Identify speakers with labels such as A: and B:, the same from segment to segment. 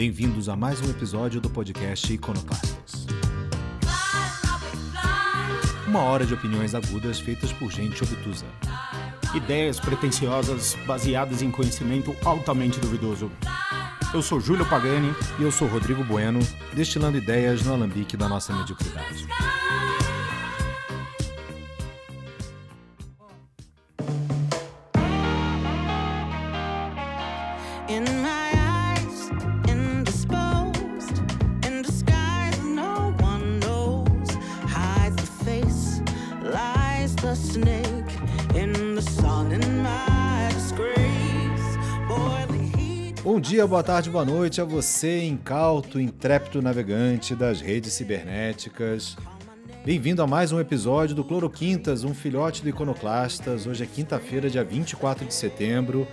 A: Bem-vindos a mais um episódio do podcast Iconoclastas. Uma hora de opiniões agudas feitas por gente obtusa.
B: Ideias pretensiosas baseadas em conhecimento altamente duvidoso. Eu sou Júlio Pagani
A: e eu sou Rodrigo Bueno, destilando ideias no alambique da nossa mediocridade. Dia, boa tarde, boa noite a você, incauto, intrépido navegante das redes cibernéticas. Bem-vindo a mais um episódio do Cloroquintas, um filhote do Iconoclastas. Hoje é quinta-feira, dia 24 de setembro.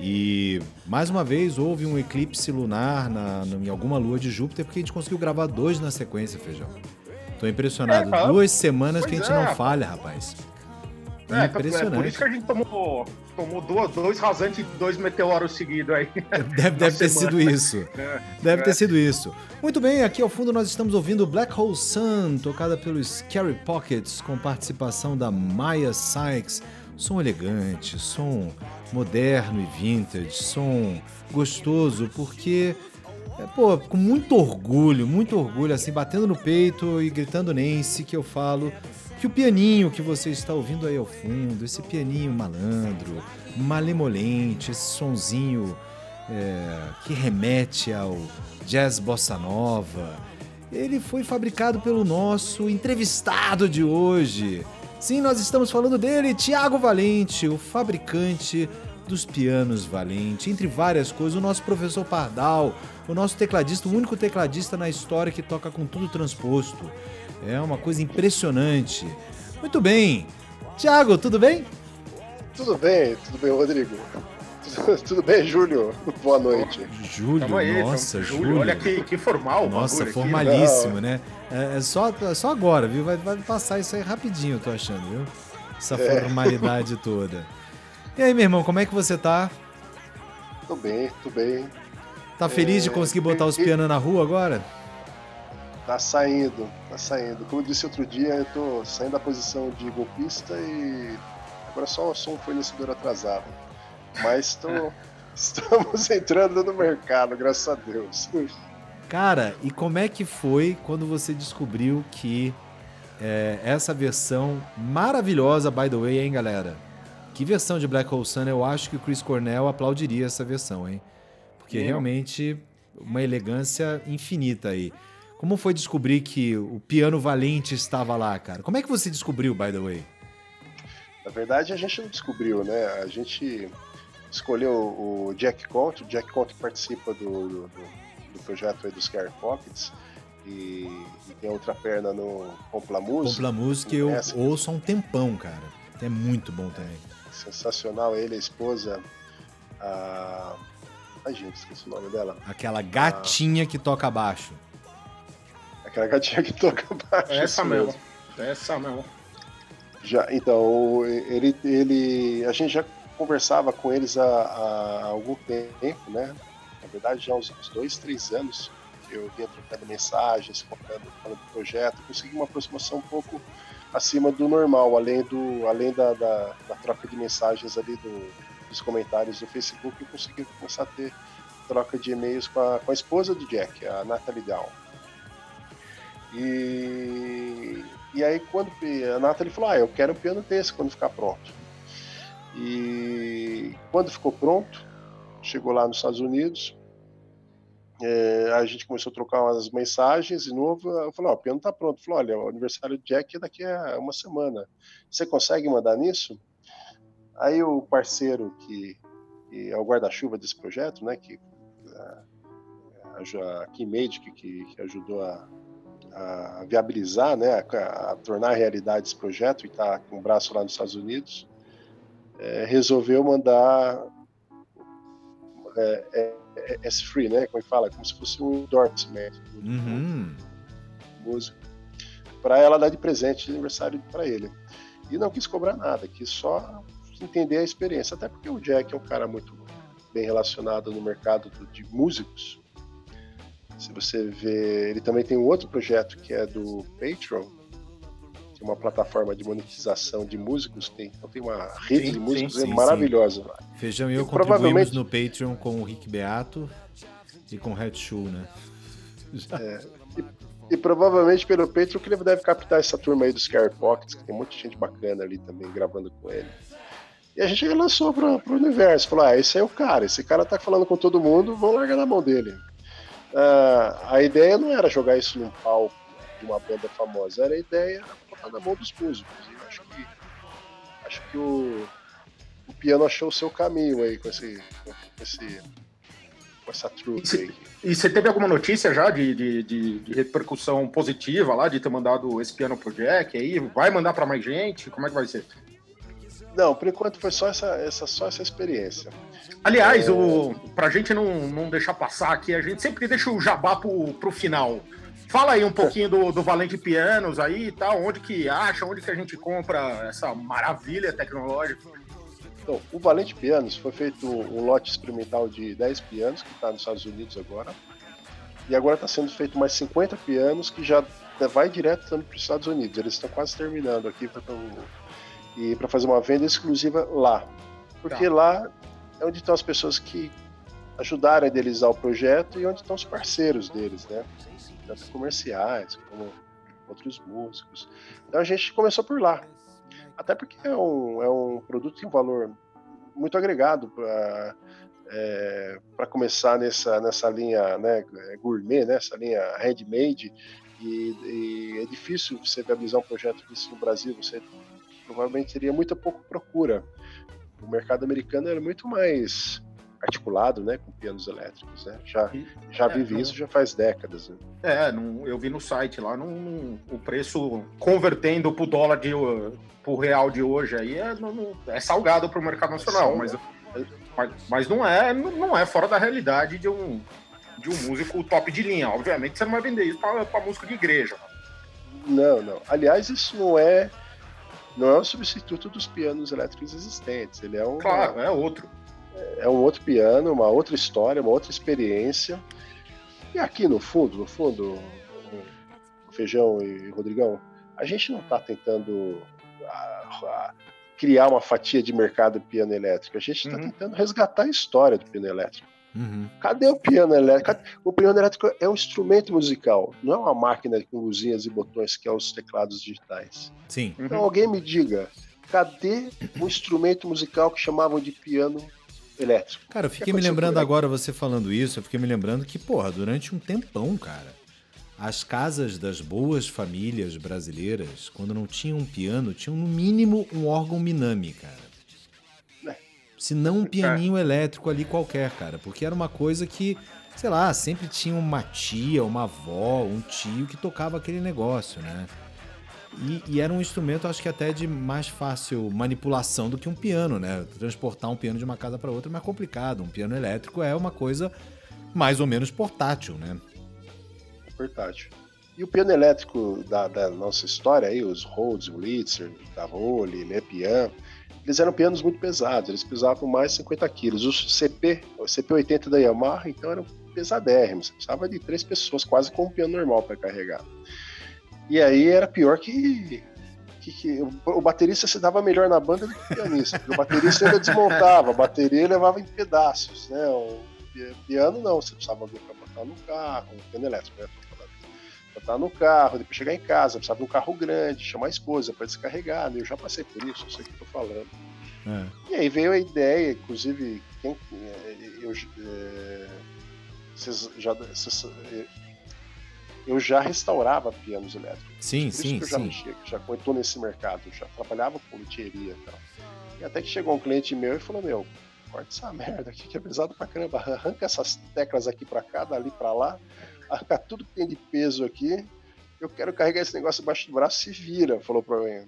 A: E mais uma vez houve um eclipse lunar na, em alguma lua de Júpiter, porque a gente conseguiu gravar dois na sequência, feijão. Tô impressionado. É, Duas semanas que a gente é. não falha, rapaz.
C: É, Impressionante. É por isso que a gente tomou, tomou dois, dois rasantes e dois meteoros seguidos aí.
A: Deve, deve ter sido isso. É, deve é. ter sido isso. Muito bem, aqui ao fundo nós estamos ouvindo Black Hole Sun, tocada pelos Scary Pockets, com participação da Maya Sykes. Som elegante, som moderno e vintage, som gostoso, porque é, pô, com muito orgulho, muito orgulho, assim, batendo no peito e gritando Nancy, que eu falo que o pianinho que você está ouvindo aí ao fundo, esse pianinho malandro, malemolente, esse sonzinho é, que remete ao jazz bossa nova, ele foi fabricado pelo nosso entrevistado de hoje. Sim, nós estamos falando dele, Tiago Valente, o fabricante dos pianos Valente, entre várias coisas, o nosso professor Pardal, o nosso tecladista, o único tecladista na história que toca com tudo transposto. É uma coisa impressionante. Muito bem. Tiago, tudo bem?
D: Tudo bem, tudo bem, Rodrigo. Tudo, bem, Júlio? Boa noite.
A: Júlio, aí, nossa, Júlio. Júlio.
C: Olha que, que formal.
A: Nossa, formalíssimo, né? É, é, só, é só agora, viu? Vai, vai passar isso aí rapidinho, eu tô achando, viu? Essa é. formalidade toda. E aí, meu irmão, como é que você tá?
D: Tô bem, tô bem.
A: Tá feliz é... de conseguir botar os pianos na rua agora?
D: Tá saindo, tá saindo. Como eu disse outro dia, eu tô saindo da posição de golpista e agora só o som fornecedor atrasado. Mas tô, estamos entrando no mercado, graças a Deus.
A: Cara, e como é que foi quando você descobriu que é, essa versão maravilhosa, by the way, hein, galera? Que versão de Black Hole Sun eu acho que o Chris Cornell aplaudiria essa versão, hein? Porque realmente uma elegância infinita aí. Como foi descobrir que o piano valente estava lá, cara? Como é que você descobriu, by the way?
D: Na verdade, a gente não descobriu, né? A gente escolheu o Jack Conte, o Jack Conte participa do, do, do projeto dos Scare Pockets e, e, tem outra perna no Compla Music.
A: Compla Music eu ouço há um tempão, cara. É muito bom também.
D: Sensacional, ele, a esposa, a... Ai, gente, esqueci o nome dela.
A: Aquela gatinha a... que toca baixo.
D: Aquela gatinha que toca baixo.
C: É essa mesmo. É essa mesmo.
D: Já, então, ele, ele, a gente já conversava com eles há, há algum tempo, né? Na verdade, já há uns, uns dois, três anos eu vinha trocando mensagens, contando, falando do projeto, consegui uma aproximação um pouco acima do normal, além, do, além da, da, da troca de mensagens ali do, dos comentários do Facebook, eu consegui começar a ter troca de e-mails com a, com a esposa do Jack, a Natalie Down. E, e aí quando a Nathalie falou, ah, eu quero um piano desse quando ficar pronto. E quando ficou pronto, chegou lá nos Estados Unidos, é, a gente começou a trocar umas mensagens de novo. Eu falei, oh, o piano tá pronto. Falou, olha, o aniversário do Jack é daqui a uma semana. Você consegue mandar nisso? Aí o parceiro que, que é o guarda-chuva desse projeto, né, que a, a, a Kim Magic, que, que ajudou a, a viabilizar, né, a, a, tornar realidade esse projeto e está com o braço lá nos Estados Unidos, é, resolveu mandar é, é, é S-Free, né, como fala, como se fosse um endorsement
A: uhum.
D: música, para ela dar de presente de aniversário para ele. E não quis cobrar nada, quis só entender a experiência, até porque o Jack é um cara muito bem relacionado no mercado de músicos, Se você vê, ele também tem um outro projeto que é do Patreon, que é uma plataforma de monetização de músicos. Tem, então tem uma rede sim, de músicos sim, sim, maravilhosa.
A: Feijão e eu e contribuímos no Patreon com o Rick Beato e com o Red Shoe, né?
D: É, e, e, provavelmente pelo Patreon que ele deve captar essa turma aí dos Scare Pockets, que tem muita gente bacana ali também gravando com ele. E a gente lançou para o universo, falou: ah, esse é o cara, esse cara tá falando com todo mundo, vamos largar na mão dele. Uh, a ideia não era jogar isso num palco de uma banda famosa, era a ideia botar na mão dos músicos. E eu acho que, acho que o, o piano achou o seu caminho aí com esse. Com esse com essa truque aí.
C: E você teve alguma notícia já de, de, de, de, repercussão positiva lá, de ter mandado esse piano pro Jack aí? Vai mandar para mais gente? Como é que vai ser?
D: Não, por enquanto foi só essa, essa, só essa experiência.
C: Aliás, é... o, pra gente não, não deixar passar aqui, a gente sempre deixa o jabá pro, pro final. Fala aí um pouquinho do, do Valente Pianos aí e tal, onde que acha, onde que a gente compra essa maravilha tecnológica.
D: Então, o Valente Pianos foi feito um lote experimental de 10 pianos, que está nos Estados Unidos agora. E agora está sendo feito mais 50 pianos, que já vai direto para os Estados Unidos. Eles estão quase terminando aqui para e para fazer uma venda exclusiva lá. Porque tá. lá é onde estão as pessoas que ajudaram a idealizar o projeto e onde estão os parceiros deles, né? Tanto comerciais como outros músicos. Então a gente começou por lá. Até porque é um, é um produto que tem um valor muito agregado para é, para começar nessa, nessa linha né, gourmet, né, essa linha handmade, e, e é difícil você viabilizar um projeto desse no Brasil, você provavelmente teria muita pouca procura. O mercado americano era muito mais articulado, né, com pianos elétricos, né? Já, já é, vivi não, isso já faz décadas. Né?
C: É, não, eu vi no site lá, não, o preço convertendo para o dólar de pro real de hoje aí é, não, é salgado para o mercado nacional, é mas, mas, mas não é não é fora da realidade de um de um músico top de linha. Obviamente você não vai vender isso para música de igreja.
D: Não, não. Aliás, isso não é não é um substituto dos pianos elétricos existentes. Ele é um.
C: Claro, é outro.
D: É um outro piano, uma outra história, uma outra experiência. E aqui no fundo, no fundo, Feijão e Rodrigão, a gente não está tentando a, a, criar uma fatia de mercado de piano elétrico. A gente está uhum. tentando resgatar a história do piano elétrico. Uhum. Cadê o piano elétrico? O piano elétrico é um instrumento musical, não é uma máquina com luzinhas e botões que é os teclados digitais.
A: Sim.
D: Então uhum. alguém me diga, cadê o instrumento musical que chamavam de piano elétrico?
A: Cara, eu fiquei me lembrando agora, você falando isso, eu fiquei me lembrando que, porra, durante um tempão, cara, as casas das boas famílias brasileiras, quando não tinham um piano, tinham no mínimo um órgão Minami, cara. Se não um pianinho elétrico ali qualquer, cara. Porque era uma coisa que, sei lá, sempre tinha uma tia, uma avó, um tio que tocava aquele negócio, né? E, e, era um instrumento, acho que até de mais fácil manipulação do que um piano, né? Transportar um piano de uma casa para outra é mais complicado. Um piano elétrico é uma coisa mais ou menos portátil, né?
D: Portátil. E o piano elétrico da, da nossa história aí, os Rhodes, o Litzer, da Role, Le Pian, eles eram pianos muito pesados, eles pesavam mais de 50 quilos. O CP, o CP80 da Yamaha, então eram pesadérrimos, você precisava de três pessoas, quase como um piano normal para carregar. E aí era pior que, que, que, o baterista se dava melhor na banda do que o pianista, o baterista ainda desmontava, a bateria levava em pedaços, né? O piano não, você precisava botar no carro, um piano elétrico, né? Botar no carro, depois chegar em casa, precisava de um carro grande, chamar a esposa para descarregar, né? Eu já passei por isso, eu sei o que estou falando. É. E aí veio a ideia, inclusive, quem, é, eu, é, vocês já, vocês, é, eu já restaurava pianos elétricos.
A: Sim, por sim,
D: eu
A: já
D: sim. Mexia, já estou nesse mercado, já trabalhava com luthier e tal. E até que chegou um cliente meu e falou: Meu, corta essa merda aqui que é pesado pra caramba, arranca essas teclas aqui pra cá, dali pra lá, arranca tudo que tem de peso aqui. Eu quero carregar esse negócio embaixo do braço e vira, falou pra mim.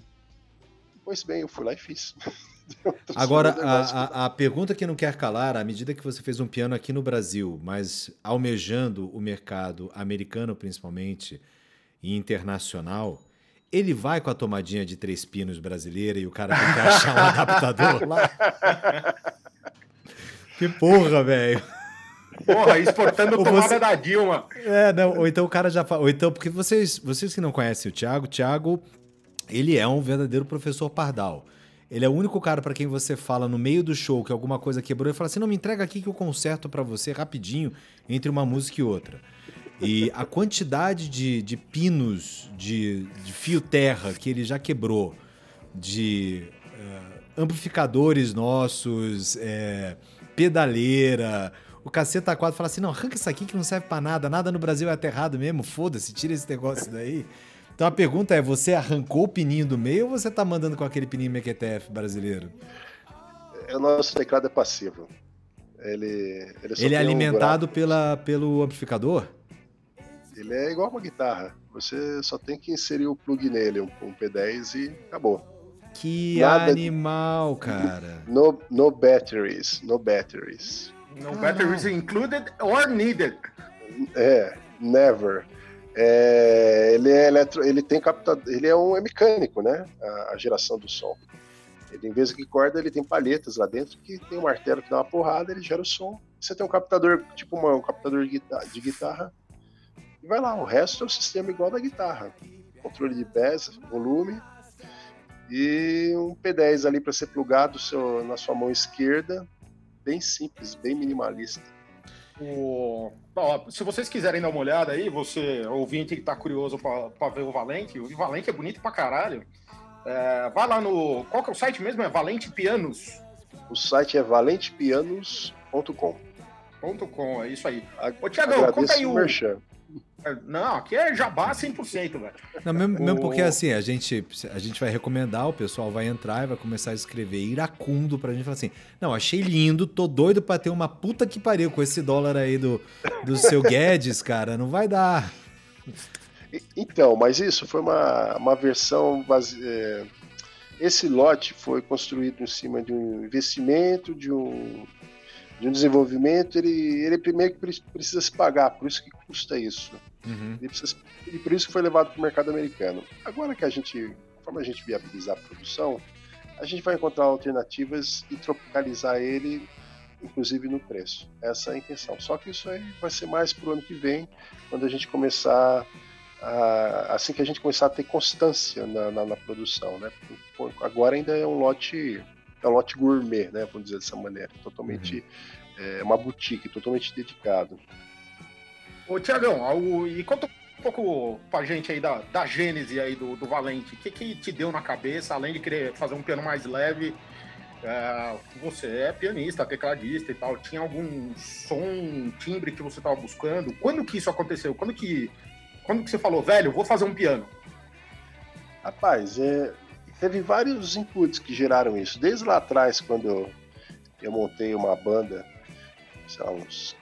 D: Pois bem, eu fui lá e fiz.
A: Agora, a, a, a, pergunta que não quer calar, à medida que você fez um piano aqui no Brasil, mas almejando o mercado americano principalmente e internacional, ele vai com a tomadinha de três pinos brasileira e o cara tem que achar um adaptador lá? que porra, velho!
C: Porra, exportando tomada você... da Dilma.
A: É, não, ou então o cara já fala. Ou então, porque vocês, vocês que não conhecem o Thiago, o Thiago, ele é um verdadeiro professor pardal. Ele é o único cara para quem você fala no meio do show que alguma coisa quebrou e fala assim: não, me entrega aqui que eu conserto para você rapidinho entre uma música e outra. E a quantidade de, de pinos de, de fio terra que ele já quebrou, de uh, amplificadores nossos, é, pedaleira, o caceta 4 fala assim: não, arranca isso aqui que não serve para nada, nada no Brasil é aterrado mesmo, foda-se, tira esse negócio daí. Então a pergunta é: você arrancou o pininho do meio ou você tá mandando com aquele pininho Mequetef brasileiro?
D: O nosso teclado é passivo. Ele,
A: ele, ele é alimentado um pela, pelo amplificador?
D: Ele é igual uma guitarra. Você só tem que inserir o plug nele, um, um P10 e acabou.
A: Que Nada animal, cara.
D: No, no batteries, no batteries.
C: No ah, batteries included or needed.
D: É, never. É, ele é eletro, ele tem captador, ele é um é mecânico, né? A, a, geração do som. Ele, em vez de corda, ele tem palhetas lá dentro que tem um martelo que dá uma porrada, ele gera o som. Você tem um captador, tipo uma, um captador de guitarra, de guitarra e vai lá, o resto é o sistema igual da guitarra. Controle de pés, volume e um P10 ali para ser plugado seu, na sua mão esquerda. Bem simples, bem minimalista.
C: O... Se vocês quiserem dar uma olhada aí, você ouvinte que tá curioso para ver o Valente, o Valente é bonito pra caralho. É, vai lá no. Qual que é o site mesmo? É Valente Pianos.
D: O site é valentepianos.com.
C: .com, é isso aí. Ô, Tiagão, conta aí o. Não, aqui é jabá 100%, velho.
A: Não, mesmo, mesmo porque assim, a gente, a gente vai recomendar, o pessoal vai entrar e vai começar a escrever iracundo pra gente falar assim: não, achei lindo, tô doido pra ter uma puta que pariu com esse dólar aí do, do seu Guedes, cara, não vai dar.
D: Então, mas isso foi uma, uma versão. Base... É, esse lote foi construído em cima de um investimento, de um de um desenvolvimento, ele, ele primeiro precisa se pagar, por isso que custa isso. Uhum. Precisa, e por isso que foi levado para o mercado americano. Agora que a gente, conforme a gente viabilizar a produção, a gente vai encontrar alternativas e tropicalizar ele, inclusive no preço. Essa é a intenção. Só que isso aí vai ser mais para o ano que vem, quando a gente começar a, assim que a gente começar a ter constância na, na, na produção, né? Agora ainda é um lote é um lote gourmet, né? Vamos dizer dessa maneira. Totalmente. Uhum. É uma boutique, totalmente dedicado.
C: Ô, Tiagão, e conta um pouco pra gente aí da, da gênese aí do, do Valente. O que, que te deu na cabeça, além de querer fazer um piano mais leve? É, você é pianista, tecladista e tal. Tinha algum som, timbre que você estava buscando? Quando que isso aconteceu? Quando que, quando que você falou, velho, vou fazer um piano?
D: Rapaz, é, teve vários inputs que geraram isso. Desde lá atrás, quando eu, eu montei uma banda, sei lá, uns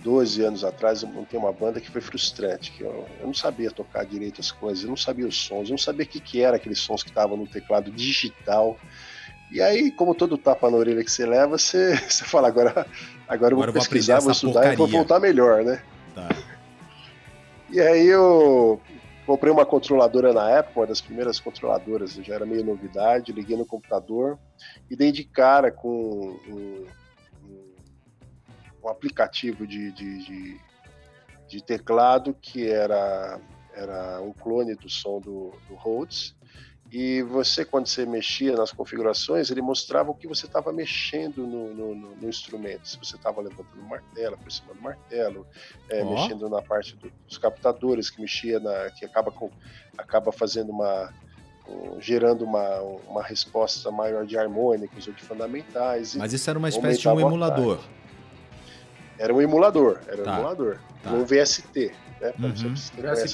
D: 12 anos atrás, eu montei uma banda que foi frustrante, que eu, eu não sabia tocar direito as coisas, eu não sabia os sons, eu não sabia o que, que era aqueles sons que estavam no teclado digital. E aí, como todo tapa na orelha que você leva, você, você fala, agora, agora eu vou pesquisar, vou estudar porcaria. e vou voltar melhor, né? Tá. E aí eu Comprei uma controladora na época, uma das primeiras controladoras, já era meio novidade, liguei no computador e dei de cara com um, um, um aplicativo de, de, de, de, teclado que era, era um clone do som do, do Rhodes e você, quando você mexia nas configurações, ele mostrava o que você estava mexendo no, no, no, instrumento. Se você estava levantando o martelo, aproximando o martelo, é, oh. mexendo na parte do, dos captadores, que mexia na. que acaba, com, acaba fazendo uma. Um, gerando uma, uma resposta maior de harmônicos ou de fundamentais.
A: Mas isso era uma espécie de um emulador.
D: Era um emulador, era tá. um emulador. Tá. Um VST né? Uhum.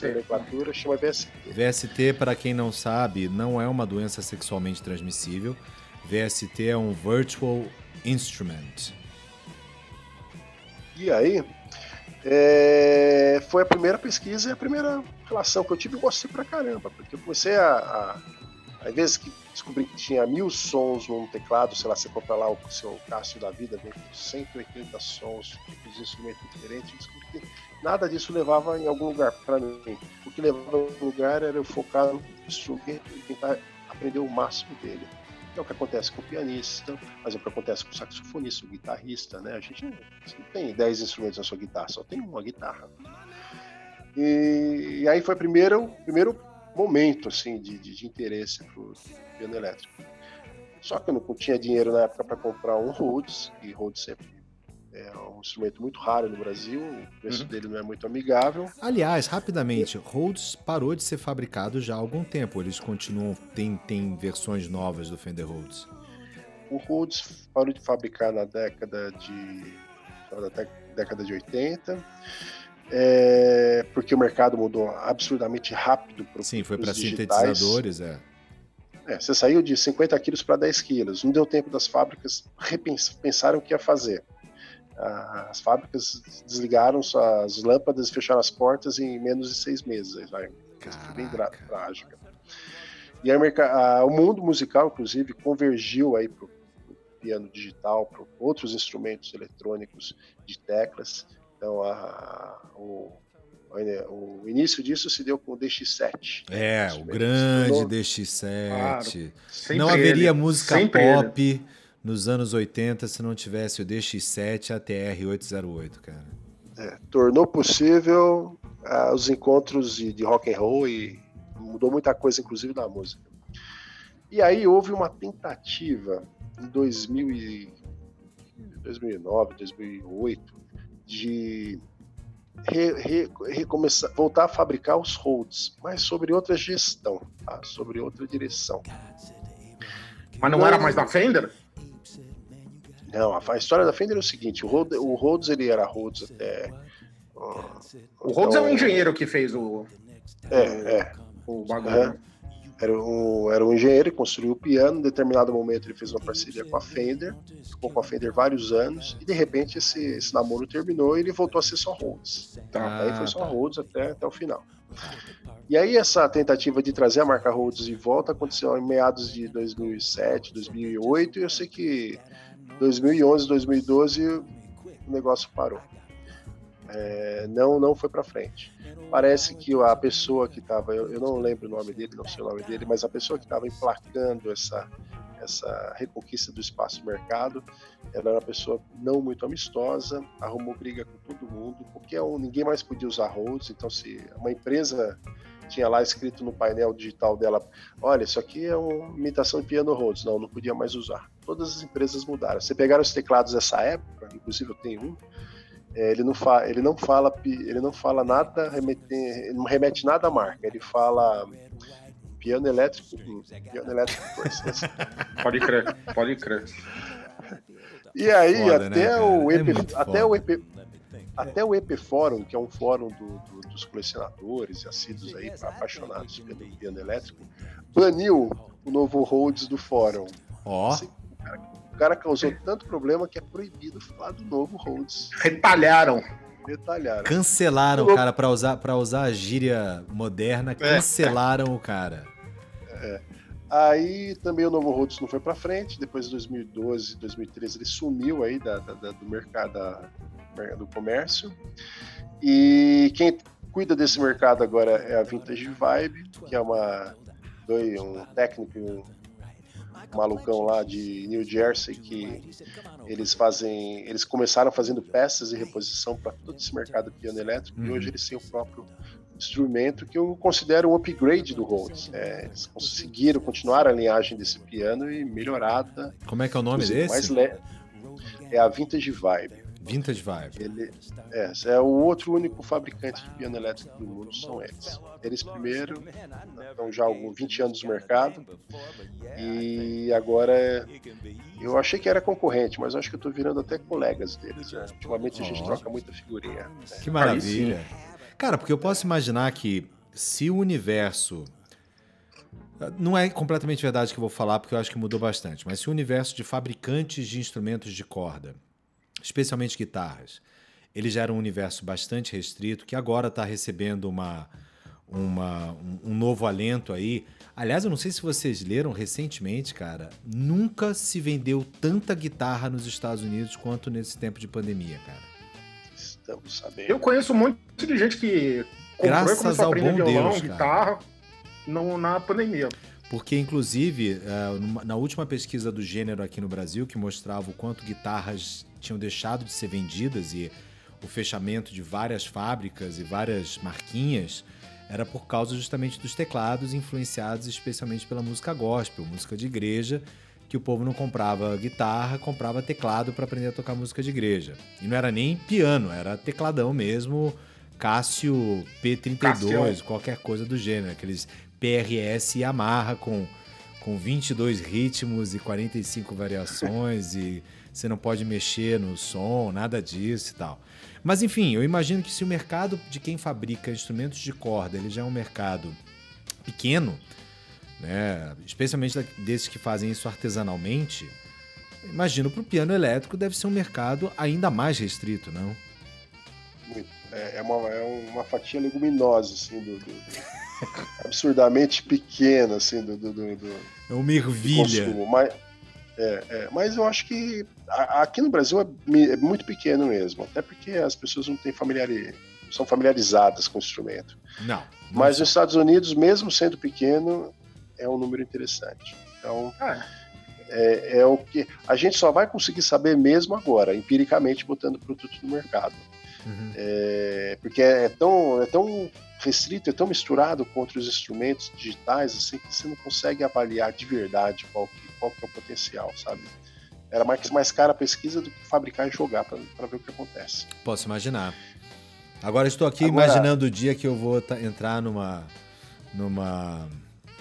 D: nomenclatura, chama VST.
A: VST, para quem não sabe, não é uma doença sexualmente transmissível. VST é um Virtual Instrument.
D: E aí, é, foi a primeira pesquisa e a primeira relação que eu tive e gostei pra caramba, porque eu comecei a, a às vezes que descobri que tinha mil sons num teclado, sei lá, você compra lá o seu Cássio da vida, vem com 180 sons, tipos de instrumentos diferentes, descobri que nada disso levava em algum lugar para mim. O que levava em algum lugar era eu focar no instrumento e tentar aprender o máximo dele. É o que acontece com o pianista, mas é o que acontece com o saxofonista, o guitarrista, né? A gente não, tem 10 instrumentos na sua guitarra, só tem uma guitarra. E, e aí foi primeiro, primeiro momento assim de, de, de interesse pro piano elétrico. Só que eu não tinha dinheiro na época para comprar um Rhodes, e Rhodes sempre é um instrumento muito raro no Brasil, o preço uhum. dele não é muito amigável.
A: Aliás, rapidamente, Rhodes parou de ser fabricado já há algum tempo. Eles continuam, tem, tem versões novas do Fender Rhodes.
D: O Rhodes parou de fabricar na década de na década de 80. É, porque o mercado mudou absurdamente rápido
A: para Sim, foi para sintetizadores, é.
D: É, você saiu de 50 quilos para 10 quilos. Não deu tempo das fábricas pensaram o que ia fazer. As fábricas desligaram suas lâmpadas e fecharam as portas em menos de seis meses. Vai. Bem trágica. E aí, o mundo musical, inclusive, convergiu aí para o piano digital, para outros instrumentos eletrônicos de teclas. Então, a, o, o início disso se deu com o DX7.
A: É, o grande DX7. Claro, não haveria ele. música pop ele. nos anos 80 se não tivesse o DX7 ATR-808, cara.
D: É, tornou possível uh, os encontros de, de rock and roll e mudou muita coisa, inclusive na música. E aí houve uma tentativa em 2000 e, 2009, 2008 de re, re, recomeçar, voltar a fabricar os holds, mas sobre outra gestão, tá? sobre outra direção.
C: Mas não, era mais da Fender?
D: Não, a, história da Fender é o seguinte: o, Rhodes, o Rhodes ele era Rhodes até.
C: Uh, o Rhodes então, é o engenheiro que fez o.
D: É, é. O bagulho. Era um, era um engenheiro que construiu o piano. Em determinado momento, ele fez uma parceria com a Fender, ficou com a Fender vários anos, e de repente esse, esse namoro terminou e ele voltou a ser só Rhodes. Tá? aí foi só Rhodes até, até o final. E aí, essa tentativa de trazer a marca Rhodes de volta aconteceu em meados de 2007, 2008, e eu sei que 2011, 2012 o negócio parou. É, não, não foi para frente. Parece que a pessoa que estava, eu, eu, não lembro o nome dele, não sei o nome dele, mas a pessoa que estava emplacando essa, essa reconquista do espaço mercado, ela era uma pessoa não muito amistosa, arrumou briga com todo mundo, porque ninguém mais podia usar Rhodes, então se uma empresa tinha lá escrito no painel digital dela, olha, isso aqui é uma imitação de piano Rhodes, não, não podia mais usar. Todas as empresas mudaram. Você pegaram os teclados dessa época, inclusive eu tenho um, é, ele, não fa, ele não fala ele não fala nada remete, ele não remete nada à marca ele fala piano elétrico piano elétrico
C: pode crer pode crer
D: e aí Foda, né, até né, o EP, é até o EP até o EP Fórum, que é um fórum do, do, dos colecionadores e assíduos aí, apaixonados pelo piano elétrico, baniu o novo Rhodes do fórum.
A: Ó. Oh.
D: Cara causou tanto problema que é proibido falar do novo Rhodes.
C: Retalharam.
D: Retalharam.
A: Cancelaram o cara para usar para usar a gíria moderna, é. cancelaram é. o cara.
D: É. Aí também o novo Rhodes não foi para frente. Depois de 2012, 2013 ele sumiu aí da, da, da do mercado da, do comércio. E quem cuida desse mercado agora é a Vintage Vibe, que é uma um técnico e um malucão lá de New Jersey que eles fazem, eles começaram fazendo peças e reposição para todo esse mercado piano elétrico uhum. e hoje eles têm o próprio instrumento que eu considero um upgrade do Rhodes. É, eles conseguiram continuar a linhagem desse piano e melhorada.
A: Como é que é o nome desse?
D: Mais le... É a Vintage Vibe.
A: Vintage Vibe.
D: Ele, é, é o outro único fabricante de piano elétrico do mundo, são eles. Eles primeiro estão já há 20 anos no mercado e agora eu achei que era concorrente, mas acho que eu estou virando até colegas deles. Né? Ultimamente a gente troca muita figurinha. Né?
A: Que maravilha. Cara, porque eu posso imaginar que se o universo não é completamente verdade que eu vou falar, porque eu acho que mudou bastante, mas se o universo de fabricantes de instrumentos de corda especialmente guitarras, ele já era um universo bastante restrito, que agora está recebendo uma, uma, um novo alento aí. Aliás, eu não sei se vocês leram recentemente, cara, nunca se vendeu tanta guitarra nos Estados Unidos quanto nesse tempo de pandemia, cara.
C: Estamos sabendo. Eu conheço um monte de gente que comprou Graças e começou a aprender violão, Deus, guitarra, não, na pandemia.
A: Porque, inclusive, uh, na última pesquisa do gênero aqui no Brasil, que mostrava o quanto guitarras tinham deixado de ser vendidas e o fechamento de várias fábricas e várias marquinhas, era por causa justamente dos teclados influenciados especialmente pela música gospel, música de igreja, que o povo não comprava guitarra, comprava teclado para aprender a tocar música de igreja. E não era nem piano, era tecladão mesmo, Cássio P32, Cássio. qualquer coisa do gênero, aqueles PRS Yamaha com com 22 ritmos e 45 variações e você não pode mexer no som, nada disso e tal. Mas enfim, eu imagino que se o mercado de quem fabrica instrumentos de corda ele já é um mercado pequeno, né? especialmente desses que fazem isso artesanalmente, imagino para o piano elétrico deve ser um mercado ainda mais restrito, não?
D: É, é, uma, é uma fatia leguminosa, assim, do, do, do absurdamente pequena, assim, do. do, do
A: é uma ervilha.
D: Mas, é, é, mas eu acho que aqui no Brasil é, é, muito pequeno mesmo, até porque as pessoas não têm familiaridade são familiarizadas com o instrumento.
A: Não. não
D: mas nos Estados Unidos, mesmo sendo pequeno, é um número interessante. Então, ah. é, é, o que a gente só vai conseguir saber mesmo agora, empiricamente, botando produto no mercado. Uhum. É, porque é tão, é tão restrito, é tão misturado com outros instrumentos digitais, assim, que você não consegue avaliar de verdade qual que, qual que é o potencial, sabe? Era mais, mais cara a pesquisa do que fabricar e jogar para ver o que acontece.
A: Posso imaginar. Agora estou aqui Agora, imaginando o dia que eu vou entrar numa numa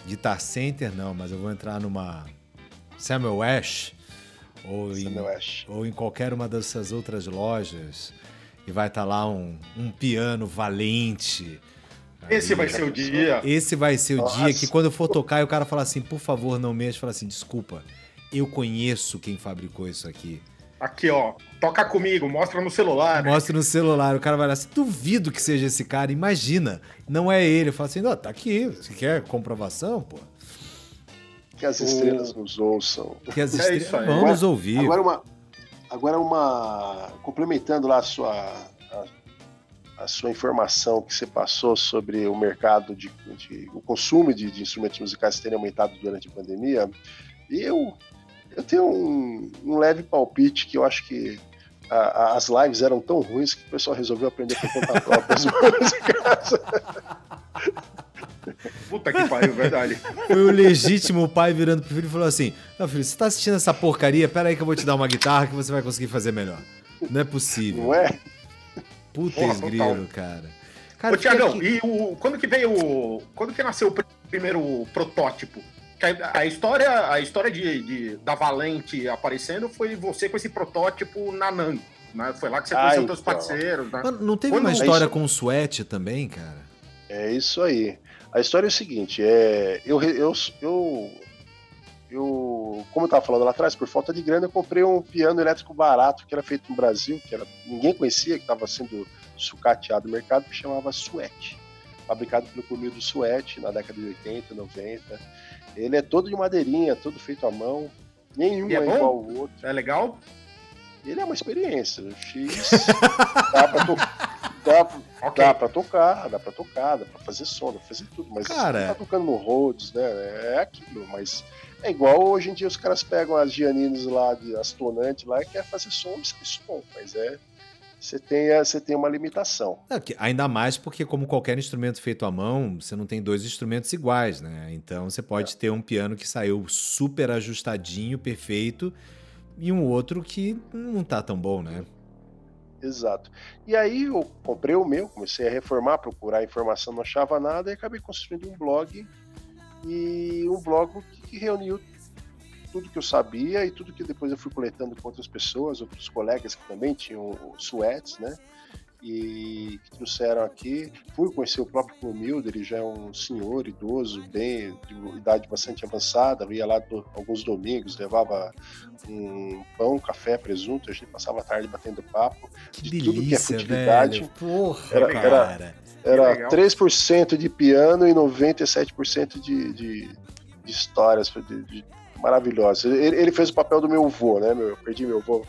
A: Guitar Center, não, mas eu vou entrar numa Samuel Ash ou, Samuel em, Ash. ou em qualquer uma dessas outras lojas e vai estar tá lá um, um piano valente.
C: Esse vai ser o dia.
A: Esse vai ser o Nossa. dia que quando eu for tocar e o cara falar assim, por favor, não mexa, fala assim, desculpa, eu conheço quem fabricou isso aqui.
C: Aqui, ó, toca comigo, mostra no celular.
A: Mostra no celular, o cara vai lá assim, duvido que seja esse cara, imagina, não é ele. Fala assim, não, tá aqui, você quer comprovação, pô?
D: Que as estrelas o... nos ouçam.
A: Que as é estrelas vão nos ouvir.
D: Agora uma, agora uma, complementando lá a sua, a, a sua informação que você passou sobre o mercado de, de o consumo de, de instrumentos musicais terem aumentado durante a pandemia, eu eu tenho um, um leve palpite que eu acho que a, a, as lives eram tão ruins que o pessoal resolveu aprender por conta própria as músicas.
C: Puta que pariu, verdade.
A: Foi o legítimo pai virando pro filho e falou assim: Não, filho, você tá assistindo essa porcaria? Pera aí que eu vou te dar uma guitarra que você vai conseguir fazer melhor. Não é possível.
D: Não é?
A: Puta grilo, cara. cara
C: Ô, Tiagão, e o, quando que veio. O, quando que nasceu o primeiro protótipo? A história, a história de, de, da Valente aparecendo foi você com esse protótipo na Nango. Né? Foi lá que você ah, conheceu então. teus parceiros. Né?
A: Não teve Quando uma história com o Suete também, cara?
D: É isso aí. A história é o seguinte, é, eu, eu, eu, eu, como eu estava falando lá atrás, por falta de grana, eu comprei um piano elétrico barato que era feito no Brasil, que era, ninguém conhecia, que estava sendo sucateado no mercado, que chamava Suete. Fabricado pelo Comildo Suete na década de 80, 90. Ele é todo de madeirinha, todo feito à mão. Nenhum é, é igual ao outro.
C: É legal?
D: Ele é uma experiência. O X dá pra, to dá, okay. dá pra tocar, dá pra tocar, dá pra fazer som, dá pra fazer tudo. Mas
A: Cara...
D: tá tocando no Rhodes, né? É aquilo, mas é igual hoje em dia os caras pegam as Giannines lá, de, as tonantes lá, e querem fazer som e sai som, mas é você tem, você tem uma limitação.
A: É, ainda mais porque, como qualquer instrumento feito à mão, você não tem dois instrumentos iguais, né? Então você pode é. ter um piano que saiu super ajustadinho, perfeito, e um outro que não tá tão bom, né?
D: Exato. E aí eu comprei o meu, comecei a reformar, procurar informação, não achava nada, e acabei construindo um blog. E um blog que reuniu tudo que eu sabia e tudo que depois eu fui coletando com outras pessoas, outros colegas que também tinham suetes, né? E que trouxeram aqui. Fui conhecer o próprio Clomildo, ele já é um senhor idoso, bem, de idade bastante avançada. Eu ia lá do, alguns domingos, levava um pão, café, presunto, a gente passava a tarde batendo papo
A: que de delícia, tudo que é futilidade. Velho. Porra,
D: era, cara. Era, era 3% de piano e 97% de, de, de histórias, de, de maravilhosa. Ele, ele, fez o papel do meu avô, né? Meu, eu perdi meu avô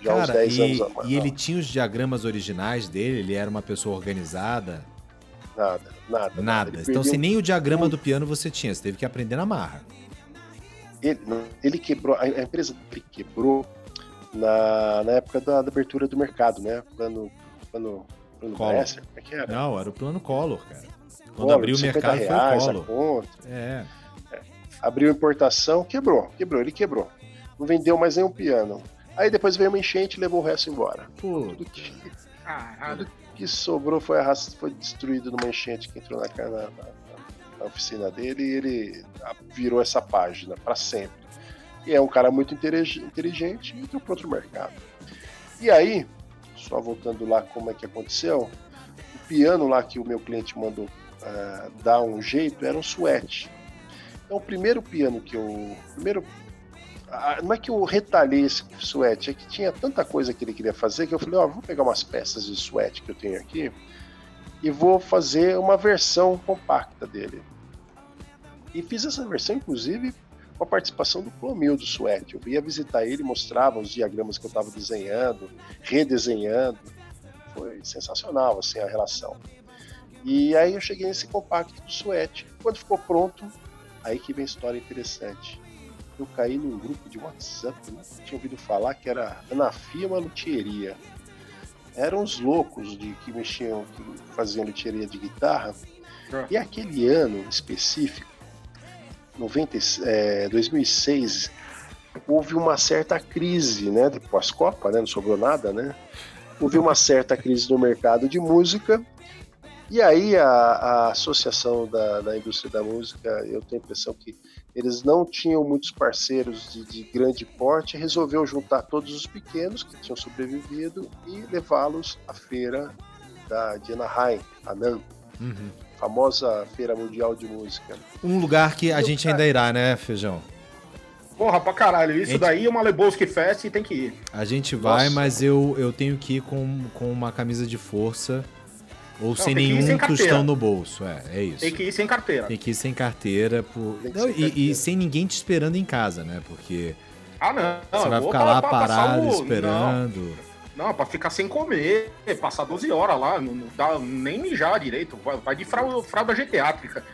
D: já Cara, uns 10
A: e,
D: anos.
A: E ele tinha os diagramas originais dele? Ele era uma pessoa organizada?
D: Nada, nada.
A: Nada. Então, perdeu... se nem o diagrama do piano você tinha, você teve que aprender na marra.
D: Ele, ele quebrou, a empresa dele quebrou na, na época da, da abertura do mercado, né? Plano, plano, plano
A: Collor. Bresser, como é que era? Não, era o plano Collor, cara. Quando Collor, abriu o mercado reais, foi o Collor.
D: É. Abriu importação, quebrou, quebrou, ele quebrou. Não vendeu mais nenhum piano. Aí depois veio uma enchente e levou o resto embora. Pô. Tudo que, tudo que sobrou foi, arrast... foi destruído numa enchente que entrou na, na, na oficina dele e ele virou essa página para sempre. E é um cara muito inteligente e entrou para outro mercado. E aí, só voltando lá como é que aconteceu, o piano lá que o meu cliente mandou uh, dar um jeito era um suete. Então o primeiro piano que eu. Primeiro não é que eu retalhei esse suéte, é que tinha tanta coisa que ele queria fazer que eu falei, ó, oh, vou pegar umas peças de suéte que eu tenho aqui e vou fazer uma versão compacta dele. E fiz essa versão, inclusive, com a participação do Clomil do suéte. Eu ia visitar ele, mostrava os diagramas que eu estava desenhando, redesenhando. Foi sensacional, assim, a relação. E aí eu cheguei nesse compacto do suéte. Quando ficou pronto, aí que vem a história interessante eu caí num grupo de WhatsApp, não tinha ouvido falar, que era Anafima Luthieria. Eram os loucos de que mexiam, que faziam luthieria de guitarra. É. E aquele ano específico, 90, é, 2006, houve uma certa crise, né? Depois Copa, né? Não sobrou nada, né? Houve uma certa crise no mercado de música. E aí a, a associação da, da indústria da música, eu tenho a impressão que eles não tinham muitos parceiros de, de, grande porte, resolveu juntar todos os pequenos que tinham sobrevivido e levá-los à feira da, de Anaheim, Anan, uhum. famosa feira mundial de música.
A: Um lugar que a e gente ainda irá, né, Feijão?
C: Porra, pra caralho. Isso gente... daí é uma Lebowski Fest e tem que ir.
A: A gente vai, Nossa. mas eu, eu tenho que ir com, com uma camisa de força ou não, sem nenhum sem tostão no bolso, é, é isso.
C: Tem que ir sem carteira.
A: Tem que ir sem carteira. Por... Não, sem e, carteira. e, sem ninguém te esperando em casa, né? Porque.
C: Ah, não.
A: Você vai ficar lá parado o... esperando.
C: Não. não, pra ficar sem comer, passar 12 horas lá, não, dá nem mijar direito. Vai, vai de fralda, fralda geriátrica.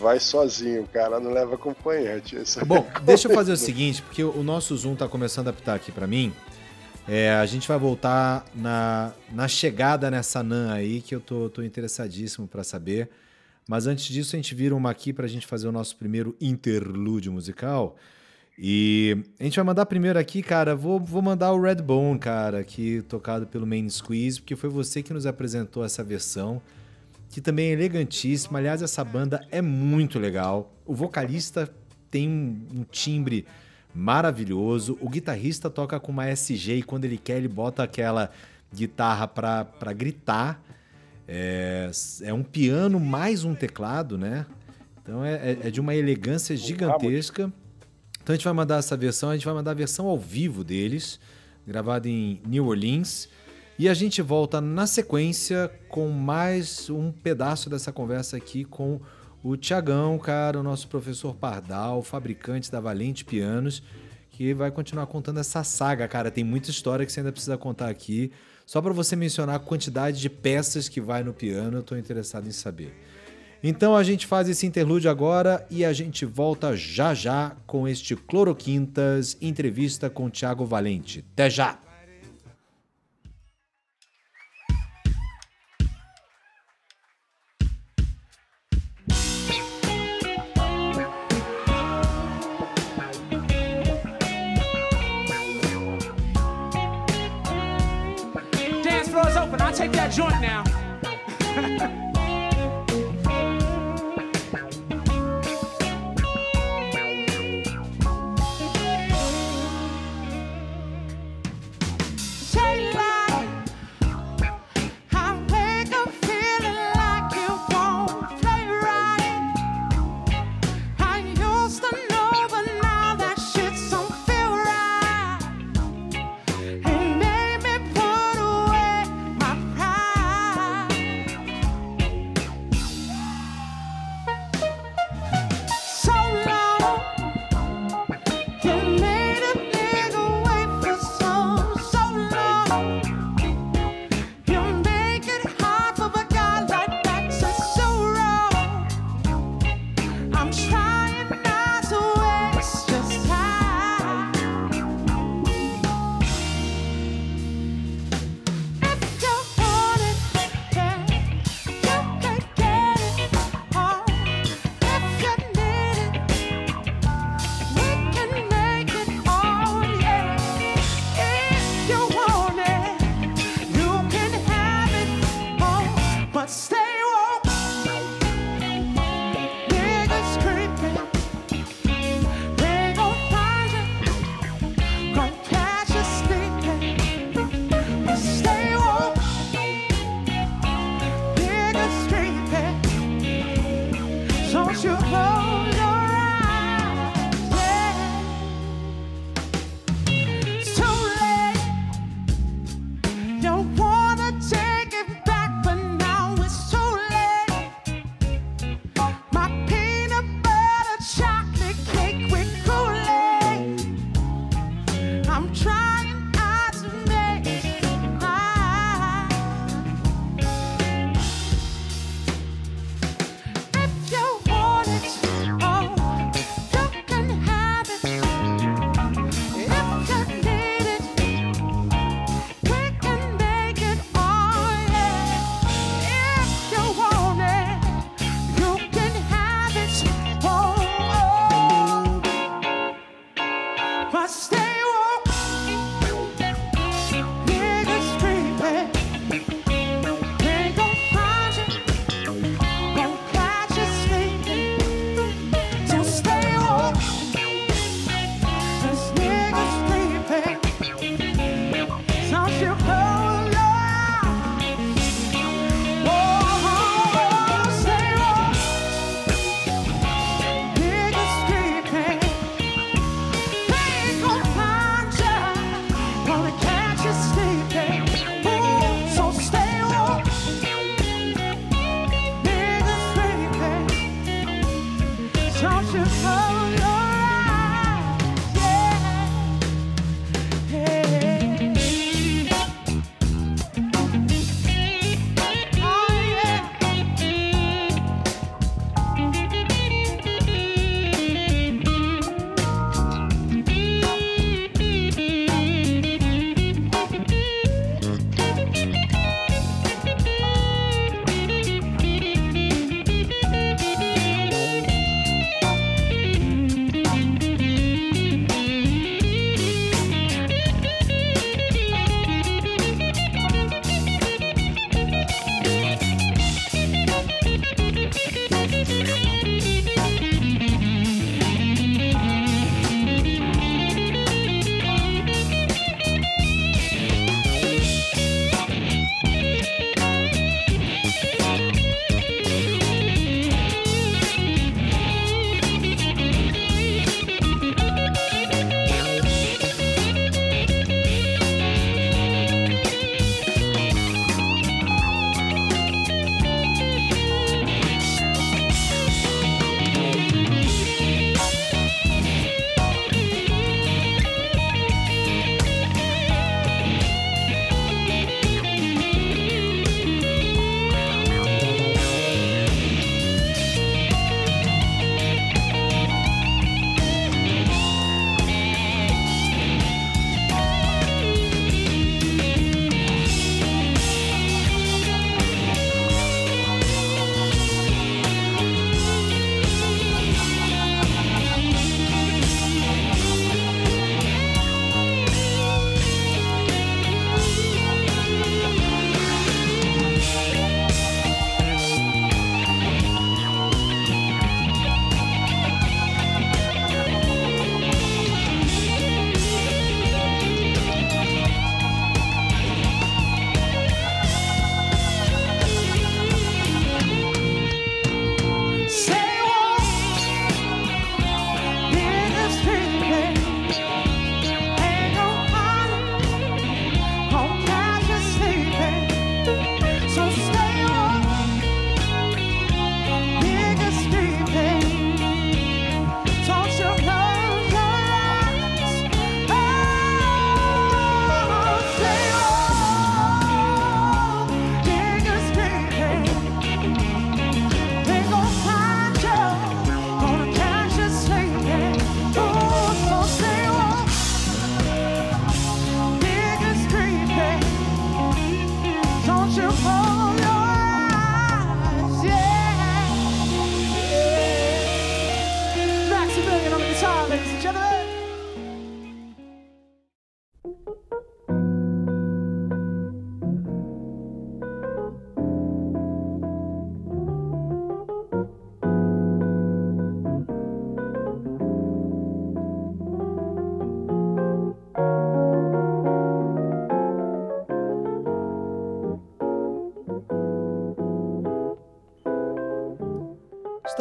D: Vai sozinho, cara, não leva acompanhante.
A: Bom, deixa eu fazer o seguinte, porque o nosso Zoom tá começando a apitar aqui para mim. É, a gente vai voltar na, na chegada nessa NAN aí, que eu tô, tô interessadíssimo para saber. Mas antes disso, a gente vira uma aqui para a gente fazer o nosso primeiro interlúdio musical. E a gente vai mandar primeiro aqui, cara, vou, vou mandar o Redbone, cara, aqui tocado pelo Main Squeeze, porque foi você que nos apresentou essa versão, que também é elegantíssima. Aliás, essa banda é muito legal. O vocalista tem um, um timbre maravilhoso. O guitarrista toca com uma SG e quando ele quer, ele bota aquela guitarra para gritar. É, é, um piano mais um teclado, né? Então é, é, é de uma elegância gigantesca. Então a gente vai mandar essa versão, a gente vai mandar a versão ao vivo deles, gravada em New Orleans. E a gente volta na sequência com mais um pedaço dessa conversa aqui com o Tiagão, cara, o nosso professor Pardal, fabricante da Valente Pianos, que vai continuar contando essa saga, cara. Tem muita história que você ainda precisa contar aqui. Só para você mencionar a quantidade de peças que vai no piano, eu estou interessado em saber. Então a gente faz esse interlúdio agora e a gente volta já já com este Cloroquintas entrevista com Tiago Valente. Até já! That joint now.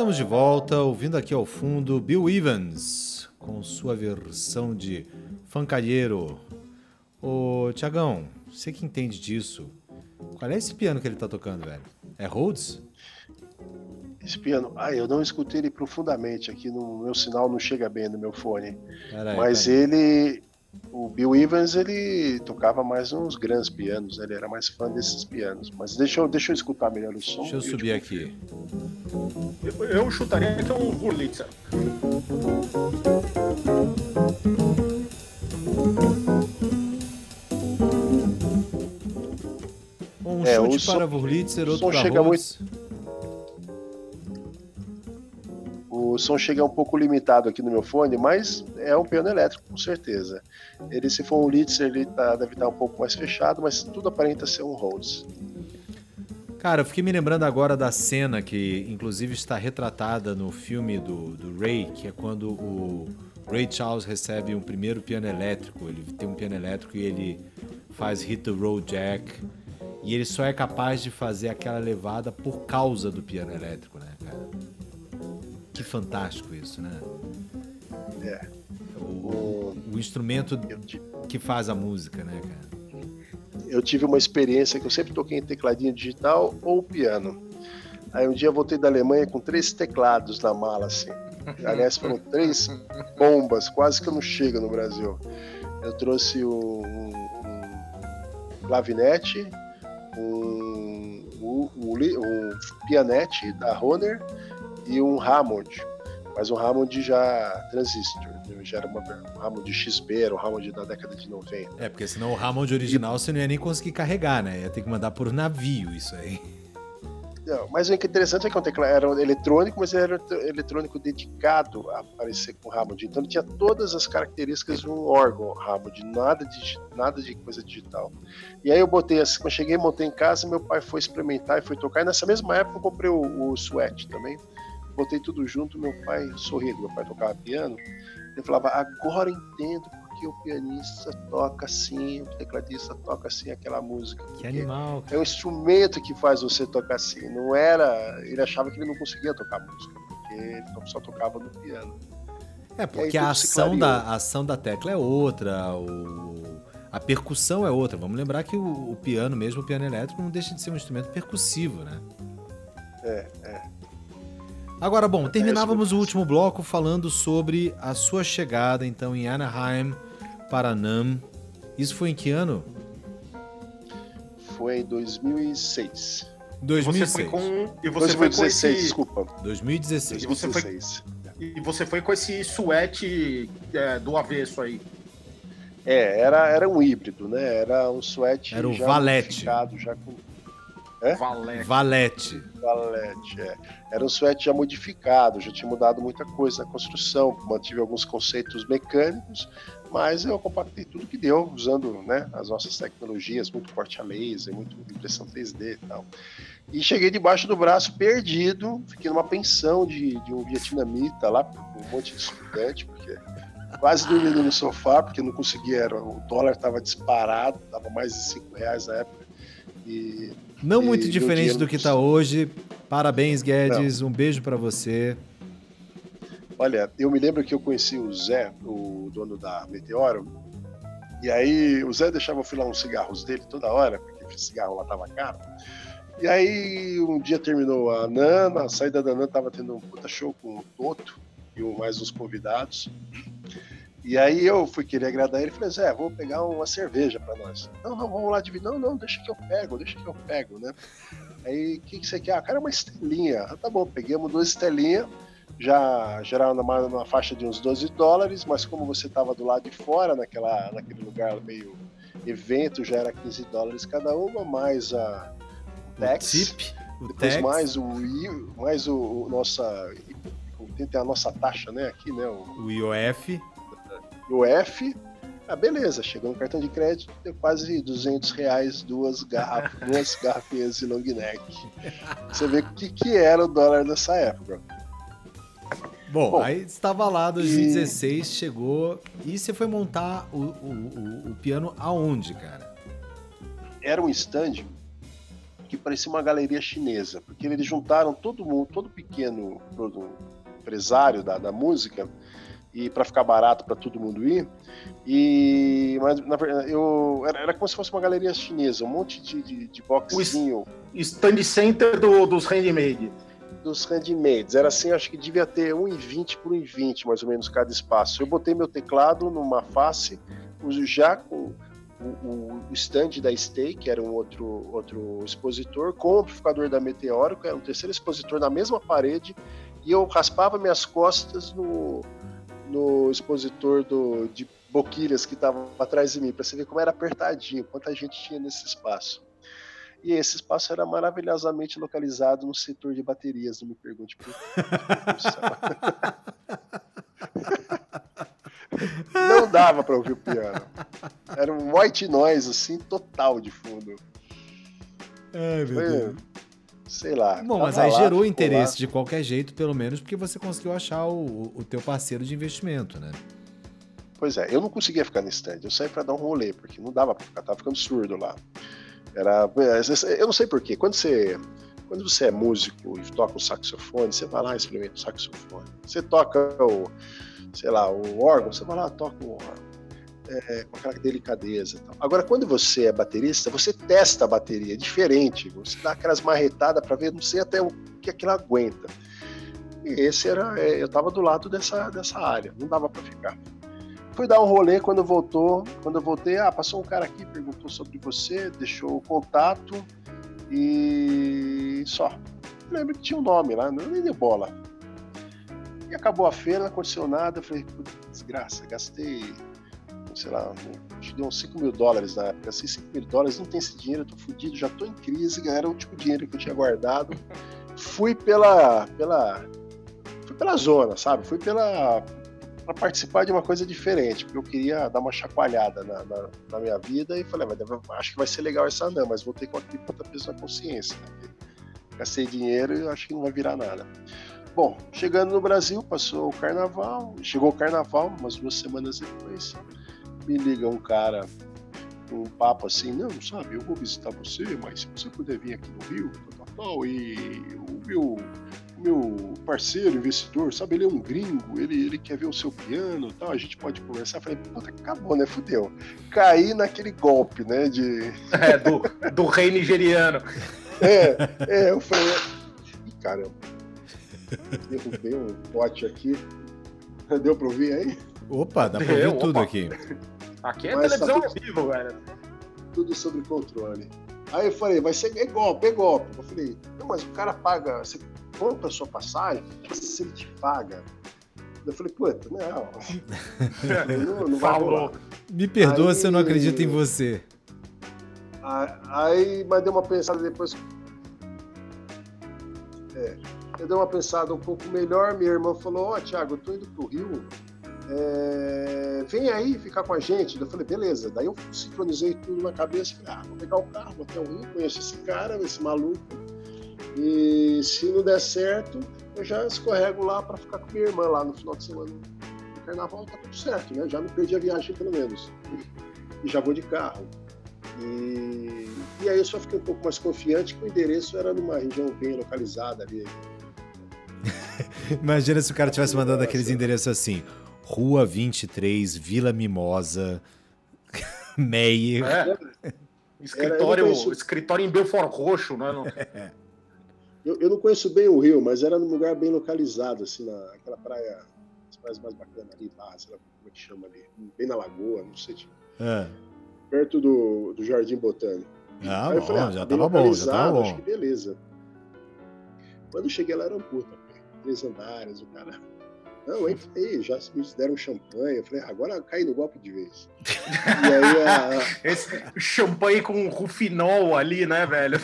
A: Estamos de volta, ouvindo aqui ao fundo Bill Evans com sua versão de Fancalheiro. Ô, Tiagão, você que entende disso, qual é esse piano que ele tá tocando, velho? É Rhodes?
D: Esse piano, ah, eu não escutei ele profundamente aqui no meu sinal não chega bem no meu fone. Mas ele, o Bill Evans ele tocava mais uns grandes pianos, né? ele era mais fã desses pianos. Mas deixa eu, deixa eu escutar melhor o som.
A: Deixa eu subir aqui.
C: Eu, eu chutaria que é um Wurlitzer.
A: Um é, chute para Wurlitzer, outro para chega Rhodes. muito
D: o som chega um pouco limitado aqui no meu fone, mas é um piano elétrico, com certeza. Ele, se for um Litzer, ele tá, deve estar um pouco mais fechado, mas tudo aparenta ser um Rhodes.
A: Cara, eu fiquei me lembrando agora da cena que, inclusive, está retratada no filme do, do Ray, que é quando o Ray Charles recebe um primeiro piano elétrico. Ele tem um piano elétrico e ele faz Hit the Road Jack. E ele só é capaz de fazer aquela levada por causa do piano elétrico, né, cara? Que fantástico isso, né?
D: É.
A: O, o instrumento que faz a música, né, cara?
D: Eu tive uma experiência que eu sempre toquei em tecladinho digital ou piano. Aí um dia eu voltei da Alemanha com três teclados na mala, assim. Aliás, foram três bombas, quase que eu não chego no Brasil. Eu trouxe um, um, um clavinete, um, um, um, pianete da Honer e um Hammond, mas um Hammond já transistor, já era uma, um Hammond XB, era um Hammond da década de 90.
A: É, porque senão o Hammond original e... você não ia nem conseguir carregar, né? Ia ter que mandar por navio isso aí.
D: Não, mas o que é interessante é que o teclado era eletrônico, mas era eletrônico dedicado a aparecer com Hammond. Então ele tinha todas as características de um órgão Hammond, nada de, nada de coisa digital. E aí eu botei assim, quando cheguei, montei em casa, meu pai foi experimentar e foi tocar. E nessa mesma época eu comprei o, o Sweat também botei tudo junto, meu pai sorria, meu pai tocava piano, ele falava, agora entendo porque o pianista toca assim, o tecladista toca assim aquela música.
A: Que animal.
D: Cara. É o instrumento que faz você tocar assim, não era, ele achava que ele não conseguia tocar música, porque ele só tocava no piano.
A: É, porque a ação, da, a ação da tecla é outra, o, a percussão é outra. Vamos lembrar que o, o piano, mesmo o piano elétrico, não deixa de ser um instrumento percussivo, né?
D: É, é.
A: Agora, bom, terminávamos o último bloco falando sobre a sua chegada, então, em Anaheim, Paranam. Isso foi em que ano?
D: Foi em 2006.
A: 2006.
C: Você foi com, e você 2016, foi com esse...
D: desculpa.
A: 2016.
C: E você foi, e você foi com esse suete é, do avesso aí.
D: É, era, era um híbrido, né? Era um suete
A: era o já valete.
D: já com
A: é? Valete. Valete.
D: Valete, é. Era um suéte já modificado, já tinha mudado muita coisa na construção, mantive alguns conceitos mecânicos, mas eu compactei tudo que deu, usando né, as nossas tecnologias, muito corte a laser, muito impressão 3D e tal. E cheguei debaixo do braço perdido, fiquei numa pensão de, de um vietnamita lá, com um monte de estudante, porque quase dormindo no sofá, porque não conseguia, era, o dólar estava disparado, estava mais de 5 reais na época. E
A: não muito diferente do que está hoje. Parabéns, Guedes. Não. Um beijo para você.
D: Olha, eu me lembro que eu conheci o Zé, o dono da Meteoro, e aí o Zé deixava eu filar uns cigarros dele toda hora, porque o cigarro lá tava caro. E aí um dia terminou a Nana, a saída da Nana tava tendo um puta show com o Toto e mais uns convidados. E aí eu fui querer agradar ele e falei, Zé, vou pegar uma cerveja para nós. Não, não, vamos lá dividir. Não, não, deixa que eu pego, deixa que eu pego, né? Aí, o que, que você quer? Ah, cara, uma estelinha. Ah, tá bom, peguemos duas estelinhas, já gerava numa, numa faixa de uns 12 dólares, mas como você tava do lado de fora, naquela, naquele lugar meio evento, já era 15 dólares cada uma, mais a
A: tax. O tip,
D: o depois tax. mais o mais o, o nossa tem a nossa taxa, né, aqui, né,
A: o, o IOF
D: o F, Ah, beleza, chegou no cartão de crédito, deu quase 200 reais, duas, garrafas, duas garrafinhas de long neck. Você vê o que, que era o dólar nessa época.
A: Bom, Bom aí estava lá 2016, e... chegou e você foi montar o, o, o, o, piano aonde, cara?
D: Era um stand que parecia uma galeria chinesa, porque eles juntaram todo mundo, todo pequeno empresário da, da música e para ficar barato para todo mundo ir. E mas na verdade eu era, era, como se fosse uma galeria chinesa, um monte de, de, de boxinho.
C: O stand center do, dos handmade.
D: Dos handmades. Era assim, acho que devia ter 1,20 por 1,20 mais ou menos cada espaço. Eu botei meu teclado numa face, já com o, o stand da Stay, que era um outro, outro expositor, com o amplificador da Meteoro, que era um terceiro expositor na mesma parede, e eu raspava minhas costas no, no expositor do, de boquilhas que estava atrás de mim, para você ver como era apertadinho, quanta gente tinha nesse espaço. E esse espaço era maravilhosamente localizado no setor de baterias, não me pergunte por Não dava para ouvir o piano. Era um white noise, assim, total de fundo.
A: Ai, meu Foi, Deus
D: sei lá.
A: Bom, mas aí lá, gerou interesse lá. de qualquer jeito, pelo menos porque você conseguiu achar o, o teu parceiro de investimento, né?
D: Pois é, eu não conseguia ficar no stand, eu saí para dar um rolê, porque não dava para ficar, tava ficando surdo lá. Era, eu não sei porquê, quando você quando você é músico e toca o saxofone, você vai lá e experimenta o saxofone. Você toca o, sei lá, o órgão, você vai lá toca o órgão é, com aquela delicadeza. Agora, quando você é baterista, você testa a bateria, é diferente. Você dá aquelas marretadas para ver, não sei até o que aquilo aguenta. E esse era, é, eu estava do lado dessa, dessa área, não dava para ficar. Fui dar um rolê quando voltou, quando eu voltei, ah, passou um cara aqui, perguntou sobre você, deixou o contato e só. lembro que tinha um nome lá, não nem deu bola. E acabou a feira, não aconteceu nada. Eu falei, desgraça, gastei sei lá, acho que deu uns 5 mil dólares na época. Assim, 5 mil dólares, não tem esse dinheiro, eu tô fudido, já tô em crise, era o tipo de dinheiro que eu tinha guardado. Fui pela. pela fui pela zona, sabe? Fui pela. para participar de uma coisa diferente, porque eu queria dar uma chacoalhada na, na, na minha vida e falei, mas acho que vai ser legal essa não, mas vou ter que aqui outra pessoa na consciência. Né? Gastei dinheiro e acho que não vai virar nada. Bom, chegando no Brasil, passou o carnaval, chegou o carnaval, umas duas semanas depois me liga um cara um papo assim, não, sabe, eu vou visitar você, mas se você puder vir aqui no Rio, tal, tal, e o meu, o meu parceiro, investidor, sabe, ele é um gringo, ele, ele quer ver o seu piano tal, a gente pode conversar. Eu falei, puta, acabou, né, fudeu. Caí naquele golpe, né, de...
C: É, do, do rei nigeriano.
D: É, é, eu falei, caramba, derrubei um pote aqui, deu pra ouvir aí?
A: Opa, dá pra ouvir tudo aqui.
C: Aqui é Mas televisão ao vivo, velho.
D: Tudo sobre controle. Aí eu falei, vai ser é golpe, é golpe. Eu falei, não, mas o cara paga, você compra a sua passagem, se ele te paga. Eu falei, puta, não. não, não vai rolar.
A: Me perdoa aí, se eu não acredito em você.
D: Aí, mas deu uma pensada depois. É, eu dei uma pensada um pouco melhor. Minha irmã falou: Ó, oh, Thiago, eu tô indo pro Rio é, vem aí ficar com a gente. Eu falei, beleza. Daí eu sincronizei tudo na cabeça. Falei, ah, vou pegar o carro, vou até o Rio, conheço esse cara, esse maluco. E se não der certo, eu já escorrego lá para ficar com minha irmã lá no final de semana. No carnaval tá tudo certo, né? Já não perdi a viagem pelo menos. E já vou de carro. E, e aí eu só fiquei um pouco mais confiante que o endereço era numa região bem localizada ali.
A: Imagina se o cara tivesse mandando aqueles endereços assim. Rua 23, Vila Mimosa, Meyer.
C: É. Escritório, conheço... escritório em Belfort Roxo, né?
D: É. Eu, eu, não conheço bem o Rio, mas era num lugar bem localizado, assim, naquela praia, as praias mais bacanas ali, sei lá como é que chama ali, bem na lagoa, não sei, tipo, é. perto do, do Jardim Botânico.
A: Ah, bom, falei, ah, já tava bom, já tava bom. Acho
D: que beleza. Quando eu cheguei lá era um puta, três andares, o cara não, aí falei, já me deram champanhe. Eu falei, ah, agora cai no golpe de vez.
C: e aí a... Esse champanhe com rufinol ali, né, velho?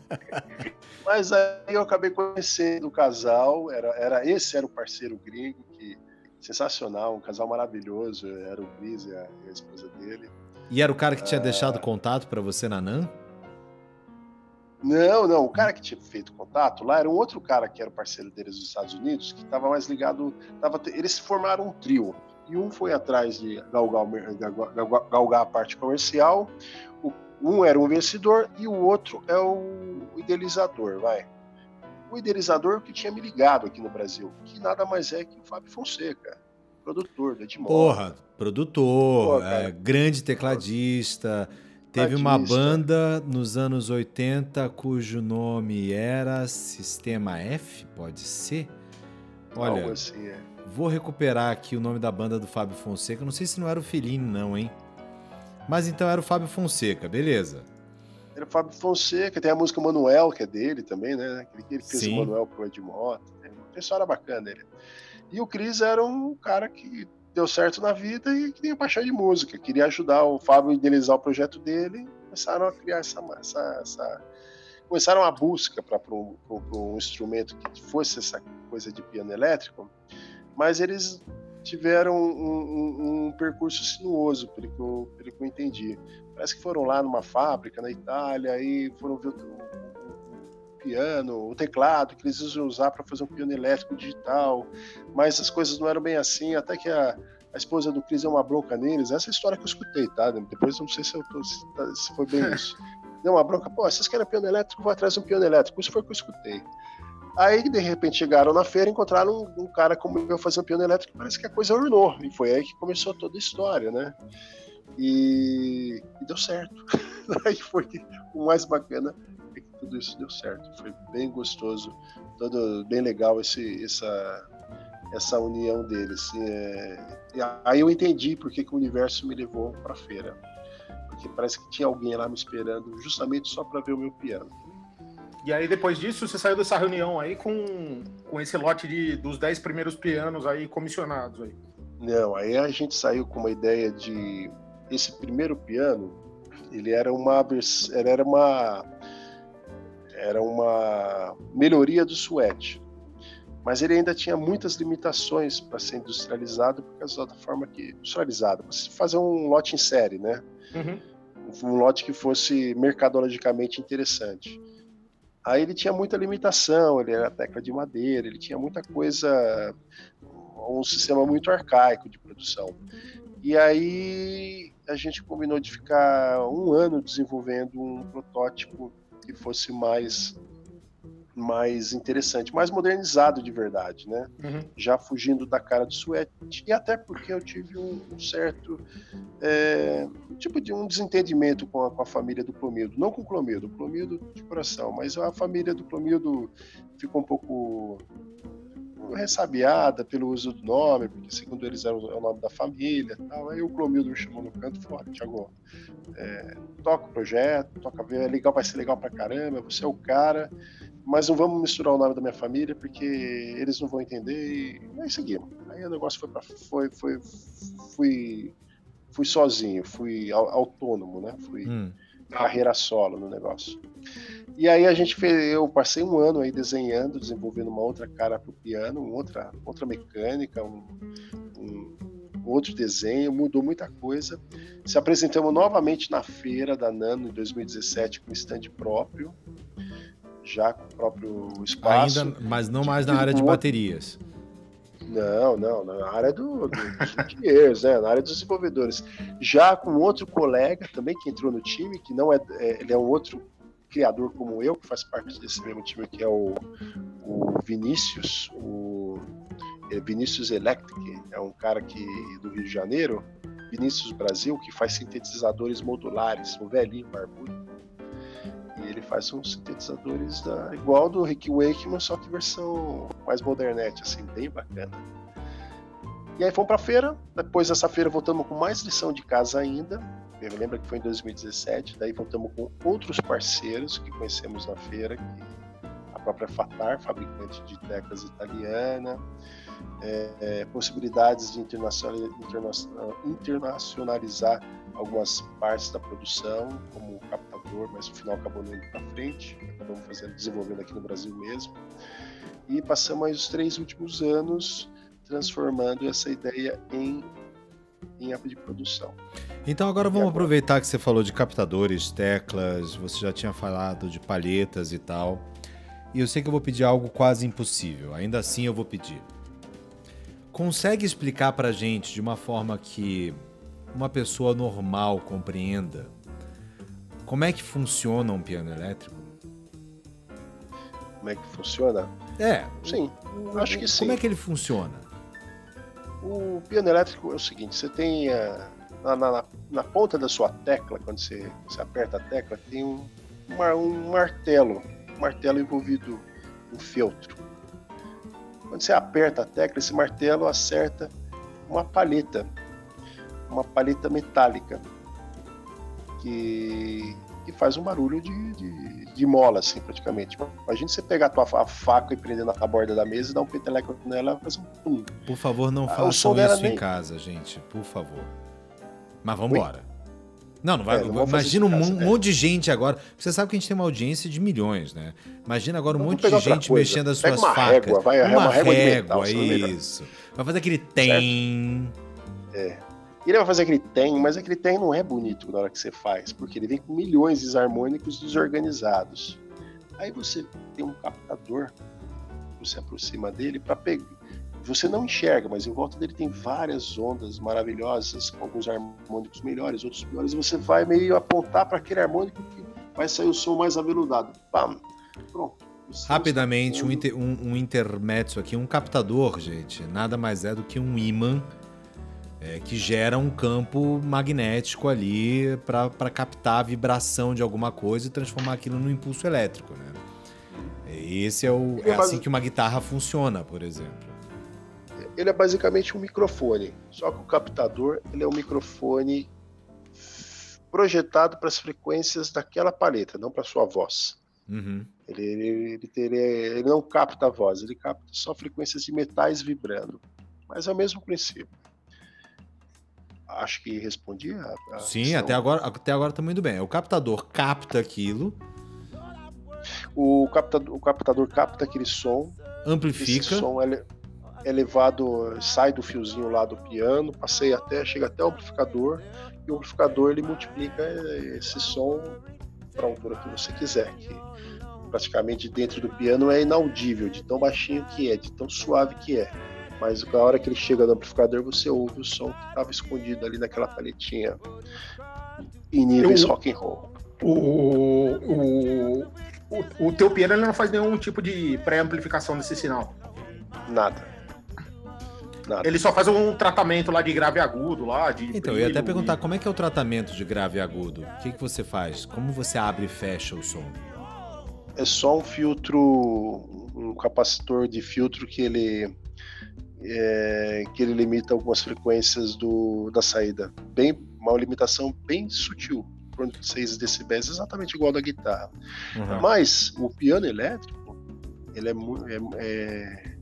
D: Mas aí eu acabei conhecendo o casal, era, era esse era o parceiro gringo que sensacional, um casal maravilhoso, era o Cris e a, a esposa dele.
A: E era o cara que tinha deixado contato para você na NAN?
D: Não, não. O cara que tinha feito contato lá era um outro cara que era parceiro deles dos Estados Unidos, que estava mais ligado. Tava, eles formaram um trio. E um foi atrás de galgar, galgar a parte comercial, um era um investidor e o outro é o idealizador, vai. O idealizador que tinha me ligado aqui no Brasil, que nada mais é que o Fábio Fonseca, produtor da Edmond.
A: Porra, produtor, é, grande tecladista. Teve uma banda nos anos 80 cujo nome era Sistema F, pode ser? Olha, assim, é. vou recuperar aqui o nome da banda do Fábio Fonseca. Não sei se não era o Felino, não, hein? Mas então era o Fábio Fonseca, beleza.
D: Era o Fábio Fonseca, tem a música Manuel, que é dele também, né? Ele fez Sim. o Manuel pro Edmota. Tem uma história bacana ele. E o Cris era um cara que deu certo na vida e que tinha paixão de música. Queria ajudar o Fábio a idealizar o projeto dele. Começaram a criar essa. essa, essa começaram a busca para um, um, instrumento que fosse essa coisa de piano elétrico, mas eles tiveram um, um, um percurso sinuoso, pelo que, eu, pelo que eu entendi. Parece que foram lá numa fábrica na Itália e foram ver piano, o teclado que eles iam usar para fazer um piano elétrico digital, mas as coisas não eram bem assim, até que a, a esposa do Cris deu uma bronca neles. Essa é a história que eu escutei, tá? Depois não sei se, eu tô, se, tá, se foi bem isso. Deu uma bronca, pô, vocês querem piano elétrico, vou atrás de um piano elétrico. Isso foi o que eu escutei. Aí, de repente, chegaram na feira e encontraram um, um cara como eu fazendo piano elétrico. Parece que a coisa ornou. E foi aí que começou toda a história, né? E, e deu certo. aí foi o mais bacana tudo isso deu certo. Foi bem gostoso, todo bem legal esse, essa, essa união deles. É, e aí eu entendi por que, que o universo me levou para a feira. Porque parece que tinha alguém lá me esperando justamente só para ver o meu piano.
C: E aí, depois disso, você saiu dessa reunião aí com, com esse lote de, dos 10 primeiros pianos aí comissionados aí.
D: Não, aí a gente saiu com uma ideia de esse primeiro piano, ele era uma ele era uma era uma melhoria do suete, mas ele ainda tinha muitas limitações para ser industrializado por causa da forma que industrializado, você fazer um lote em série, né? Uhum. Um lote que fosse mercadologicamente interessante. Aí ele tinha muita limitação, ele era tecla de madeira, ele tinha muita coisa, um sistema muito arcaico de produção. E aí a gente combinou de ficar um ano desenvolvendo um protótipo que fosse mais mais interessante, mais modernizado de verdade, né? Uhum. Já fugindo da cara do suéte e até porque eu tive um, um certo é, tipo de um desentendimento com a, com a, família do Clomildo, não com o Clomildo, o Clomildo de coração, mas a família do Clomildo ficou um pouco ressabiada pelo uso do nome, porque segundo eles era o nome da família tal. Aí o Clomildo me chamou no canto e falou, olha, Thiago, é, toca o projeto, toca é legal, vai ser legal pra caramba, você é o cara, mas não vamos misturar o nome da minha família, porque eles não vão entender, e aí seguimos. Aí o negócio foi pra, foi, foi, fui, fui sozinho, fui autônomo, né? Fui hum. Carreira solo no negócio. E aí a gente fez, eu passei um ano aí desenhando, desenvolvendo uma outra cara para o piano, outra, outra mecânica, um, um, outro desenho, mudou muita coisa. Se apresentamos novamente na feira da Nano em 2017 com stand próprio, já com o próprio espaço.
A: Ainda, mas não mais na área de baterias.
D: Não, não, na área do, do, dos engenheiros, né, na área dos desenvolvedores. Já com outro colega também que entrou no time, que não é, é ele é um outro criador como eu, que faz parte desse mesmo time, que é o, o Vinícius, o é Vinícius Electric, é um cara que do Rio de Janeiro, Vinícius Brasil, que faz sintetizadores modulares, um velhinho barbudo. Ele faz uns sintetizadores da, igual do Rick Wakeman, só que versão mais modernete, assim, bem bacana. E aí fomos para a feira, depois dessa feira voltamos com mais lição de casa ainda, eu lembro que foi em 2017, daí voltamos com outros parceiros que conhecemos na feira, que a própria Fatar, fabricante de teclas italiana, é, é, possibilidades de internacionalizar algumas partes da produção, como o captador, mas no final acabou não indo para frente, acabamos fazendo, desenvolvendo aqui no Brasil mesmo. E passamos os três últimos anos transformando essa ideia em, em app de produção.
A: Então agora vamos agora? aproveitar que você falou de captadores, teclas, você já tinha falado de palhetas e tal. E eu sei que eu vou pedir algo quase impossível. Ainda assim eu vou pedir. Consegue explicar pra gente de uma forma que uma pessoa normal compreenda como é que funciona um piano elétrico?
D: Como é que funciona?
A: É.
D: Sim, o, acho que sim.
A: Como é que ele funciona?
D: O piano elétrico é o seguinte: você tem a, na, na, na, ponta da sua tecla, quando você, você aperta a tecla, tem um, um, um martelo, um martelo envolvido um feltro. Quando você aperta a tecla, esse martelo acerta uma palheta, uma palheta metálica que, que faz um barulho de, de, de mola, assim, praticamente. Imagina você pegar a tua a faca e prender na borda da mesa e dar um peteleco nela e fazer um pum.
A: Por favor, não ah, façam isso nem... em casa, gente. Por favor. Mas vamos embora. Não, não vai. É, não imagina um casa, monte é. de gente agora. Você sabe que a gente tem uma audiência de milhões, né? Imagina agora um monte de gente mexendo as suas
D: uma
A: facas.
D: Régua, vai,
A: uma,
D: uma
A: régua, régua metal, isso. Vai fazer aquele tem.
D: É. E ele vai fazer aquele tem, mas aquele tem não é bonito na hora que você faz, porque ele vem com milhões de desarmônicos desorganizados. Aí você tem um captador, você aproxima dele para pegar. Você não enxerga, mas em volta dele tem várias ondas maravilhosas, com alguns harmônicos melhores, outros piores, e você vai meio apontar para aquele harmônico que vai sair o som mais aveludado. Pam! Pronto.
A: Rapidamente, um, inter, um, um intermezzo aqui, um captador, gente, nada mais é do que um imã é, que gera um campo magnético ali para captar a vibração de alguma coisa e transformar aquilo num impulso elétrico, né? Esse é, o, é assim que uma guitarra funciona, por exemplo.
D: Ele é basicamente um microfone, só que o captador ele é um microfone projetado para as frequências daquela paleta, não para sua voz.
A: Uhum.
D: Ele, ele, ele, ele, não capta a voz, ele capta só frequências de metais vibrando. Mas é o mesmo princípio acho que respondi a,
A: a Sim, questão. até agora, até agora tá muito bem. O captador capta aquilo.
D: O captador, o captador capta aquele som.
A: Amplifica.
D: Esse som é, é levado, sai do fiozinho lá do piano, passeia até, chega até o amplificador, e o amplificador ele multiplica esse som para a altura que você quiser. Que praticamente dentro do piano é inaudível, de tão baixinho que é, de tão suave que é mas na hora que ele chega no amplificador você ouve o som que estava escondido ali naquela paletinha em níveis Eu, rock and roll.
C: O, o, o, o teu piano ele não faz nenhum tipo de pré-amplificação desse sinal?
D: Nada.
C: Nada. Ele só faz um tratamento lá de grave e agudo lá. De
A: então, eu ia até perguntar e... como é que é o tratamento de grave e agudo? O que, que você faz? Como você abre e fecha o som?
D: É só um filtro, um capacitor de filtro que ele é, que ele limita algumas frequências do, da saída. Bem, uma limitação bem sutil, por 6 decibéis, exatamente igual da guitarra. Uhum. Mas o piano elétrico, ele é, é, é,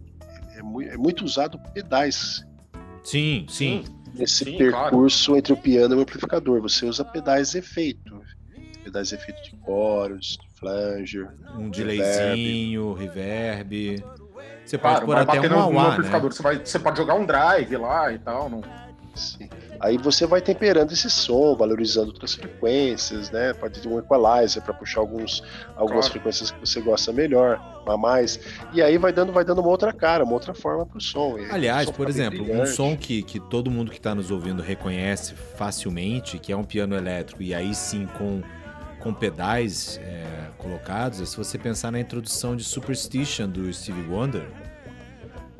D: é, é muito usado pedais.
A: Sim, sim.
D: Nesse
C: sim,
D: percurso claro. entre o piano e o amplificador, você usa pedais de efeito. Pedais de efeito de coros, de flanger,
A: um delayzinho, reverb. reverb. Você pode pôr até um no, no amplificador.
C: Né? Você, vai, você pode jogar um drive lá e tal. Não...
D: Sim. Aí você vai temperando esse som, valorizando outras frequências, né? Pode ter um equalizer para puxar alguns, algumas claro. frequências que você gosta melhor, a mais. E aí vai dando, vai dando uma outra cara, uma outra forma para o som.
A: Aliás, som por exemplo, um som que, que todo mundo que está nos ouvindo reconhece facilmente, que é um piano elétrico, e aí sim com com pedais é, colocados, é se você pensar na introdução de Superstition do Stevie Wonder,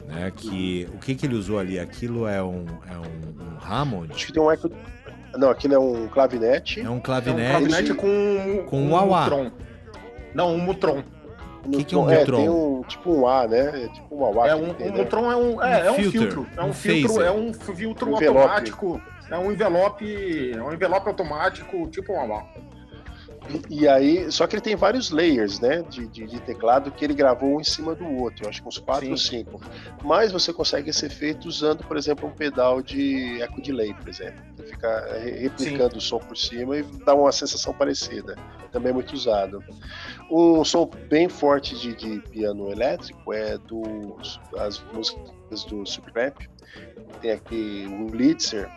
A: né? Que o que, que ele usou ali? Aquilo é um, é um, um Hammond?
D: Acho que tem um eco. Não, aquilo é um clavinete.
A: É um clavinete.
C: É um clavinete com,
A: com um wah, -wah.
C: Não, um mutron.
A: O que, que, é um é,
D: Tem um, tipo um A, né? É tipo um
C: A. É um, tem, um né? Mutron é um, é, é um filtro. É um, um filtro, é um filtro automático. É um envelope. É um envelope automático, tipo um A.
D: E aí, só que ele tem vários layers, né, de, de, de, teclado que ele gravou um em cima do outro, acho que uns quatro ou cinco. Mas você consegue esse efeito usando, por exemplo, um pedal de eco delay, por exemplo. Que fica replicando Sim. o som por cima e dá uma sensação parecida. Também é muito usado. Um som bem forte de, de piano elétrico é dos as músicas do Supertramp. Tem aqui o Litzer,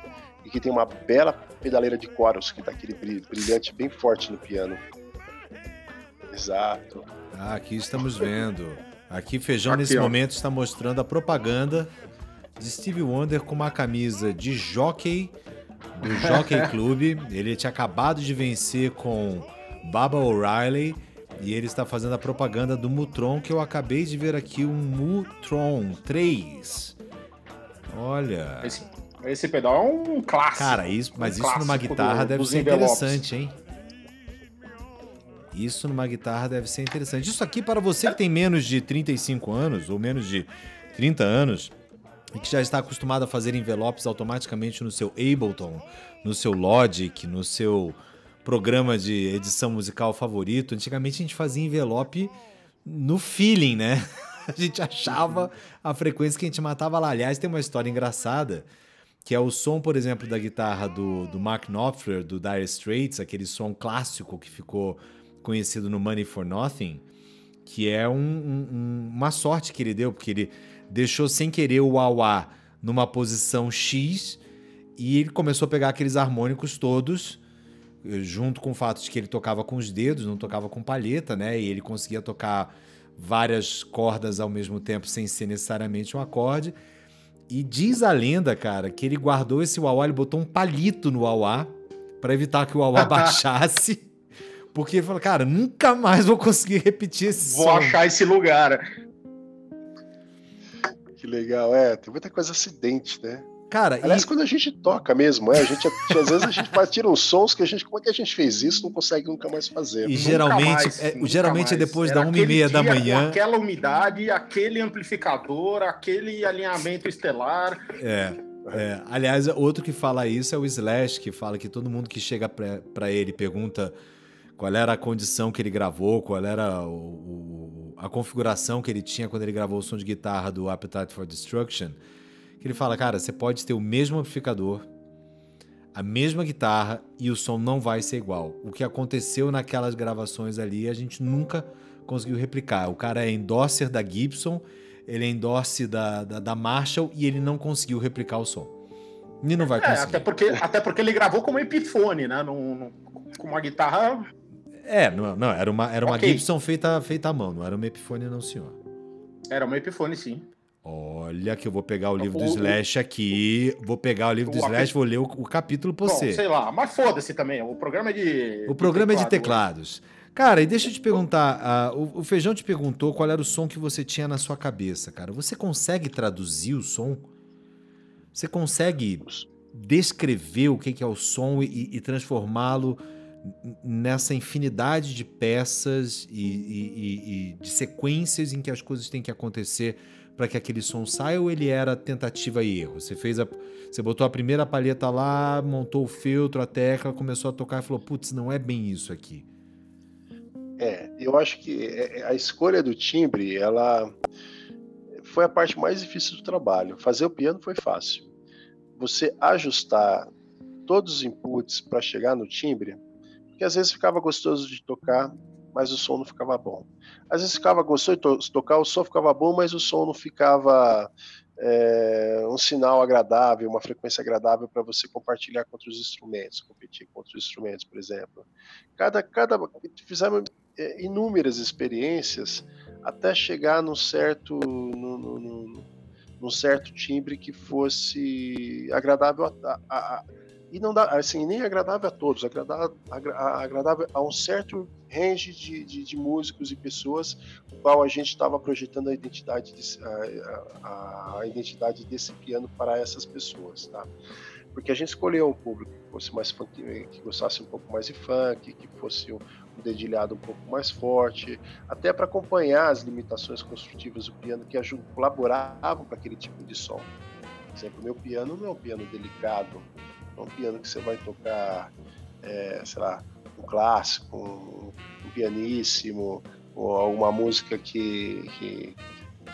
D: e que tem uma bela pedaleira de coros que dá aquele brilhante bem forte no piano. Exato.
A: Ah, aqui estamos vendo. Aqui Feijão aqui, nesse ó. momento está mostrando a propaganda de Steve Wonder com uma camisa de jockey do Jockey Club. Ele tinha acabado de vencer com Baba O'Reilly e ele está fazendo a propaganda do Mutron que eu acabei de ver aqui, um Mutron 3. Olha.
C: Esse, esse pedal é um clássico.
A: Cara, isso, mas um isso numa guitarra do, deve ser envelopes. interessante, hein? Isso numa guitarra deve ser interessante. Isso aqui para você que tem menos de 35 anos ou menos de 30 anos e que já está acostumado a fazer envelopes automaticamente no seu Ableton, no seu Logic, no seu programa de edição musical favorito. Antigamente a gente fazia envelope no feeling, né? A gente achava a frequência que a gente matava lá. Aliás, tem uma história engraçada que é o som, por exemplo, da guitarra do, do Mark Knopfler, do Dire Straits, aquele som clássico que ficou conhecido no Money for Nothing, que é um, um, uma sorte que ele deu, porque ele deixou sem querer o wah numa posição X e ele começou a pegar aqueles harmônicos todos, junto com o fato de que ele tocava com os dedos, não tocava com palheta, né? E ele conseguia tocar várias cordas ao mesmo tempo sem ser necessariamente um acorde. E diz a lenda, cara, que ele guardou esse uauá, ele botou um palito no uauá para evitar que o uauá baixasse. Porque ele falou, cara, nunca mais vou conseguir repetir esse
C: vou
A: som.
C: Vou achar esse lugar.
D: Que legal, é, tem muita coisa acidente, né?
A: Cara,
D: Aliás, e... quando a gente toca mesmo, é, a gente, às vezes a gente faz, tira uns sons que a gente, como é que a gente fez isso, não consegue nunca mais fazer.
A: E geralmente, mais, é, geralmente é depois da uma e meia da manhã.
C: aquela umidade, aquele amplificador, aquele alinhamento estelar.
A: É. É, aliás, outro que fala isso é o Slash, que fala que todo mundo que chega para ele pergunta qual era a condição que ele gravou, qual era o, o, a configuração que ele tinha quando ele gravou o som de guitarra do Appetite for Destruction que ele fala, cara, você pode ter o mesmo amplificador, a mesma guitarra e o som não vai ser igual. O que aconteceu naquelas gravações ali, a gente nunca conseguiu replicar. O cara é endorser da Gibson, ele é endorse da, da, da Marshall e ele não conseguiu replicar o som. E não vai é, conseguir.
C: até, porque, até porque ele gravou como Epiphone, né? Num, com uma guitarra.
A: É, não, não era uma, era uma okay. Gibson feita, feita à mão, não era uma Epiphone, não, senhor.
C: Era uma Epiphone, sim.
A: Olha que eu vou pegar o livro do Slash aqui, vou pegar o livro do Slash, vou ler o, o capítulo você. Bom,
C: sei lá, mas foda-se também, o programa é de...
A: O programa de é de teclados. Cara, e deixa eu te perguntar, uh, o, o, Feijão te perguntou qual era o som que você tinha na sua cabeça, cara. Você consegue traduzir o som? Você consegue descrever o que é o som e, e transformá-lo nessa infinidade de peças e, e, e de sequências em que as coisas têm que acontecer para que aquele som saia ou ele era tentativa e erro? Você fez a, você botou a primeira palheta lá, montou o filtro, a tecla, começou a tocar e falou: "Putz, não é bem isso aqui".
D: É, eu acho que é, é, a escolha do timbre, ela foi a parte mais difícil do trabalho. Fazer o piano foi fácil. Você ajustar todos os inputs para chegar no timbre, porque às vezes ficava gostoso de tocar, mas o som não ficava bom. Às vezes ficava gostoso de tocar, o som ficava bom, mas o som não ficava é, um sinal agradável, uma frequência agradável para você compartilhar contra os instrumentos, competir contra os instrumentos, por exemplo. Cada, cada fizemos é, inúmeras experiências até chegar num certo, num, num, num certo timbre que fosse agradável a, a, a e não dá, assim, nem agradável a todos, agradável, agradável a um certo range de, de, de músicos e pessoas, o qual a gente estava projetando a identidade, desse, a, a, identidade desse piano para essas pessoas, tá? Porque a gente escolheu um público que fosse mais que gostasse um pouco mais de funk, que fosse um, um dedilhado um pouco mais forte, até para acompanhar as limitações construtivas do piano que ajudam, colaboravam para aquele tipo de som. Por exemplo, meu piano não é um piano delicado, é um piano que você vai tocar, é, sei lá, um clássico, um, um pianíssimo, ou alguma música que, que,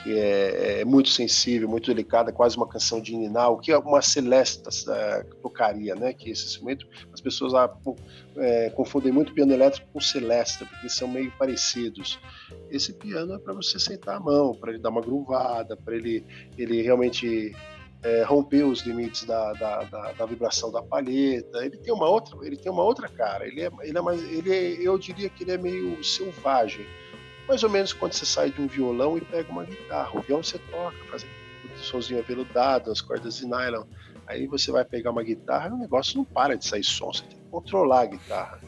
D: que é, é, muito sensível, muito delicada, quase uma canção de Niná, o que uma celesta é, tocaria, né? Que esse instrumento, as pessoas ah, é, confundem muito piano elétrico com celesta, porque são meio parecidos. Esse piano é para você sentar a mão, para ele dar uma gruvada, para ele, ele realmente é, romper os limites da, da, da, da, vibração da palheta. Ele tem uma outra, ele tem uma outra cara. Ele é, ele é mais, ele é, eu diria que ele é meio selvagem. Mais ou menos quando você sai de um violão e pega uma guitarra. O violão você toca, faz um somzinho aveludado, as cordas de nylon. Aí você vai pegar uma guitarra e o negócio não para de sair som. Você tem que controlar a guitarra.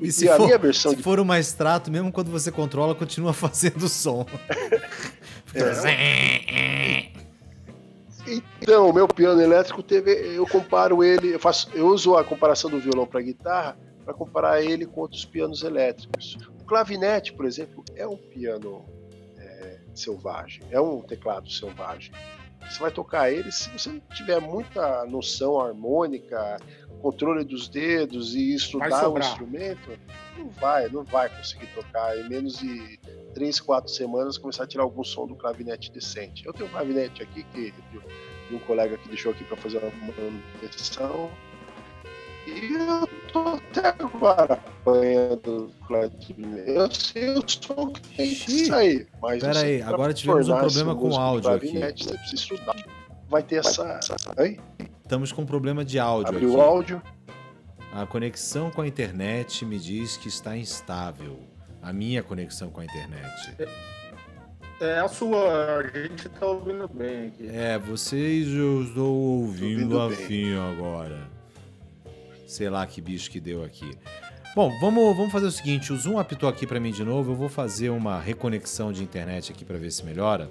A: E, e se, a for, se de... for uma extrato, mesmo quando você controla, continua fazendo som.
D: é. Então, o meu piano elétrico teve. Eu comparo ele, eu, faço, eu uso a comparação do violão para guitarra para comparar ele com outros pianos elétricos. O clavinete, por exemplo, é um piano é, selvagem, é um teclado selvagem. Você vai tocar ele se você não tiver muita noção harmônica, controle dos dedos e estudar o instrumento, não vai, não vai conseguir tocar em menos de três, quatro semanas começar a tirar algum som do clavinete decente. Eu tenho um clavinete aqui que de um colega que deixou aqui para fazer uma manutenção e eu tô até agora apanhando clavinete. Eu sei o som que tem que sair, mas
A: Pera aí, agora tivemos um problema com o áudio aqui. Você
D: precisa estudar. Vai ter essa. Oi?
A: Estamos com um problema de áudio
D: Abriu aqui. o áudio.
A: A conexão com a internet me diz que está instável. A minha conexão com a internet.
C: É a sua, a gente tá ouvindo bem aqui.
A: É, vocês eu estou ouvindo, ouvindo afim agora. Sei lá que bicho que deu aqui. Bom, vamos, vamos fazer o seguinte: o Zoom apitou aqui para mim de novo. Eu vou fazer uma reconexão de internet aqui para ver se melhora.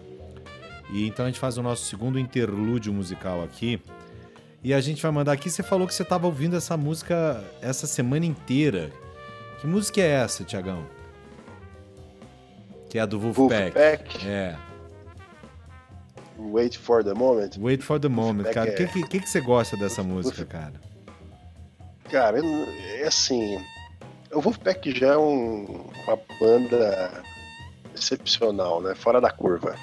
A: E então a gente faz o nosso segundo interlúdio musical aqui. E a gente vai mandar aqui. Você falou que você estava ouvindo essa música essa semana inteira. Que música é essa, Tiagão? Que é a do Wolfpack. Wolfpack. É.
D: Wait for the moment.
A: Wait for the moment, cara. O é... que, que, que, você gosta dessa música, cara?
D: Cara, é assim. O Wolfpack já é um, uma banda excepcional, né? Fora da curva.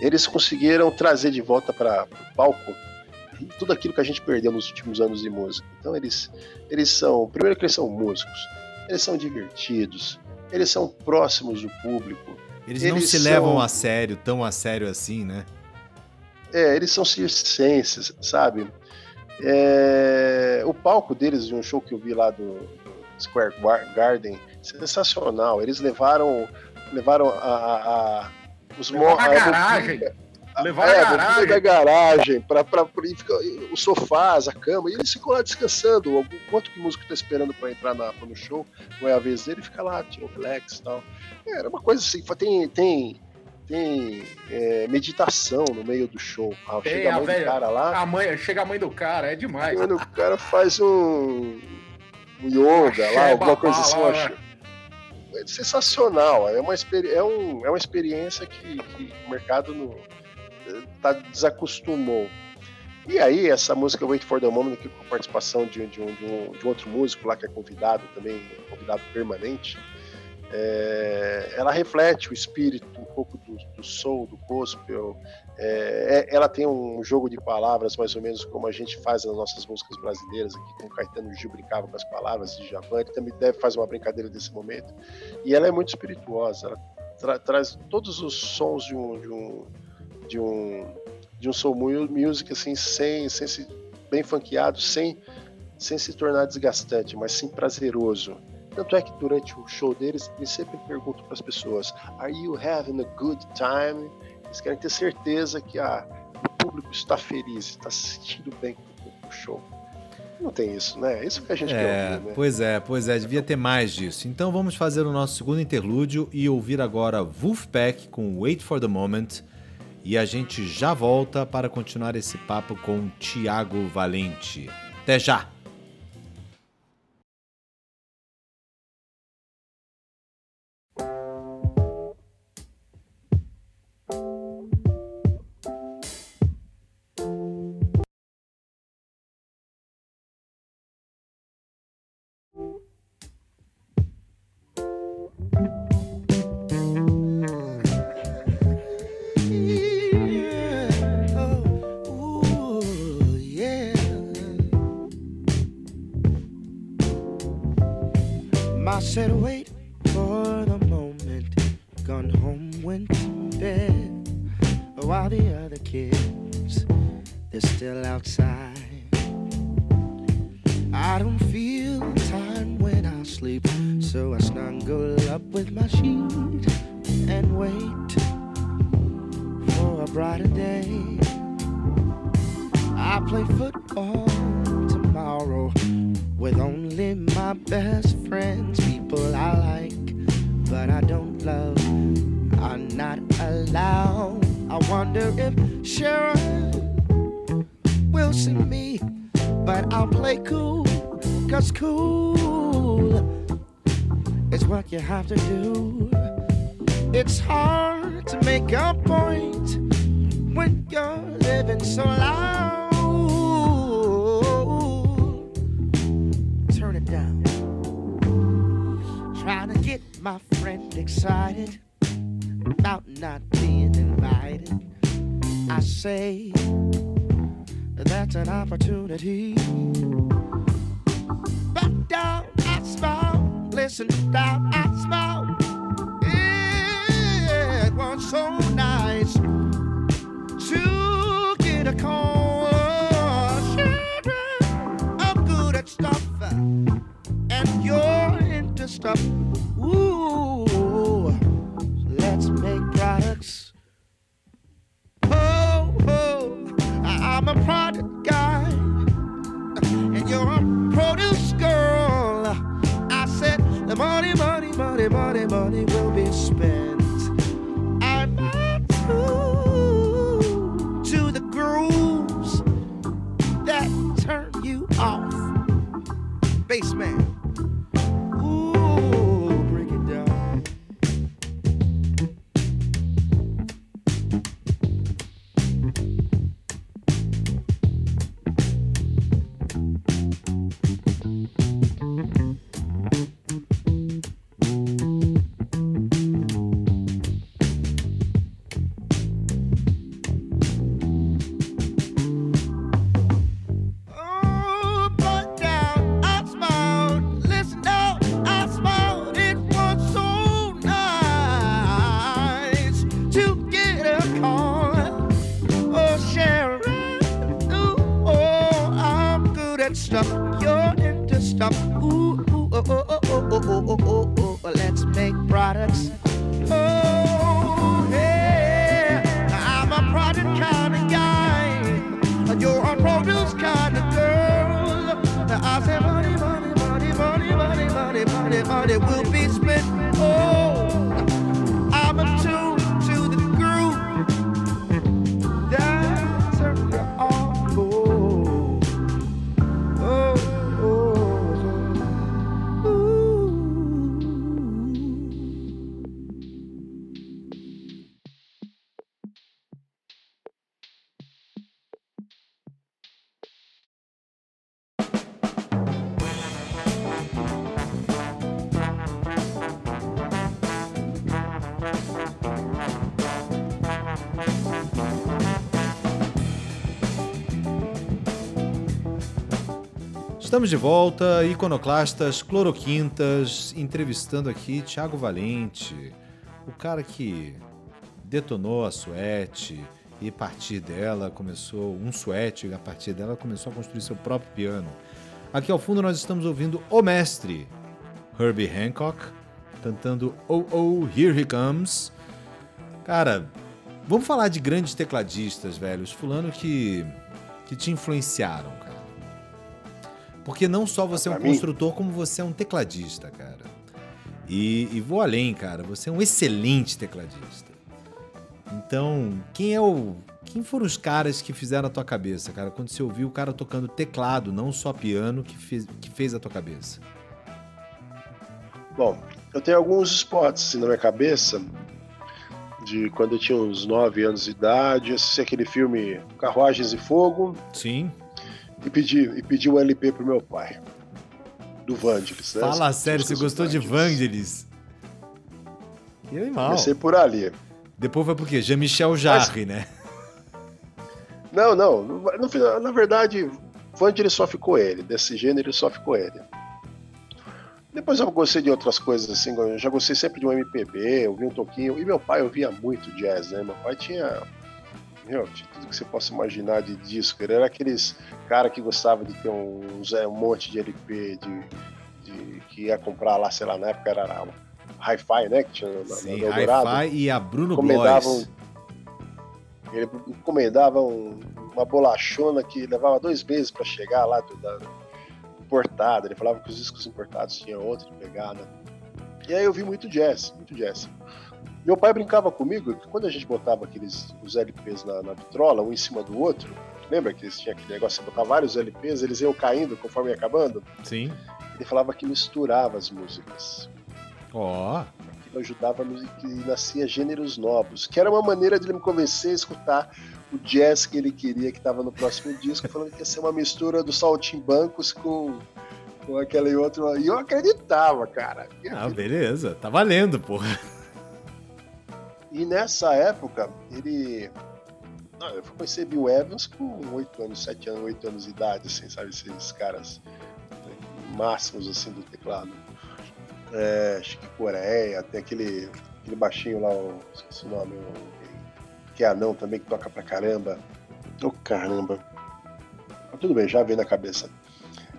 D: Eles conseguiram trazer de volta para o palco tudo aquilo que a gente perdeu nos últimos anos de música. Então eles, eles são, primeiro que eles são músicos, eles são divertidos, eles são próximos do público.
A: Eles, eles não se são... levam a sério, tão a sério assim, né?
D: É, eles são circenses, sabe? É... O palco deles, de um show que eu vi lá do, do Square Garden, sensacional. Eles levaram, levaram a, a, a
C: os mo... a garagem.
D: Levar é, a garagem. da garagem, pra, pra, pra, os sofás, a cama, e eles ficam lá descansando. Quanto que o músico tá esperando para entrar na, no show, não é a vez dele, fica lá, tira o relax e tal. É, era uma coisa assim, tem, tem, tem é, meditação no meio do show.
C: Ah, tem, chega a mãe a do cara lá. A mãe, chega a mãe do cara, é demais.
D: Mano, o cara faz um, um yoga lá, alguma coisa assim, lá, né? é sensacional. É uma, é, um, é uma experiência que, que o mercado não tá, desacostumou. E aí, essa música Wait for the Moment, aqui com a participação de, de, um, de, um, de outro músico lá que é convidado também, convidado permanente, é, ela reflete o espírito um pouco do, do soul, do gospel. É, é, ela tem um jogo de palavras, mais ou menos como a gente faz nas nossas músicas brasileiras, aqui com o Caetano Gil brincava com as palavras de Javan, ele também deve fazer uma brincadeira desse momento. E ela é muito espirituosa, ela tra traz todos os sons de um, de um de um de um soul music assim sem, sem se, bem funkeado, sem sem se tornar desgastante, mas sim prazeroso. Tanto é que durante o show deles, eles sempre perguntam para as pessoas: Are you having a good time? Eles querem ter certeza que ah, o público está feliz, está se sentindo bem com o show. Não tem isso, né? É isso que a gente é, quer ouvir, né?
A: Pois é, pois é, devia ter mais disso. Então vamos fazer o nosso segundo interlúdio e ouvir agora Wolfpack com Wait for the Moment e a gente já volta para continuar esse papo com Tiago Valente. Até já!
E: But I don't love, are not allowed. I wonder if Sharon will see me but I'll play cool, cause cool is what you have to do. It's hard to make a point when you're living so loud. My friend excited about not being invited. I say, that's an opportunity. But down, I smile. Listen, down, I smile. It was so nice to get a call. I'm good at stuff, and you're into stuff. Ooh, let's make products. Oh, oh. I'm a product guy, and you're a produce girl. I said the money, money, money, money, money will be spent. I'm true to the grooves that turn you off, bassman. Ooh,
A: Estamos de volta, iconoclastas, cloroquintas, entrevistando aqui Thiago Valente, o cara que detonou a suete e a partir dela começou um suete, e a partir dela começou a construir seu próprio piano. Aqui ao fundo nós estamos ouvindo o mestre Herbie Hancock cantando Oh Oh Here He Comes. Cara, vamos falar de grandes tecladistas, velho, os fulano que que te influenciaram, cara. Porque não só você é um construtor, como você é um tecladista, cara. E, e vou além, cara. Você é um excelente tecladista. Então, quem é o. Quem foram os caras que fizeram a tua cabeça, cara? Quando você ouviu o cara tocando teclado, não só piano, que fez, que fez a tua cabeça?
D: Bom, eu tenho alguns spots assim, na minha cabeça de quando eu tinha uns 9 anos de idade, assisti aquele filme Carruagens e Fogo
A: Sim.
D: E pedi, e pedi um LP pro meu pai. Do Vangelis, né?
A: Fala sério, você gostou de Vangelis? Que animal.
D: Comecei por ali.
A: Depois foi por quê? Jean-Michel Jarre, né?
D: Não, não. no- na verdade, Vangelis só ficou ele. Desse gênero só ficou ele. Depois eu gostei de outras coisas, assim, eu já gostei sempre de um MPB, eu vi um toquinho. E meu pai ouvia muito jazz, né? Meu pai tinha. Meu, tinha tudo que você possa imaginar de disco. Ele era aqueles cara que gostava de ter um, um monte de LP, de, de, que ia comprar lá, sei lá, na época era Hi-Fi, né? Que tinha
A: na, Sim, Hi-Fi e a Bruno
D: Blois. Ele encomendava um, uma bolachona que levava dois meses para chegar lá do, da, importada. Ele falava que os discos importados tinham outra pegada. E aí eu vi muito jazz, muito jazz. Meu pai brincava comigo que quando a gente botava aqueles os LPs na, na vitrola, um em cima do outro, lembra que eles tinham aquele negócio de botar vários LPs, eles iam caindo conforme ia acabando?
A: Sim.
D: Ele falava que misturava as músicas.
A: Ó.
D: Oh aquilo ajudava que nascia gêneros novos, que era uma maneira de ele me convencer a escutar o jazz que ele queria, que estava no próximo disco, falando que ia ser uma mistura do Saltimbancos com, com aquele outro. E eu acreditava, cara.
A: ah, beleza, tá valendo, porra.
D: E nessa época, ele. Eu conheci Bill Evans com 8 anos, 7 anos, 8 anos de idade, assim, sabe? Esses caras máximos assim do teclado é, Chique Coreia, tem aquele, aquele baixinho lá, o, esqueci o nome, o, que é anão também, que toca pra caramba. Ô oh, caramba. Mas tudo bem, já vem na cabeça.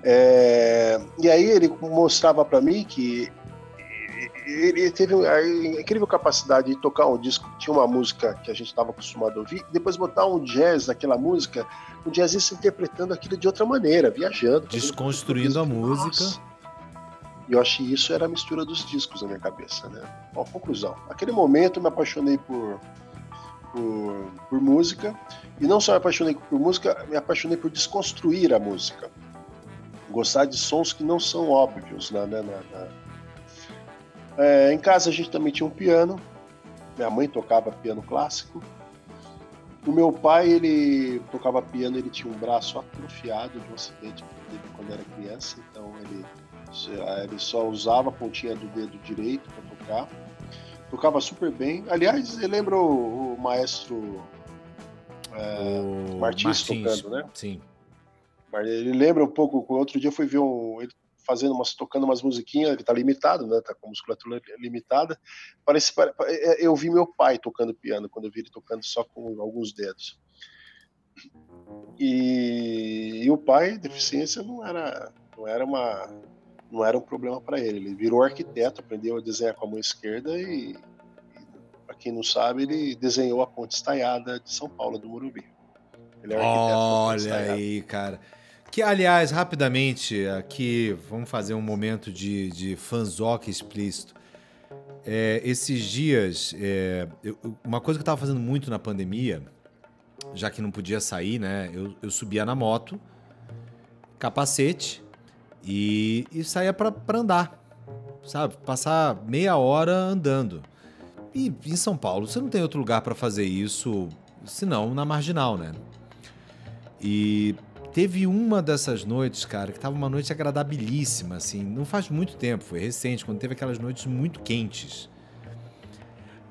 D: É, e aí ele mostrava para mim que ele teve a incrível capacidade de tocar um disco que tinha uma música que a gente estava acostumado a ouvir, e depois botar um jazz naquela música, um jazzista interpretando aquilo de outra maneira, viajando.
A: Desconstruindo a música. Nossa.
D: E eu achei isso era a mistura dos discos na minha cabeça, né? Ó, conclusão. Naquele momento eu me apaixonei por, por, por, música, e não só me apaixonei por música, me apaixonei por desconstruir a música. Gostar de sons que não são óbvios, né? né, né, né. É, em casa a gente também tinha um piano, minha mãe tocava piano clássico. O meu pai, ele tocava piano, ele tinha um braço atrofiado de um acidente quando era criança, então ele ele só usava a pontinha do dedo direito para tocar. Tocava super bem. Aliás, você lembra o, o maestro é, o Martins, Martins, tocando, né?
A: Sim.
D: Ele lembra um pouco. Outro dia eu fui ver um, ele fazendo umas, tocando umas musiquinhas, ele tá limitado, né? Tá com musculatura limitada. Parece, é, eu vi meu pai tocando piano quando eu vi ele tocando só com alguns dedos. E, e o pai, deficiência não era, não era uma não era um problema para ele. Ele virou arquiteto, aprendeu a desenhar com a mão esquerda e, e para quem não sabe, ele desenhou a ponte estaiada de São Paulo, do Morumbi.
A: Ele é arquiteto Olha aí, cara. Que, aliás, rapidamente, aqui vamos fazer um momento de, de fanzoque explícito. É, esses dias, é, eu, uma coisa que eu estava fazendo muito na pandemia, já que não podia sair, né? Eu, eu subia na moto, capacete, e, e saía para andar, sabe? Passar meia hora andando. E em São Paulo você não tem outro lugar para fazer isso senão na marginal, né? E teve uma dessas noites, cara, que tava uma noite agradabilíssima, assim, não faz muito tempo, foi recente, quando teve aquelas noites muito quentes.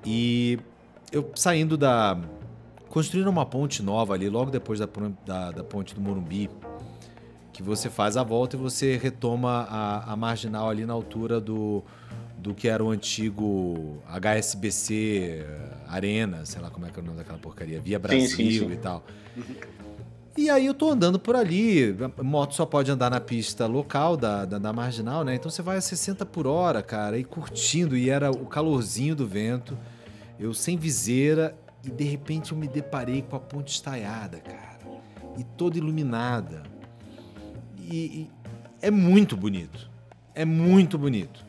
A: E eu saindo da. Construíram uma ponte nova ali, logo depois da, da, da ponte do Morumbi que você faz a volta e você retoma a, a marginal ali na altura do, do que era o antigo HSBC Arena, sei lá como é que é o nome daquela porcaria, Via Brasil sim, sim, sim. e tal. E aí eu tô andando por ali, a moto só pode andar na pista local da, da, da, marginal, né? Então você vai a 60 por hora, cara, e curtindo, e era o calorzinho do vento, eu sem viseira, e de repente eu me deparei com a ponte estaiada, cara, e toda iluminada e, e é muito bonito. É muito bonito.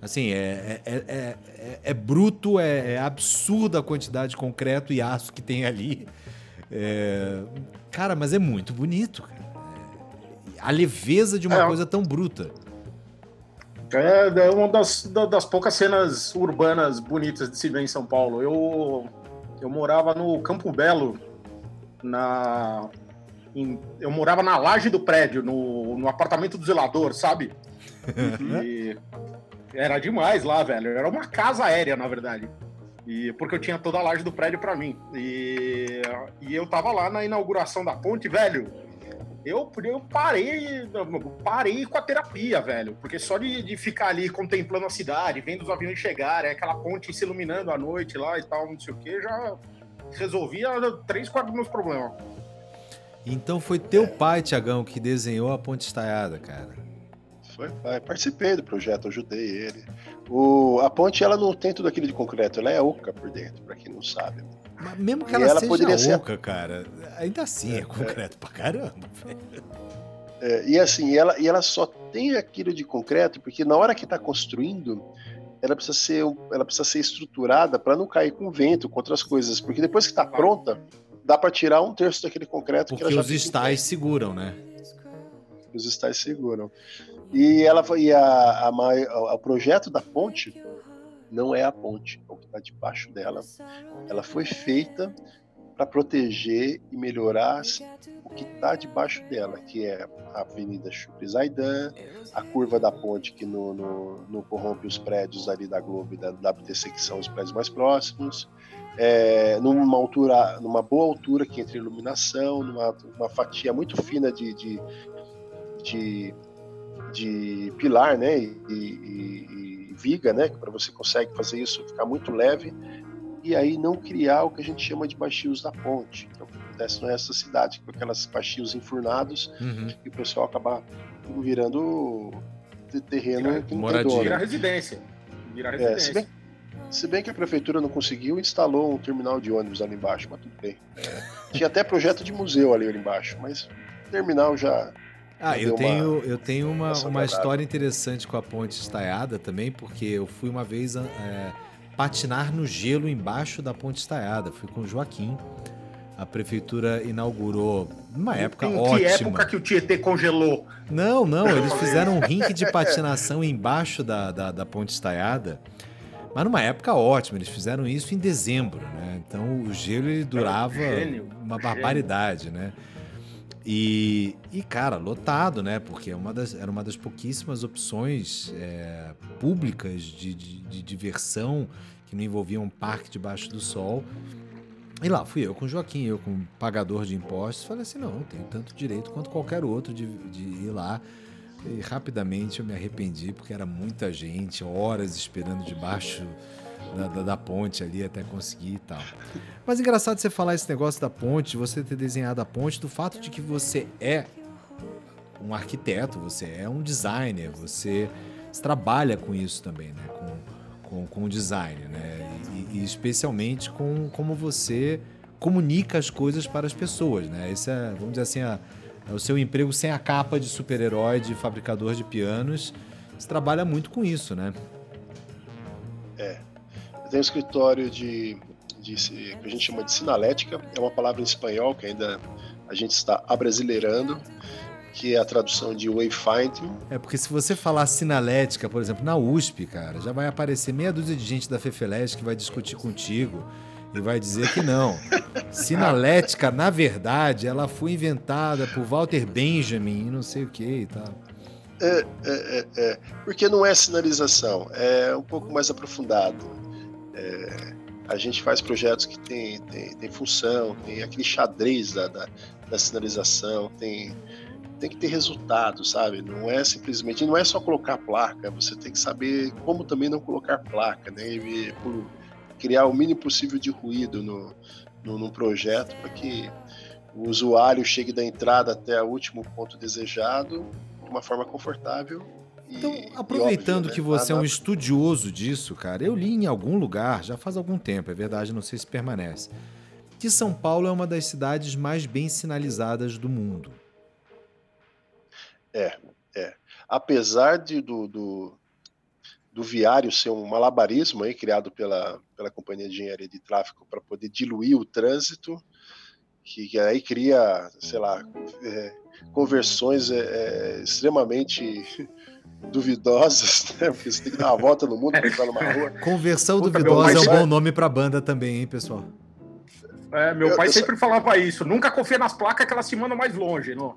A: Assim, é, é, é, é, é bruto, é, absurda a quantidade de concreto e aço que tem ali. Cara, mas é muito bonito. Cara. A leveza de uma coisa tão bruta.
C: É, uma das, das poucas cenas urbanas bonitas de se ver em São Paulo. Eu, eu morava no Campo Belo, na, em, eu morava na laje do prédio, no, no apartamento do zelador, sabe? E era demais lá, velho. Era uma casa aérea, na verdade. E porque eu tinha toda a laje do prédio para mim. E, e eu tava lá na inauguração da ponte, velho. eu, eu parei, parei com a terapia, velho. Porque só de, de ficar ali contemplando a cidade, vendo os aviões chegarem, aquela ponte se iluminando à noite lá e tal, não sei o que, já resolvia três, quatro dos meus problemas.
A: Então foi teu pai, Tiagão, que desenhou a ponte estaiada, cara.
D: Foi, pai. Participei do projeto, ajudei ele. O, a ponte, ela não tem tudo aquilo de concreto, ela é oca por dentro, para quem não sabe.
A: Mas mesmo que ela, ela seja oca, ser... cara, ainda assim é, é concreto é. pra caramba, velho.
D: É, e assim, ela, e ela só tem aquilo de concreto porque na hora que está construindo, ela precisa ser, ela precisa ser estruturada para não cair com vento, com outras coisas. Porque depois que está pronta, dá para tirar um terço daquele concreto
A: porque que ela já os estais seguram, né?
D: Os estais seguram. E ela e a, o projeto da ponte não é a ponte, é o que está debaixo dela. Ela foi feita para proteger e melhorar o que está debaixo dela, que é a Avenida Chupri Zaidan, a curva da ponte que no, no, no, corrompe os prédios ali da Globo e da WTC, que são os prédios mais próximos, é, numa altura, numa boa altura que entre iluminação, numa uma fatia muito fina de, de, de, de pilar, né, e, e, e viga, né, para você consegue fazer isso ficar muito leve e aí não criar o que a gente chama de baixios da ponte, que é o que acontece resto da cidade, com aquelas baixios enfurnados uhum. e o pessoal acaba virando terreno
C: que não moradia. Vira residência. Vira residência. É,
D: se, bem, se, bem, que a prefeitura não conseguiu, instalou um terminal de ônibus ali embaixo, mas tudo bem. É, tinha até projeto de museu ali, ali embaixo, mas o terminal já
A: ah, eu tenho, uma, eu tenho uma, uma história interessante com a ponte estaiada também, porque eu fui uma vez é, patinar no gelo embaixo da ponte estaiada. Fui com o Joaquim. A prefeitura inaugurou numa época em ótima. Em que
C: época que o Tietê congelou?
A: Não, não, eles fizeram um rink de patinação embaixo da, da, da ponte estaiada. Mas numa época ótima, eles fizeram isso em dezembro, né? Então o gelo ele durava gênio, uma barbaridade, gênio. né? E, e, cara, lotado, né? Porque é uma das, era uma das pouquíssimas opções é, públicas de, de, de, diversão que não envolviam um parque debaixo do sol. E lá fui eu com o Joaquim, eu com pagador de impostos, falei assim, não, tenho tanto direito quanto qualquer outro de, de ir lá. E rapidamente eu me arrependi, porque era muita gente, horas esperando debaixo da, da, da, ponte ali até conseguir e tal. Mas engraçado você falar esse negócio da ponte, você ter desenhado a ponte, do fato de que você é um arquiteto, você é um designer, você, trabalha com isso também, né? Com, com, com o design, né? E, e, especialmente com como você comunica as coisas para as pessoas, né? Esse é, vamos dizer assim, a, é o seu emprego sem a capa de super-herói, de fabricador de pianos. Você trabalha muito com isso, né?
D: É, tem um escritório de, de, que a gente chama de sinalética, é uma palavra em espanhol que ainda a gente está abrasileirando, que é a tradução de wayfinding.
A: É porque se você falar sinalética, por exemplo, na USP, cara, já vai aparecer meia dúzia de gente da Fefeleste que vai discutir contigo e vai dizer que não. Sinalética, na verdade, ela foi inventada por Walter Benjamin e não sei o que e tal.
D: É, é, é, é, porque não é sinalização, é um pouco mais aprofundado. É, a gente faz projetos que tem, tem, tem função, tem aquele xadrez da, da, da, sinalização, tem, tem que ter resultado, sabe? Não é simplesmente, não é só colocar placa, você tem que saber como também não colocar placa, né? E, criar o mínimo possível de ruído no, no, num projeto para que o usuário chegue da entrada até o último ponto desejado de uma forma confortável
A: então, aproveitando que você é um estudioso disso, cara, eu li em algum lugar, já faz algum tempo, é verdade, não sei se permanece, que São Paulo é uma das cidades mais bem sinalizadas do mundo.
D: É, é. Apesar de, do, do, do viário ser um malabarismo aí, criado pela, pela Companhia de Engenharia de Tráfego para poder diluir o trânsito, que, que aí cria, sei lá, é, conversões é, é extremamente duvidosas, né? Porque você tem que dar uma volta no mundo para entrar numa rua.
A: Conversão Puta, duvidosa é um bom nome para banda também, hein, pessoal?
C: É, meu eu, pai eu sempre falava isso. Nunca confia nas placas que elas se mandam mais longe, não?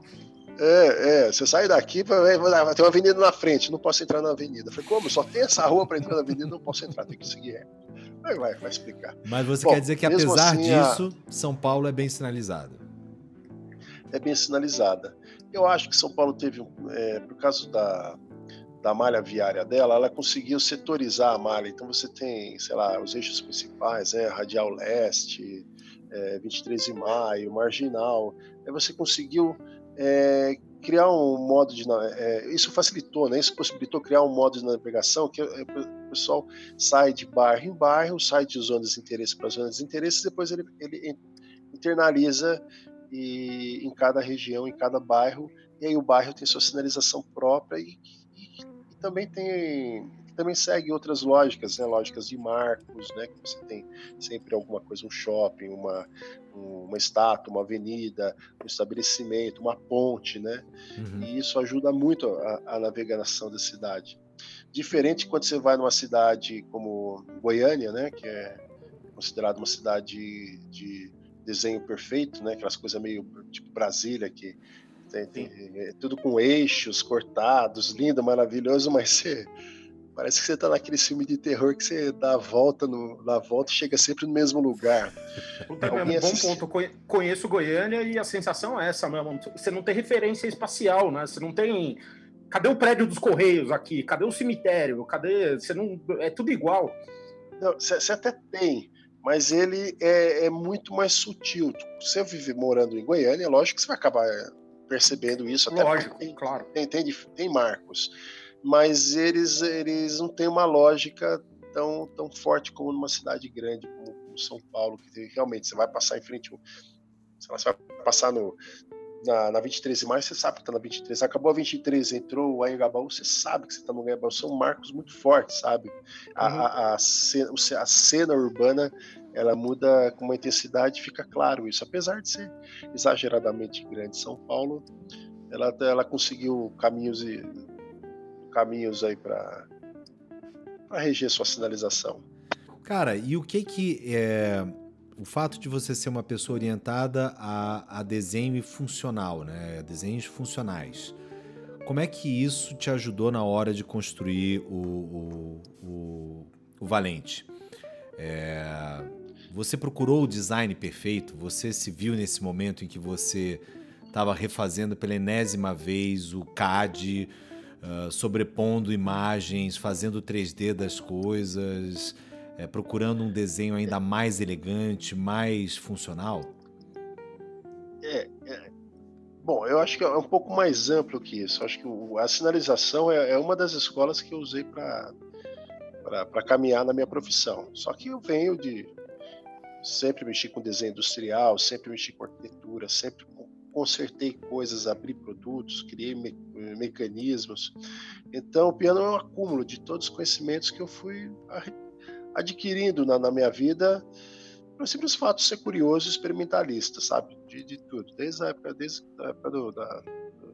D: É, é, você sai daqui, tem uma avenida na frente, não posso entrar na avenida. Eu falei, como? Só tem essa rua para entrar na avenida, não posso entrar, tem que seguir Vai, vai, vai explicar.
A: Mas você Bom, quer dizer que apesar assim, disso, a... São Paulo é bem sinalizado?
D: É bem sinalizada. Eu acho que São Paulo teve, é, por causa da, da malha viária dela, ela conseguiu setorizar a malha. Então você tem, sei lá, os eixos principais, né? Radial Leste, é, 23 de Maio, Marginal. Aí você conseguiu é, criar um modo de é, isso facilitou, né? Isso possibilitou criar um modo de navegação que é, o pessoal sai de bairro em bairro, sai de zonas de interesse para zonas de interesse, depois ele, ele internaliza e, em cada região, em cada bairro, e aí o bairro tem sua sinalização própria e, e, e também tem também segue outras lógicas, né? lógicas de marcos, né? que você tem sempre alguma coisa, um shopping, uma, uma estátua, uma avenida, um estabelecimento, uma ponte, né? Uhum. E isso ajuda muito a, a navegação da cidade. Diferente quando você vai numa cidade como Goiânia, né? que é considerada uma cidade de desenho perfeito, né? Aquelas coisas meio tipo Brasília que tem, tem é, tudo com eixos cortados, lindo, maravilhoso, mas você Parece que você tá naquele filme de terror que você dá a volta, no, dá a volta e chega sempre no mesmo lugar.
C: Puta, é um bom ponto. Conheço Goiânia e a sensação é essa mesmo. Você não tem referência espacial, né? Você não tem. Cadê o prédio dos Correios aqui? Cadê o cemitério? Cadê. Você não. É tudo igual.
D: Você até tem, mas ele é, é, muito mais sutil. Você vive morando em Goiânia, é lógico que você vai acabar percebendo isso. Até
C: lógico, tem, claro.
D: Tem, tem, tem marcos mas eles, eles não têm uma lógica tão, tão forte como numa cidade grande como, São Paulo, que realmente você vai passar em frente, sei lá, você vai passar no, na, na 23 de maio, você sabe que está na 23. Acabou a 23, entrou o Anhangabaú, você sabe que você está no Anhangabaú. São marcos muito fortes, sabe? A, uhum. a, a, cena, a cena urbana ela muda com uma intensidade, fica claro isso. Apesar de ser exageradamente grande, São Paulo, ela, ela conseguiu caminhos caminhos aí para reger sua sinalização.
A: Cara, e o que que é o fato de você ser uma pessoa orientada a, a desenho funcional, né? A desenhos funcionais. Como é que isso te ajudou na hora de construir o, o, o, o Valente? É, você procurou o design perfeito? Você se viu nesse momento em que você estava refazendo pela enésima vez o CAD, uh, sobrepondo imagens, fazendo 3D das coisas, é, procurando um desenho ainda mais elegante, mais funcional?
D: É, é, Bom, eu acho que é um pouco mais amplo que isso. Eu acho que a sinalização é, é, uma das escolas que eu usei para caminhar na minha profissão. Só que eu venho de sempre mexer com desenho industrial, sempre mexi com arquitetura, sempre consertei coisas, abri produtos, criei me mecanismos. Então, o piano é um acúmulo de todos os conhecimentos que eu fui adquirindo na, na minha vida pelo simples fato de ser curioso e experimentalista, sabe? De, de tudo, desde a época, desde a época do, da,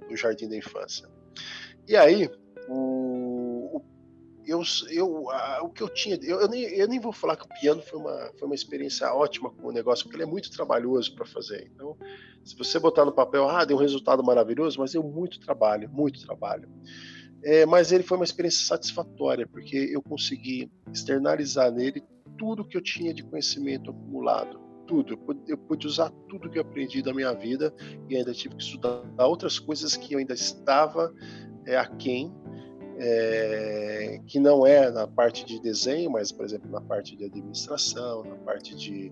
D: do jardim da infância. E aí, o, o eu, eu, a, o que eu tinha, eu, eu, nem, eu nem vou falar que o piano foi uma, foi uma experiência ótima com o negócio, porque ele é muito trabalhoso para fazer. Então, se você botar no papel, ah, deu um resultado maravilhoso, mas deu muito trabalho, muito trabalho. É, mas ele foi uma experiência satisfatória, porque eu consegui externalizar nele tudo que eu tinha de conhecimento acumulado, tudo. Eu pude, eu pude usar tudo que eu aprendi da minha vida e ainda tive que estudar outras coisas que eu ainda estava é, aquém é, que não é na parte de desenho, mas, por exemplo, na parte de administração, na parte de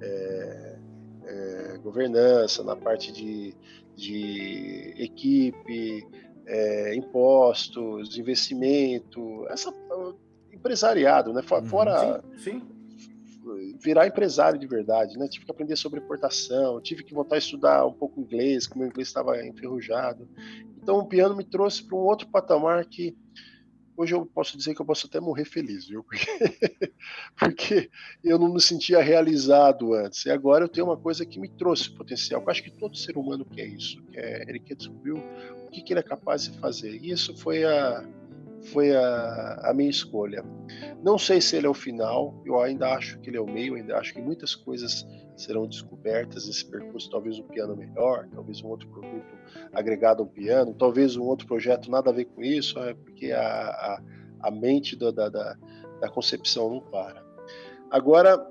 D: é, é, governança, na parte de, de equipe, é, impostos, investimento, essa empresariado, né? Uhum. Fora sim, sim. virar empresário de verdade, né? Tive que aprender sobre importação, tive que voltar a estudar um pouco inglês, como o inglês estava enferrujado. Então o piano me trouxe para um outro patamar que hoje eu posso dizer que eu posso até morrer feliz, viu? Porque, porque eu não me sentia realizado antes. E agora eu tenho uma coisa que me trouxe potencial. Eu acho que todo ser humano quer isso. Quer, ele quer descobrir o que, que ele é capaz de fazer. E isso foi a, foi a, a, minha escolha. Não sei se ele é o final, eu ainda acho que ele é o meio, ainda acho que muitas coisas serão descobertas nesse percurso, talvez um piano melhor, talvez um outro produto agregado ao piano, talvez um outro projeto nada a ver com isso, é porque a, a, a mente da, da, da, concepção não para. Agora,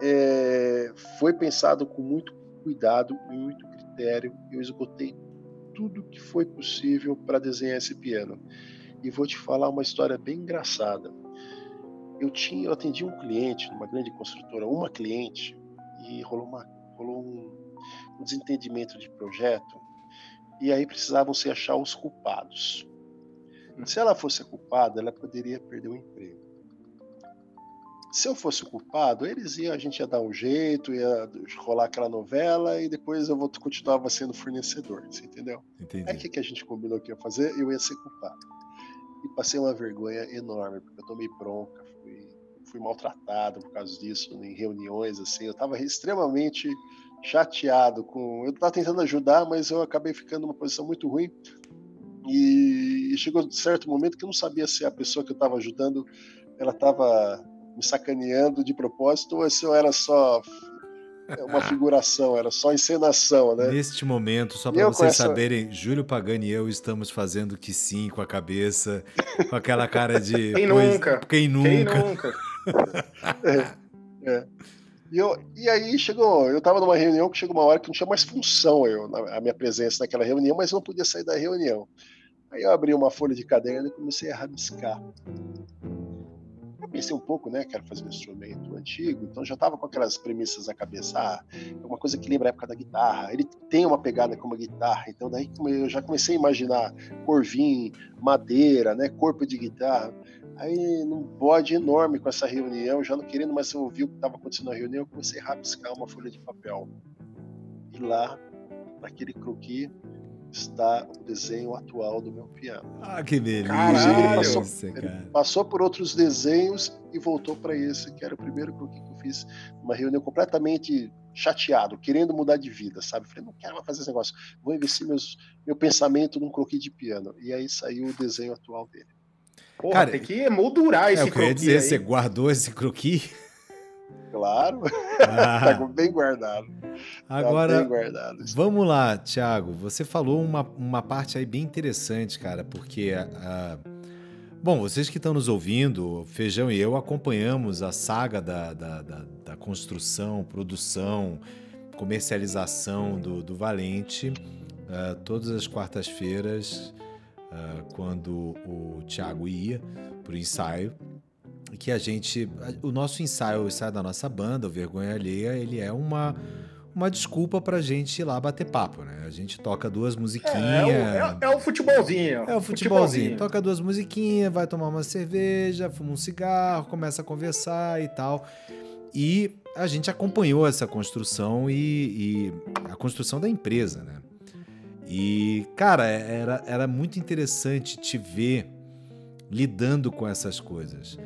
D: é, foi pensado com muito cuidado e muito critério, eu esgotei tudo que foi possível para desenhar esse piano. E vou te falar uma história bem engraçada. Eu tinha, eu atendi um cliente numa grande construtora, uma cliente, e rolou, uma, rolou um, um desentendimento de projeto. E aí precisavam se achar os culpados. Se ela fosse a culpada, ela poderia perder o emprego. Se eu fosse o culpado, eles iam, a gente ia dar um jeito, ia rolar aquela novela e depois eu vou, continuava sendo fornecedor, entendeu?
A: Entendi.
D: Aí o que, que a gente combinou que ia fazer? Eu ia ser culpado. E passei uma vergonha enorme, porque eu tomei bronca, fui, fui maltratado por causa disso, em reuniões, assim. Eu estava extremamente chateado com. Eu estava tentando ajudar, mas eu acabei ficando numa posição muito ruim. E chegou um certo momento que eu não sabia se a pessoa que eu estava ajudando ela estava me sacaneando de propósito ou se eu era só uma figuração, era só encenação, né?
A: Neste momento, só para vocês essa... saberem, Júlio Pagani e eu estamos fazendo que sim com a cabeça, com aquela cara de.
C: Quem pois... nunca?
A: Quem nunca? Quem
C: nunca?
D: é, é. E, eu, e aí chegou, eu estava numa reunião que chegou uma hora que não tinha mais função eu, a minha presença naquela reunião, mas eu não podia sair da reunião. Aí eu abri uma folha de caderno e comecei a rabiscar. Pensei um pouco, né? Quero fazer um instrumento antigo, então já estava com aquelas premissas na cabeça. Ah, é uma coisa que lembra a época da guitarra. Ele tem uma pegada como a guitarra, então daí eu já comecei a imaginar corvim, madeira, né? Corpo de guitarra. Aí, num bode enorme com essa reunião, já não querendo mais ouvir o que estava acontecendo na reunião, eu comecei a rabiscar uma folha de papel. E lá, naquele croquis, está o desenho atual do meu piano.
A: Ah, que beleza!
D: Ele passou, ele passou por outros desenhos e voltou para esse, que era o primeiro croquis que eu fiz numa reunião completamente chateado, querendo mudar de vida, sabe? Falei, não quero mais fazer esse negócio, vou investir meus, meu pensamento num croquis de piano. E aí saiu o desenho atual dele.
C: Porra, Cara, tem que moldurar esse é, croquis. Eu ia dizer, aí.
A: você guardou esse croquis?
D: Claro, ah. tá bem guardado.
A: Tá Agora, tá bem guardado. vamos lá, Thiago. Você falou uma, uma parte aí bem interessante, cara, porque uh, Bom, vocês que estão nos ouvindo, Feijão e eu acompanhamos a saga da, da, da, da construção, produção, comercialização do, do Valente uh, todas as quartas-feiras, uh, quando o Thiago ia para o ensaio que a gente. O nosso ensaio, o ensaio da nossa banda, o Vergonha Alheia, ele é uma, uma desculpa pra gente ir lá bater papo, né? A gente toca duas musiquinhas. É,
C: é, o, é, é o futebolzinho.
A: É o futebolzinho. futebolzinho. Toca duas musiquinhas, vai tomar uma cerveja, fuma um cigarro, começa a conversar e tal. E a gente acompanhou essa construção e, e a construção da empresa, né? E, cara, era, era muito interessante te ver lidando com essas coisas.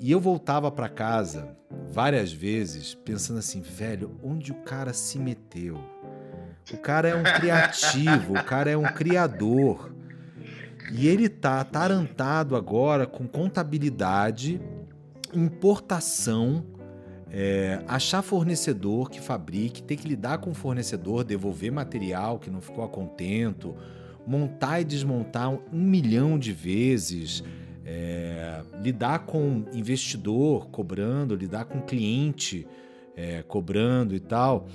A: E eu voltava para casa várias vezes pensando assim, velho, onde o cara se meteu? O cara é um criativo, o cara é um criador. E ele tá atarantado agora com contabilidade, importação, é, achar fornecedor que fabrique, ter que lidar com o fornecedor, devolver material que não ficou a contento, montar e desmontar um milhão de vezes. É, lidar com investidor cobrando, lidar com cliente é, cobrando e tal.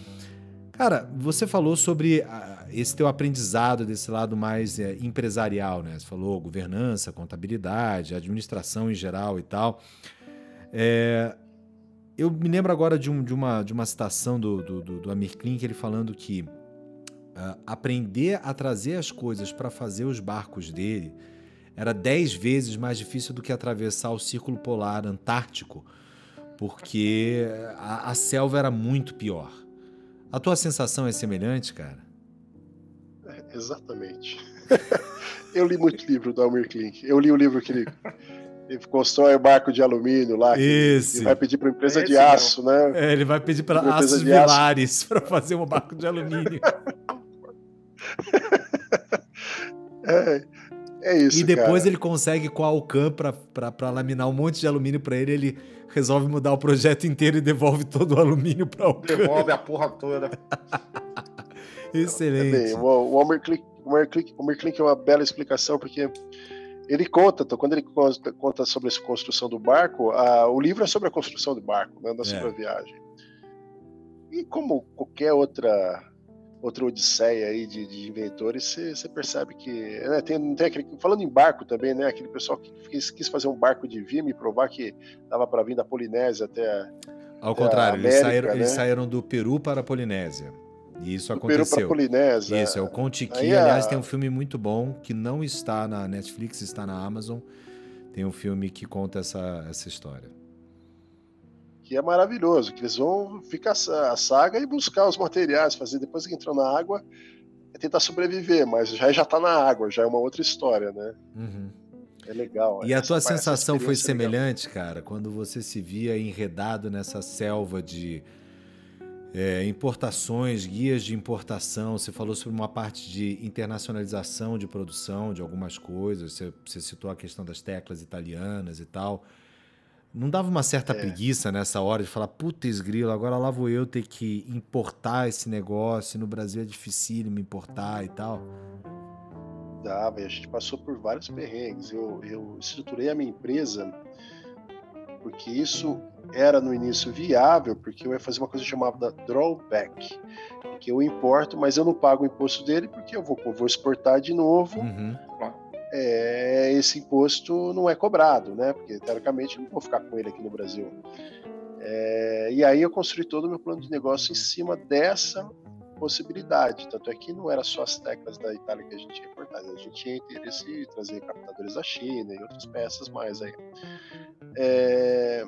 A: Cara, você falou sobre esse teu aprendizado desse lado mais é, empresarial, né? Você falou governança, contabilidade, administração em geral e tal. É, eu me lembro agora de, um, de, uma, de uma citação do, do, do, do Amir Klink, ele falando que uh, aprender a trazer as coisas para fazer os barcos dele era dez vezes mais difícil do que atravessar o Círculo Polar Antártico, porque a, a selva era muito pior. A tua sensação é semelhante, cara?
D: É, exatamente. Eu li muito livro do Almir Klink. Eu li o livro que ele, ele constrói o barco de alumínio lá.
A: Esse.
D: Ele vai pedir para empresa Esse de aço, não.
A: né? É, ele vai pedir para Aços Vilares para fazer um barco de alumínio.
D: é, é isso.
A: E depois
D: cara.
A: ele consegue com a Alcan para laminar um monte de alumínio para ele, ele resolve mudar o projeto inteiro e devolve todo o alumínio para Alcan.
C: Devolve a porra toda.
A: Excelente.
D: O, Homer Click, é uma bela explicação, porque ele conta, quando ele conta sobre essa construção do barco, a, o livro é sobre a construção do barco, né, da é. a viagem. E como qualquer outra outra odisseia aí de, de inventores, você percebe que. Né, tem, tem aquele, falando em barco também, né? Aquele pessoal que quis, quis fazer um barco de Vime e provar que dava para vir da Polinésia até.
A: Ao
D: até
A: contrário,
D: América,
A: eles, saíram,
D: né?
A: eles saíram do Peru para a Polinésia. E isso
D: do Peru para
A: aconteceu.
D: Polinésia.
A: Isso, é o Contiqui.
D: Aí a-
A: Aliás, tem um filme muito bom que não está na Netflix, está na Amazon. Tem um filme que conta essa, essa história.
D: Que é maravilhoso, que eles vão ficar a saga e buscar os materiais, fazer depois que entrou na água, é tentar sobreviver, mas já já tá na água, já é uma outra história, né?
A: Uhum.
D: É legal.
A: E a
D: essa-
A: tua
D: essa
A: sensação foi
D: é legal.
A: semelhante, cara, quando você se via enredado nessa selva de é, importações, guias de importação? Você falou sobre uma parte de internacionalização de produção de algumas coisas, você, você citou a questão das teclas italianas e tal. Não dava uma certa
D: É.
A: preguiça nessa hora de falar, putz, grilo, agora lá vou eu ter que importar esse negócio, no Brasil é dificílimo importar e tal.
D: Dava, e a gente passou por vários perrengues. Eu, eu estruturei a minha empresa porque isso era no início viável, porque eu ia fazer uma coisa chamada drawback, que eu importo, mas eu não pago o imposto dele porque eu vou, eu vou exportar de novo.
A: Uhum.
D: É, esse imposto não é cobrado, né? Porque teoricamente eu não vou ficar com ele aqui no Brasil. É, e aí eu construí todo o meu plano de negócio em cima dessa possibilidade. Tanto é que não era só as teclas da Itália que a gente ia importar, a gente tinha interesse em trazer captadores da China e outras peças mais aí. É,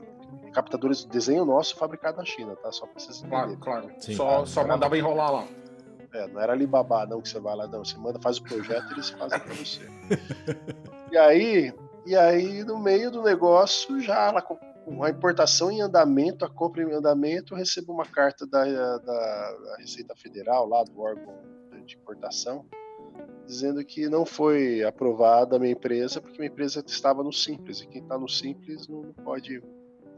D: captadores de desenho nosso fabricado na China, tá? Só para vocês entenderem.
C: Claro, claro.
A: Sim.
C: Só, só mandava enrolar lá.
D: É, não era Alibaba não que você vai lá, não. Você manda, faz o projeto e eles fazem para você. e aí, e aí, no meio do negócio, já com a importação em andamento, a compra em andamento, eu recebo uma carta da, da, da Receita Federal, lá do órgão de importação, dizendo que não foi aprovada a minha empresa, porque minha empresa estava no Simples, e quem está no Simples não pode...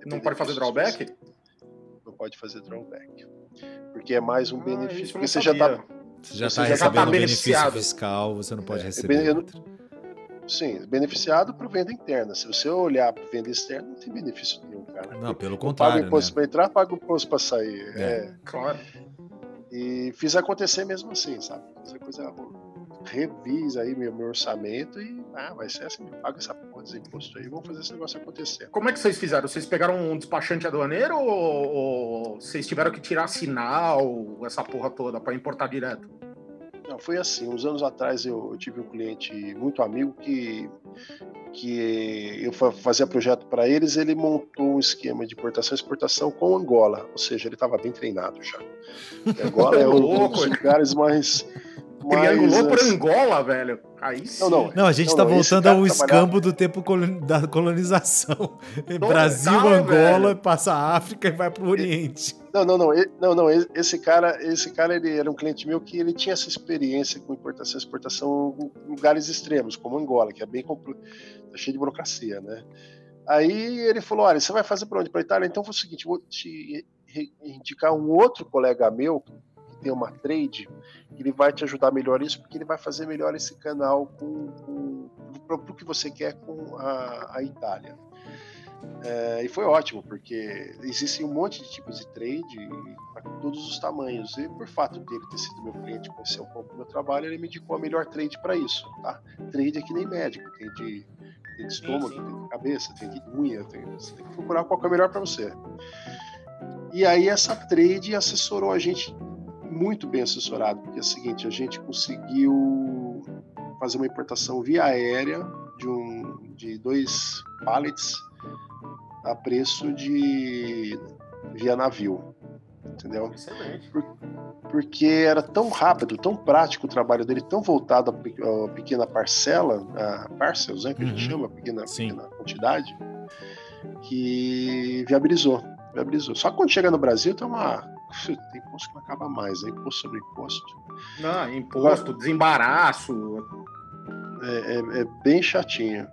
C: Não pode fazer drawback?
D: Não pode fazer drawback. Porque é mais um
C: Ah,
D: benefício.
C: eu
D: Porque você já está
A: Você já está
D: já
A: recebendo
C: tá
A: um benefício
C: beneficiado.
A: fiscal, você não pode
D: É,
A: receber.
D: eu-
A: outro.
D: Sim, beneficiado por venda interna. Se você olhar para venda externa, não tem benefício nenhum, cara.
A: Não, pelo
D: Paga
A: contrário, né?
D: imposto para entrar, paga imposto para sair.
A: É.
D: É,
C: Claro.
D: e fiz acontecer mesmo assim, sabe? Fiz a coisa, revis aí meu, meu orçamento e ah, vai ser assim, paga essa porra desse imposto aí, vamos fazer esse negócio acontecer.
C: Como é que vocês fizeram? Vocês pegaram um despachante aduaneiro ou, ou vocês tiveram que tirar sinal, essa porra toda, para importar direto?
D: Não, foi assim. Uns anos atrás eu, eu tive um cliente muito amigo que, que eu fa- fazia projeto para eles. Ele montou um esquema de importação e exportação com Angola, ou seja, ele estava bem treinado já. E Angola é um dos lugares mais. Mais
C: Triangulou por
D: assim,
C: Angola, velho. Aí sim.
D: Não, não.
A: Não, a gente
D: Não,
A: tá
D: não,
A: voltando ao
D: trabalhava-
A: escambo do tempo coloni- da colonização. Brasil,
C: Total,
A: Angola,
C: velho.
A: passa a África e vai pro Oriente.
D: Não, não, não, e- não, não. Esse cara, esse cara, ele era um cliente meu que ele tinha essa experiência com importação e exportação em lugares extremos, como Angola, que é bem compl- tá cheio de burocracia, né? Aí ele falou: olha, você vai fazer para onde? Para Itália? Então foi o seguinte, vou te indicar um outro colega meu tem uma trade, que ele vai te ajudar melhor isso, porque ele vai fazer melhor esse canal com, com para o que você quer com a, a Itália. É, e foi ótimo, porque existem um monte de tipos de trade para todos os tamanhos. E por fato dele ter sido meu cliente, conhecer um pouco do meu trabalho, ele me indicou a melhor trade para isso. Tá? Trade é que nem médico, tem de, tem de estômago,
C: sim.
D: tem de cabeça, tem de unha, tem, você tem que procurar qual que é melhor para você. E aí essa trade assessorou a gente muito bem assessorado, porque é o seguinte, a gente conseguiu fazer uma importação via aérea de, um, de dois pallets a preço de via navio, entendeu?
C: Excelente.
D: Porque era tão rápido, tão prático o trabalho dele, tão voltado à pe- à pequena parcela, a parcels, né, que a gente
A: Uhum.
D: chama, pequena, pequena quantidade, que viabilizou, viabilizou. Só que quando chega no Brasil tem uma tem imposto que não acaba mais, é imposto sobre imposto.
C: Não, imposto, desembaraço.
D: É, é- é bem chatinho.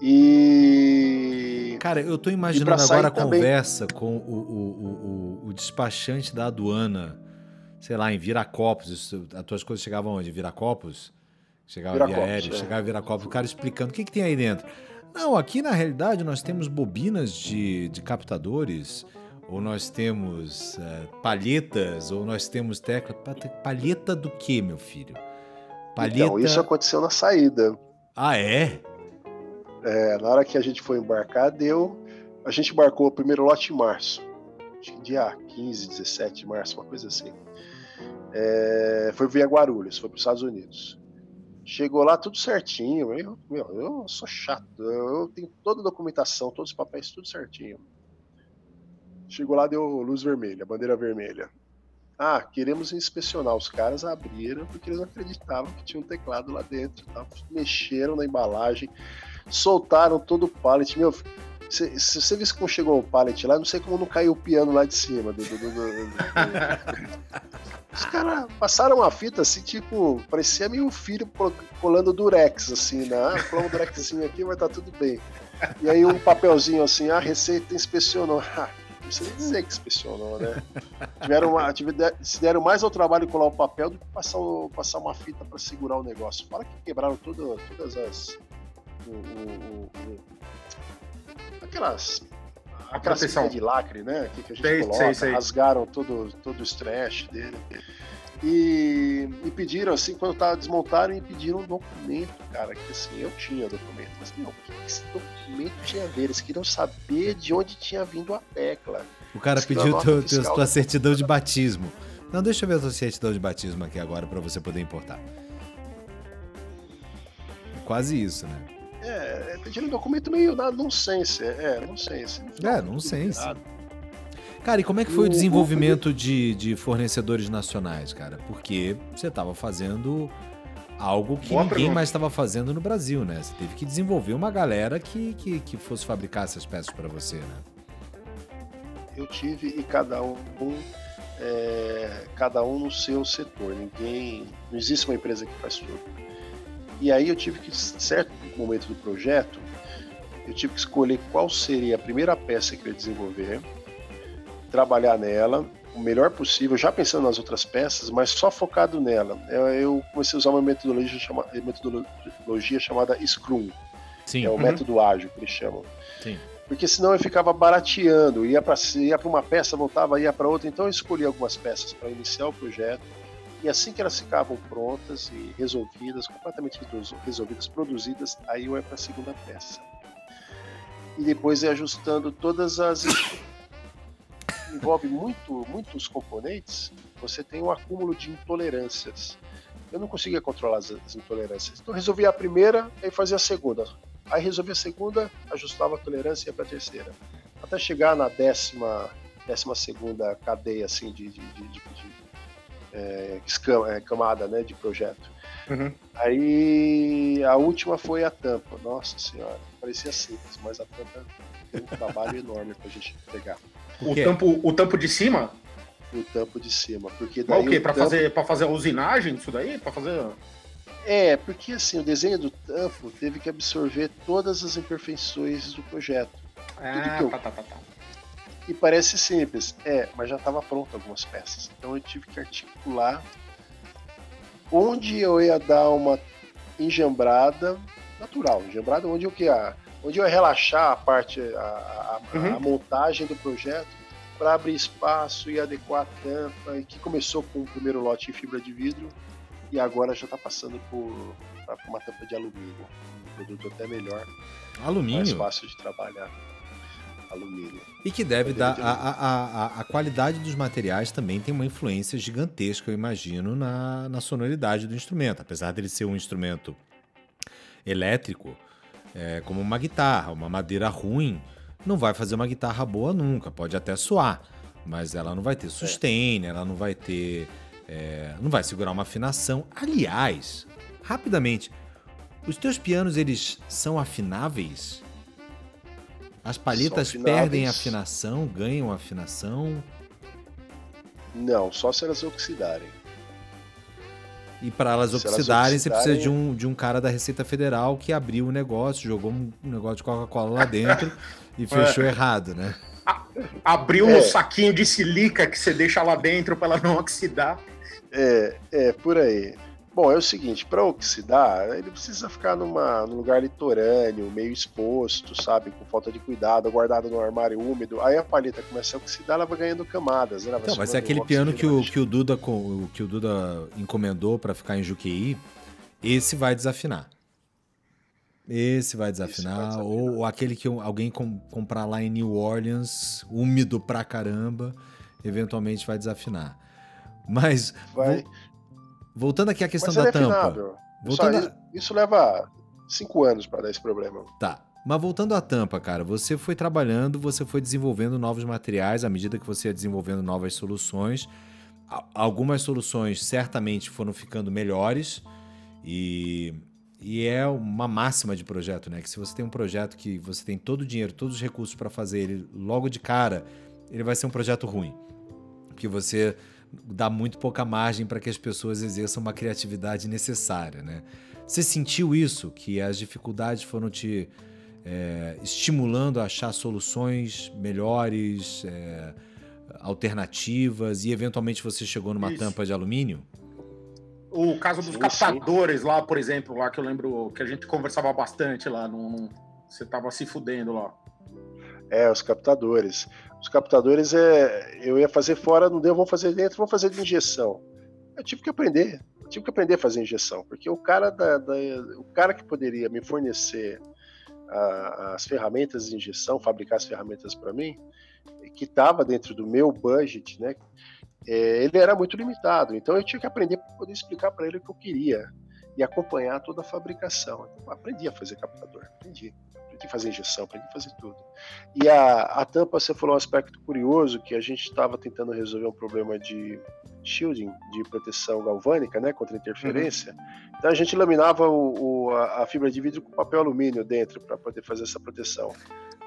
D: E
A: Cara, eu tô imaginando agora a
D: também-
A: conversa com o, o, o, o, despachante da aduana, sei lá, em Viracopos. Isso, as tuas coisas chegavam onde? Viracopos? Chegava via
D: Viracopos,
A: aéreo,
D: é.
A: chegava Viracopos, o cara explicando o que, que tem aí dentro. Não, aqui na realidade nós temos bobinas de, de captadores, ou nós temos uh, palhetas, ou nós temos tecla. Palheta do que, meu filho?
D: Palheta... Então, isso aconteceu na saída.
A: Ah, é?
D: É, na hora que a gente foi embarcar, deu. A gente embarcou o primeiro lote em março. Acho que dia 15, 17 de março, uma coisa assim. É, foi via Guarulhos, foi para os Estados Unidos. Chegou lá tudo certinho. Eu, meu, eu sou chato. Eu tenho toda a documentação, todos os papéis, tudo certinho. Chegou lá, deu luz vermelha, bandeira vermelha. Ah, queremos inspecionar. Os caras abriram porque eles acreditavam que tinha um teclado lá dentro. Tá? Mexeram na embalagem, soltaram todo o pallet. Meu, se, você visse como chegou o pallet lá, não sei como não caiu o piano lá de cima. Do, do, do, Os caras passaram uma fita assim, tipo, parecia meu filho colando durex, assim, né? Ah, colar um durexzinho aqui, vai estar tá tudo bem. E aí um papelzinho assim, a receita inspecionou. não precisa dizer que inspecionou, né? Tiveram uma, se deram mais ao trabalho colar o papel do que passar, o, passar uma fita para segurar o negócio. Fala que quebraram tudo, todas as. O, o, aquelas. A aquelas de lacre, né? Que, que a gente sei, coloca, sei, sei. rasgaram todo, todo o stretch dele. E, e pediram, assim, quando tava desmontaram, e pediram um documento, cara, que assim, eu tinha documento, mas não, o que esse documento tinha a ver? Eles queriam saber de onde tinha vindo a tecla.
A: O cara pediu teu, teu, tua certidão de batismo. Não, deixa eu ver a tua certidão de batismo aqui agora para você poder importar. Quase isso, né?
D: É, pediram um documento meio na nonsense, é, nonsense.
A: É, nonsense. Cara, e como é que foi o, desenvolvimento de, de fornecedores nacionais, cara? Porque você estava fazendo algo que Boa ninguém pergunta. mais estava fazendo no Brasil, né? Você teve que desenvolver uma galera que, que, que fosse fabricar essas peças para você, né?
D: Eu tive e cada um, é, cada um no seu setor. Ninguém, não existe uma empresa que faz tudo. E aí eu tive que, certo momento do projeto, eu tive que escolher qual seria a primeira peça que eu ia desenvolver trabalhar nela o melhor possível, já pensando nas outras peças, mas só focado nela. Eu comecei a usar uma metodologia, chama, metodologia chamada Scrum, Sim. é o uhum. método ágil que eles chamam. Sim. Porque senão eu ficava barateando, ia para ia uma peça, voltava, ia para outra. Então eu escolhi algumas peças para iniciar o projeto. E assim que elas ficavam prontas e resolvidas, completamente resolvidas, produzidas, aí eu ia para a segunda peça. E depois ia ajustando todas as envolve muito, muitos componentes, você tem um acúmulo de intolerâncias. Eu não conseguia controlar as, as intolerâncias. Então resolvi a primeira e fazia a segunda. Aí resolvi a segunda, ajustava a tolerância e ia para a terceira. Até chegar na décima, décima segunda cadeia assim, de, de, de, de é, escama, é, camada né, de projeto. Uhum. Aí a última foi a tampa. Nossa senhora, parecia simples, mas a tampa tem um trabalho enorme para a gente pegar.
C: O, tampo, o tampo de cima?
D: O tampo de cima. Porque
C: daí Mas o quê? Para tampo... fazer, pra fazer a usinagem disso daí? Para fazer.
D: É, porque assim, o desenho do tampo teve que absorver todas as imperfeições do projeto.
C: Ah, eu... tá, tá, tá, tá.
D: E parece simples, é, mas já estava pronto algumas peças. Então eu tive que articular onde eu ia dar uma enjambrada natural, enjambrada onde o que onde eu ia relaxar a parte, a, a, uhum. a montagem do projeto para abrir espaço e adequar a tampa, e que começou com o primeiro lote em fibra de vidro e agora já está passando por, por, uma tampa de alumínio, um produto até melhor,
A: alumínio, mais
D: fácil de trabalhar. Alumínio.
A: E que deve dar. A, a, a, a, qualidade dos materiais também tem uma influência gigantesca, eu imagino, na, na sonoridade do instrumento. Apesar dele ser um instrumento elétrico, é, como uma guitarra. Uma madeira ruim não vai fazer uma guitarra boa nunca. Pode até soar, mas ela não vai ter sustain, ela não vai ter. É, não vai segurar uma afinação. Aliás, rapidamente, os teus pianos eles são afináveis? As palhetas perdem afinação, ganham afinação?
D: Não, só se elas oxidarem.
A: E para elas oxidarem, você precisa de um, de um cara da Receita Federal que abriu o negócio, jogou um negócio de Coca-Cola lá dentro e fechou é. errado, né?
C: Abriu é. um saquinho de silica que você deixa lá dentro para ela não oxidar.
D: É, é, por aí. Bom, é o seguinte, para oxidar, ele precisa ficar numa, num lugar litorâneo, meio exposto, sabe, com falta de cuidado, guardado no armário úmido. Aí a palheta começa a oxidar, ela vai ganhando camadas. Ela vai
A: Então, vai ser
D: somando
A: aquele piano que o, que o Duda que o Duda encomendou pra ficar em Juqueí, esse vai desafinar. Esse vai desafinar,
D: desafinar.
A: ou, ou aquele que alguém com- comprar lá em New Orleans, úmido pra caramba, eventualmente vai desafinar. Mas
D: Vai,
A: voltando aqui à questão
D: ele
A: da
D: é
A: tampa. Voltando a-
D: isso, isso leva cinco anos para dar esse problema.
A: Tá. Mas voltando à tampa, cara, você foi trabalhando, você foi desenvolvendo novos materiais à medida que você ia desenvolvendo novas soluções. Algumas soluções certamente foram ficando melhores e, e é uma máxima de projeto, né? Que se você tem um projeto que você tem todo o dinheiro, todos os recursos para fazer ele logo de cara, ele vai ser um projeto ruim. Porque você dá muito pouca margem para que as pessoas exerçam uma criatividade necessária, né? Você sentiu isso? Que as dificuldades foram te é, estimulando a achar soluções melhores, é, alternativas e eventualmente você chegou numa
C: Isso.
A: tampa de alumínio?
C: O caso dos
D: Sim,
C: captadores lá, por exemplo, lá que eu lembro que a gente conversava bastante lá, num, num- você tava se fudendo lá.
D: É, os captadores. Os captadores é. Eu ia fazer fora, não deu, vou fazer dentro, vou fazer de injeção. Eu tive que aprender. Tive que aprender a fazer injeção, porque o cara da, da- o cara que poderia me fornecer a- as ferramentas de injeção, fabricar as ferramentas para mim, que estava dentro do meu budget, né? é, ele era muito limitado. Então eu tinha que aprender para poder explicar para ele o que eu queria e acompanhar toda a fabricação. Então, aprendi a fazer captador, aprendi. Aprendi a fazer injeção, aprendi a fazer tudo. E a, a tampa, você falou um aspecto curioso, que a gente estava tentando resolver um problema de shielding, de proteção galvânica, né, contra interferência. Então a gente laminava o, o- a, fibra de vidro com papel alumínio dentro para poder fazer essa proteção.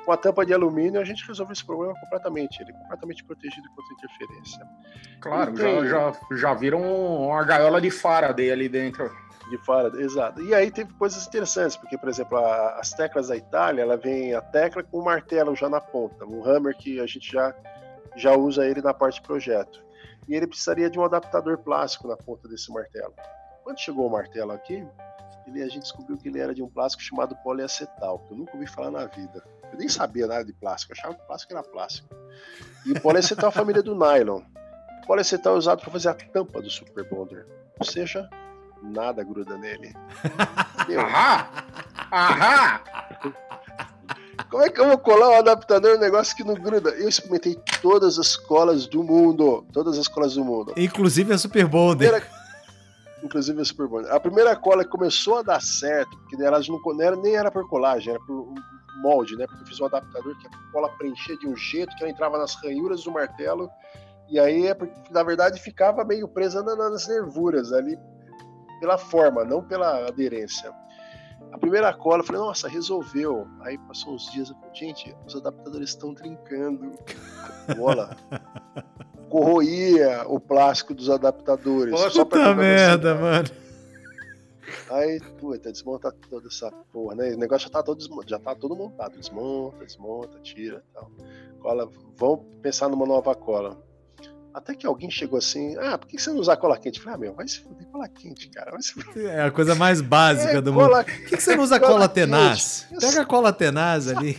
D: Com a tampa de alumínio, a gente resolveu esse problema completamente. Ele é completamente protegido contra interferência.
C: Claro,
D: Entendi.
C: já, já, já viram uma gaiola de Faraday ali dentro.
D: De fora, exato. E aí teve coisas interessantes, porque, por exemplo, a- as teclas da Itália, ela vem a tecla com o martelo já na ponta, um hammer que a gente já, já usa ele na parte projeto. E ele precisaria de um adaptador plástico na ponta desse martelo. Quando chegou o martelo aqui, ele, a gente descobriu que ele era de um plástico chamado poliacetal, que eu nunca ouvi falar na vida. Eu nem sabia nada de plástico, achava que plástico era plástico. E poliacetal é a família do nylon. Poliacetal é usado para fazer a tampa do Super Bonder. Ou seja, nada gruda nele. Meu,
C: Ahá! Ahá!
D: como é que eu vou colar um adaptador um negócio que não gruda? Eu experimentei todas as colas do mundo. Todas as colas do mundo.
A: Inclusive a Super Bonder.
D: Primeira- Inclusive a Super Bonder. A primeira cola que começou a dar certo, porque elas não, era, nem era por colagem, era por molde, né? Porque eu fiz um adaptador que a cola preenchia de um jeito que ela entrava nas ranhuras do martelo. E aí, é porque, na verdade, ficava meio presa na- nas nervuras ali, pela forma, não pela aderência. A primeira cola, eu falei, nossa, resolveu. Aí passou uns dias, eu falei, gente, os adaptadores estão trincando. A cola corroía o plástico dos adaptadores.
C: Puta
D: só pra
A: merda, mano.
D: Aí, puta, desmonta toda essa porra, né? O negócio já tá todo, já tá todo montado. Desmonta, desmonta, tira e tal. Cola, vamos pensar numa nova cola. Até que alguém chegou assim, ah, por que você não usa cola quente? Eu falei, ah, meu, vai se fuder cola quente, cara. Vai se fuder.
A: É a coisa mais básica
D: É,
A: do mundo.
D: cola,
A: Por que, que você não usa
D: cola
A: cola
D: quente.
A: tenaz?
D: Eu
A: Pega a cola tenaz ali.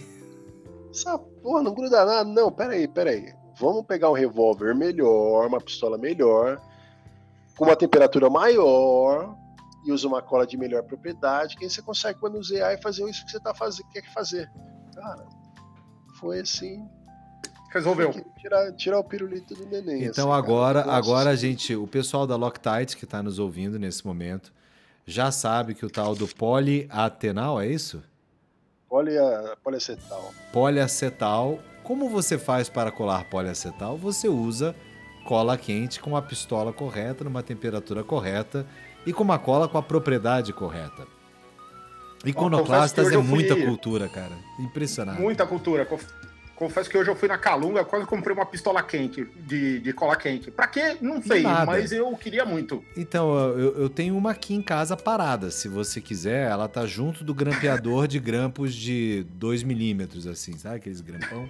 D: essa porra não gruda nada. Não, peraí, peraí. Vamos pegar um revólver melhor, uma pistola melhor, com uma temperatura maior, e usa uma cola de melhor propriedade, que aí você consegue manusear e fazer isso que você tá fazendo, quer fazer. Cara, foi assim.
C: Resolveu.
D: Tirar, tirar o pirulito do neném.
A: Então
D: assim,
A: agora,
D: cara.
A: Agora a gente, o pessoal da Loctite que está nos ouvindo nesse momento, já sabe que o tal do poliatenal, é isso?
D: Polia, poliacetal.
A: Poliacetal. Como você faz para colar poliacetal? Você usa cola quente com a pistola correta, numa temperatura correta e com uma cola com a propriedade correta. Iconoclastas
C: que
A: é muita
C: fui-
A: cultura, cara. Impressionante.
C: Muita cultura. Conf- Confesso que hoje eu fui na Calunga, quase comprei uma pistola quente, de, de cola quente. Pra quê? Não sei, mas eu queria muito.
A: Então, eu, eu tenho uma aqui em casa parada. Se você quiser, ela tá junto do grampeador de grampos de 2 milímetros, assim, sabe? Aqueles grampão.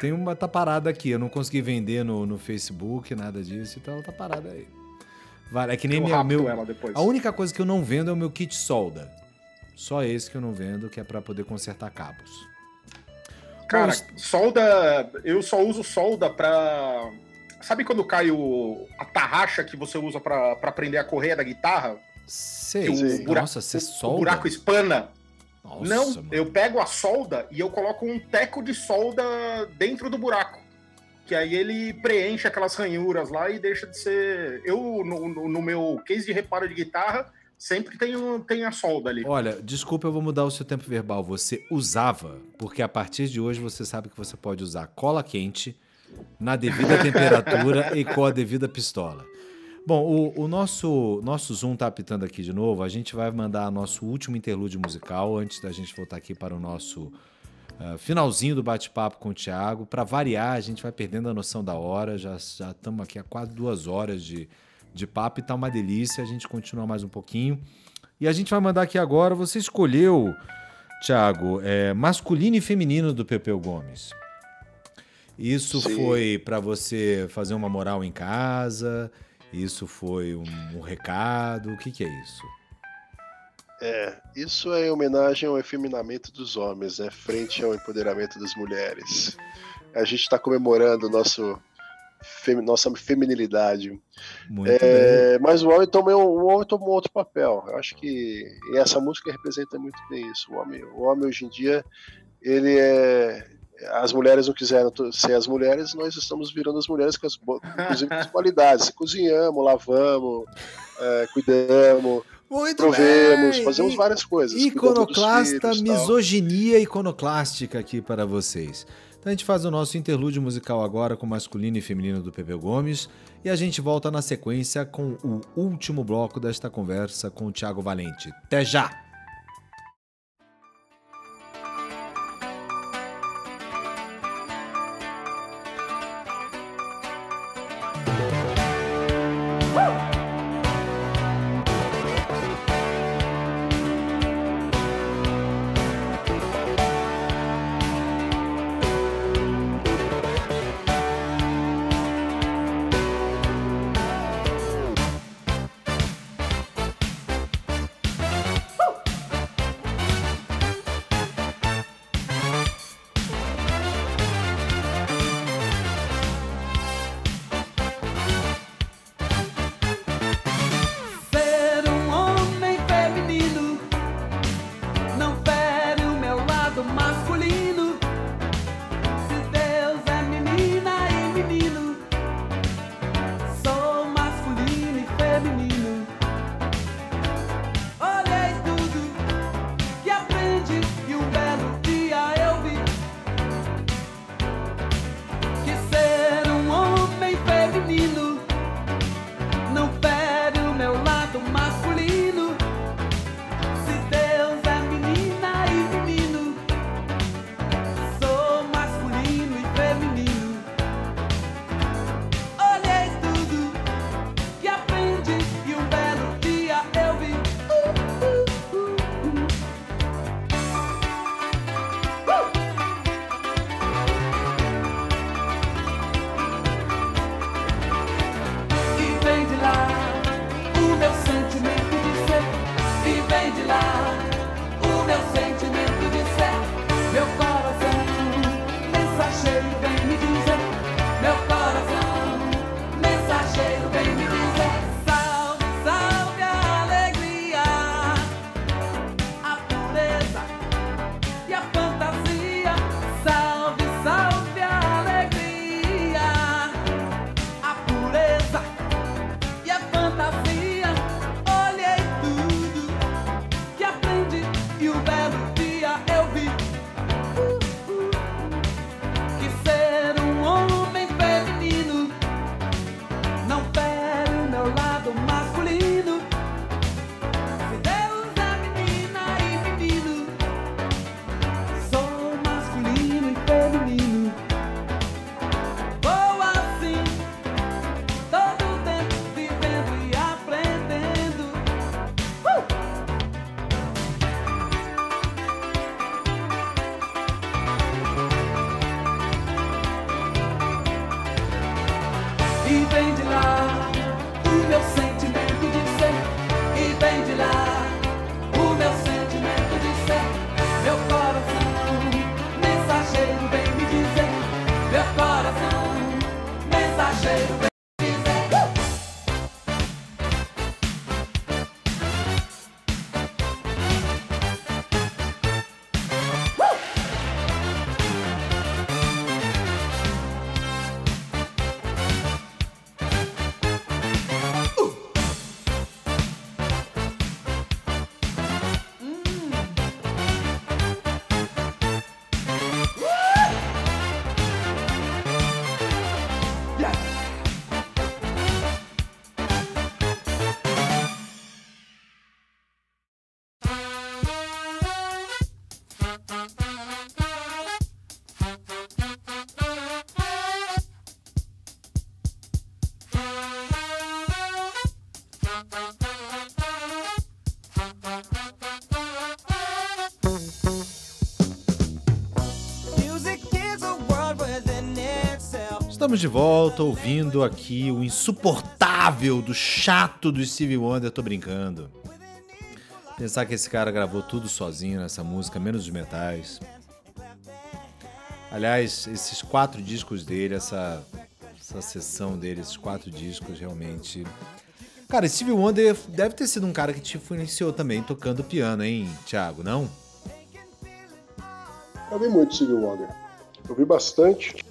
A: Tem uma, tá parada aqui. Eu não consegui vender no, no Facebook, nada disso, então ela tá parada aí. Vale, é que nem
C: Eu
A: meu. A única coisa que eu não vendo é o meu kit solda. Só esse que eu não vendo, que é pra poder consertar cabos.
C: Cara, solda. Eu só uso solda pra. Sabe quando cai o, a tarraxa que você usa pra, pra prender a correia da guitarra?
A: Sei.
D: O
C: buraco-
A: Nossa, você
C: O
A: solda?
C: buraco espana?
A: Nossa,
C: Não,
A: mano.
C: eu pego a solda e eu coloco um teco de solda dentro do buraco. Que aí ele preenche aquelas ranhuras lá e deixa de ser. Eu, no, no- no meu case de reparo de guitarra, sempre tenho, tenho a solda ali.
A: Olha, desculpa, eu vou mudar o seu tempo verbal. Você usava, porque a partir de hoje você sabe que você pode usar cola quente na devida temperatura e com a devida pistola. Bom, o, o nosso, nosso Zoom tá apitando aqui de novo. A gente vai mandar nosso último interlúdio musical antes da gente voltar aqui para o nosso ah, finalzinho do bate-papo com o Thiago. Para variar, a gente vai perdendo a noção da hora. Já estamos aqui há quase duas horas de, de papo e tá uma delícia. A gente continua mais um pouquinho. E a gente vai mandar aqui agora. Você escolheu, Thiago, é, masculino e feminino do Pepeu Gomes. Isso
D: Sim.
A: foi para você fazer uma moral em casa? Isso foi um, um recado? O que, que é isso?
D: É, isso é em homenagem ao efeminamento dos homens, né? Frente ao empoderamento das mulheres. A gente está comemorando nosso, femi- nossa feminilidade. É, mas o homem, tomou, o homem tomou outro papel. Eu acho que essa música representa muito bem isso. O homem, o homem hoje em dia, ele é. As mulheres não quiseram ser as mulheres, nós estamos virando as mulheres com as, inclusive com as qualidades. Cozinhamos, lavamos, é, cuidamos,
A: Muito
D: provemos,
A: bem.
D: fazemos várias coisas.
A: Iconoclasta,
D: filhos,
A: misoginia iconoclástica aqui para vocês. Então a gente faz o nosso interlúdio musical agora com masculino e feminino do Pepe Gomes e a gente volta na sequência com o último bloco desta conversa com o Thiago Valente. Até já! Estamos de volta ouvindo aqui o insuportável do chato do Stevie Wonder, tô brincando. Pensar que esse cara gravou tudo sozinho nessa música, menos os metais. Aliás, esses quatro discos dele, essa, essa sessão dele, esses quatro discos, realmente. Cara, Stevie Wonder deve ter sido um cara que te influenciou também tocando piano, hein, Thiago, não?
D: Eu vi muito Stevie Wonder. Eu vi bastante.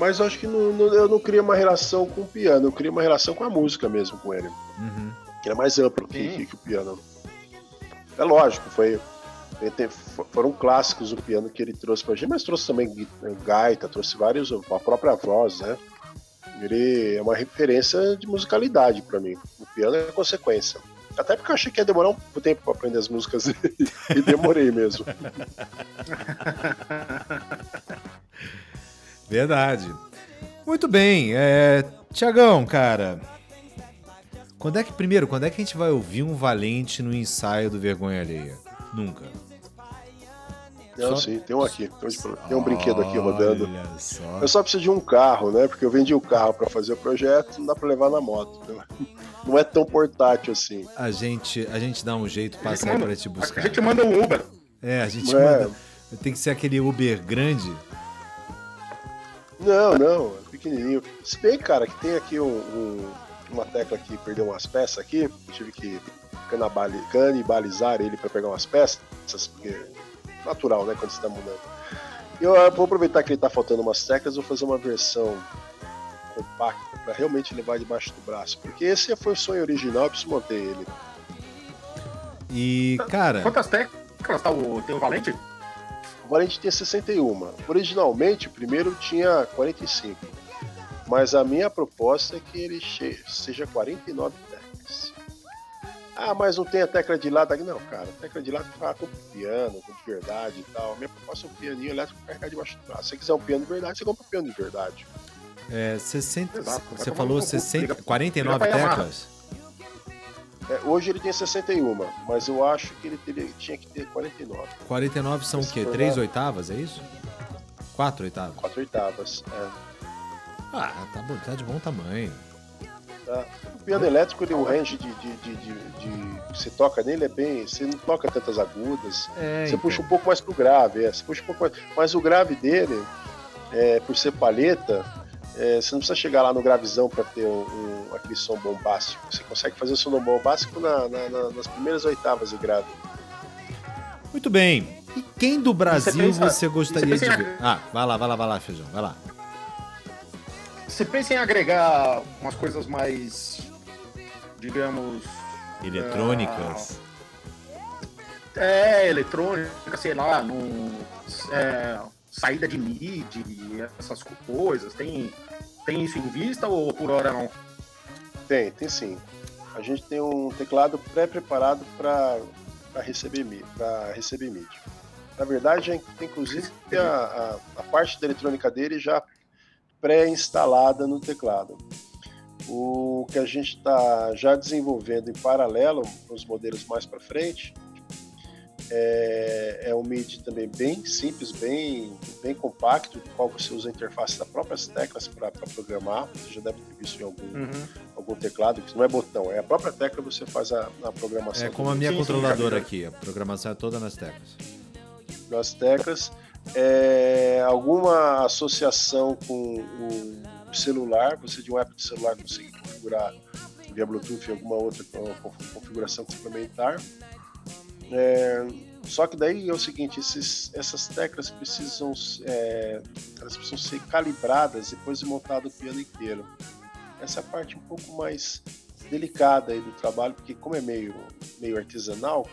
D: Mas eu acho que não, não, eu não queria uma relação com o piano, eu queria uma relação com a música mesmo com ele.
A: Uhum.
D: Que era mais amplo que, que, que o piano. É lógico, foi foram clássicos o piano que ele trouxe pra gente, mas trouxe também gaita, trouxe vários, a própria voz, né? Ele é uma referência de musicalidade para mim. O piano é consequência. Até porque eu achei que ia demorar um tempo para aprender as músicas e demorei mesmo.
A: Verdade. Muito bem. É... Tiagão, cara. Quando é que, primeiro, quando é que a gente vai ouvir um Valente no ensaio do Vergonha Alheia? Nunca.
D: Não, só... sim, tem um aqui. Tem um brinquedo aqui rodando. Só. Eu só preciso de um carro, né? Porque eu vendi o carro para fazer o projeto, não dá para levar na moto. Não é tão portátil assim.
A: A gente, a gente dá um jeito pra sair para te buscar.
C: A gente manda um Uber.
A: É, a gente é. manda. Tem que ser aquele Uber grande.
D: Não, não, é pequenininho. Se bem, cara, que tem aqui um, um, uma tecla que perdeu umas peças aqui, eu tive que canibalizar ele para pegar umas peças, porque natural, né, quando você está mudando. Eu, eu vou aproveitar que ele está faltando umas teclas, vou fazer uma versão compacta para realmente levar debaixo do braço, porque esse foi o sonho original, eu preciso manter ele.
A: E, cara.
C: Quantas teclas tá o, tem o Valente?
D: O Valente tem 61. Originalmente, o primeiro tinha 45. Mas a minha proposta é que ele seja 49 ah, mas não tem a tecla de lado aqui. Não, cara, a tecla de lado fala com piano, com de verdade e tal. A minha proposta é um pianinho elétrico pra carregar debaixo do braço. Se você quiser um piano de verdade, você compra um piano de verdade.
A: É, 60, Exato, você falou 60, 49 teclas?
D: É, hoje ele tem 61, mas eu acho que ele teria, tinha que ter 49.
A: 49 são Esse o quê? 3 oitavas, é isso? 4 oitavas?
D: 4 oitavas, é.
A: Ah, tá bom, tá de bom tamanho.
D: Tá. O piano elétrico, ele, o range de, de, de, de, de você toca nele é bem. Você não toca tantas agudas. É, você então. puxa um pouco mais pro grave, é, você puxa um pouco mais. Mas o grave dele, é, por ser palheta, é, você não precisa chegar lá no gravizão para ter um, um, aquele som bombástico. Você consegue fazer o som bombástico na, na, na, nas primeiras oitavas de grave.
A: Muito bem. E quem do Brasil você, pensa, você gostaria você de ver? Ah, vai lá, vai lá, vai lá, Feijão, vai lá.
C: Você pensa em agregar umas coisas mais, digamos.
A: Eletrônicas?
C: é, eletrônica, sei lá, num, é, saída de MIDI, essas coisas. Tem, tem isso em vista ou por hora não?
D: Tem, tem sim. A gente tem um teclado pré-preparado para receber, pra receber MIDI. Na verdade, inclusive a, a, a parte da eletrônica dele já pré-instalada no teclado. O que a gente está já desenvolvendo em paralelo, os modelos mais para frente, é, é, um MIDI também bem simples, bem, bem compacto, do qual você usa a interface das próprias teclas para programar. Você já deve ter visto em algum, uhum. algum teclado, que não é botão, é a própria tecla você faz a, a programação.
A: É como a minha controladora aqui, a programação é toda nas teclas.
D: Nas teclas é, alguma associação com o celular, você de um app de celular consegue configurar via Bluetooth alguma outra configuração complementar. É, só que daí é o seguinte, esses, essas teclas precisam, é, elas precisam ser calibradas depois de montado o piano inteiro. Essa é a parte um pouco mais delicada aí do trabalho, porque como é meio, meio artesanal,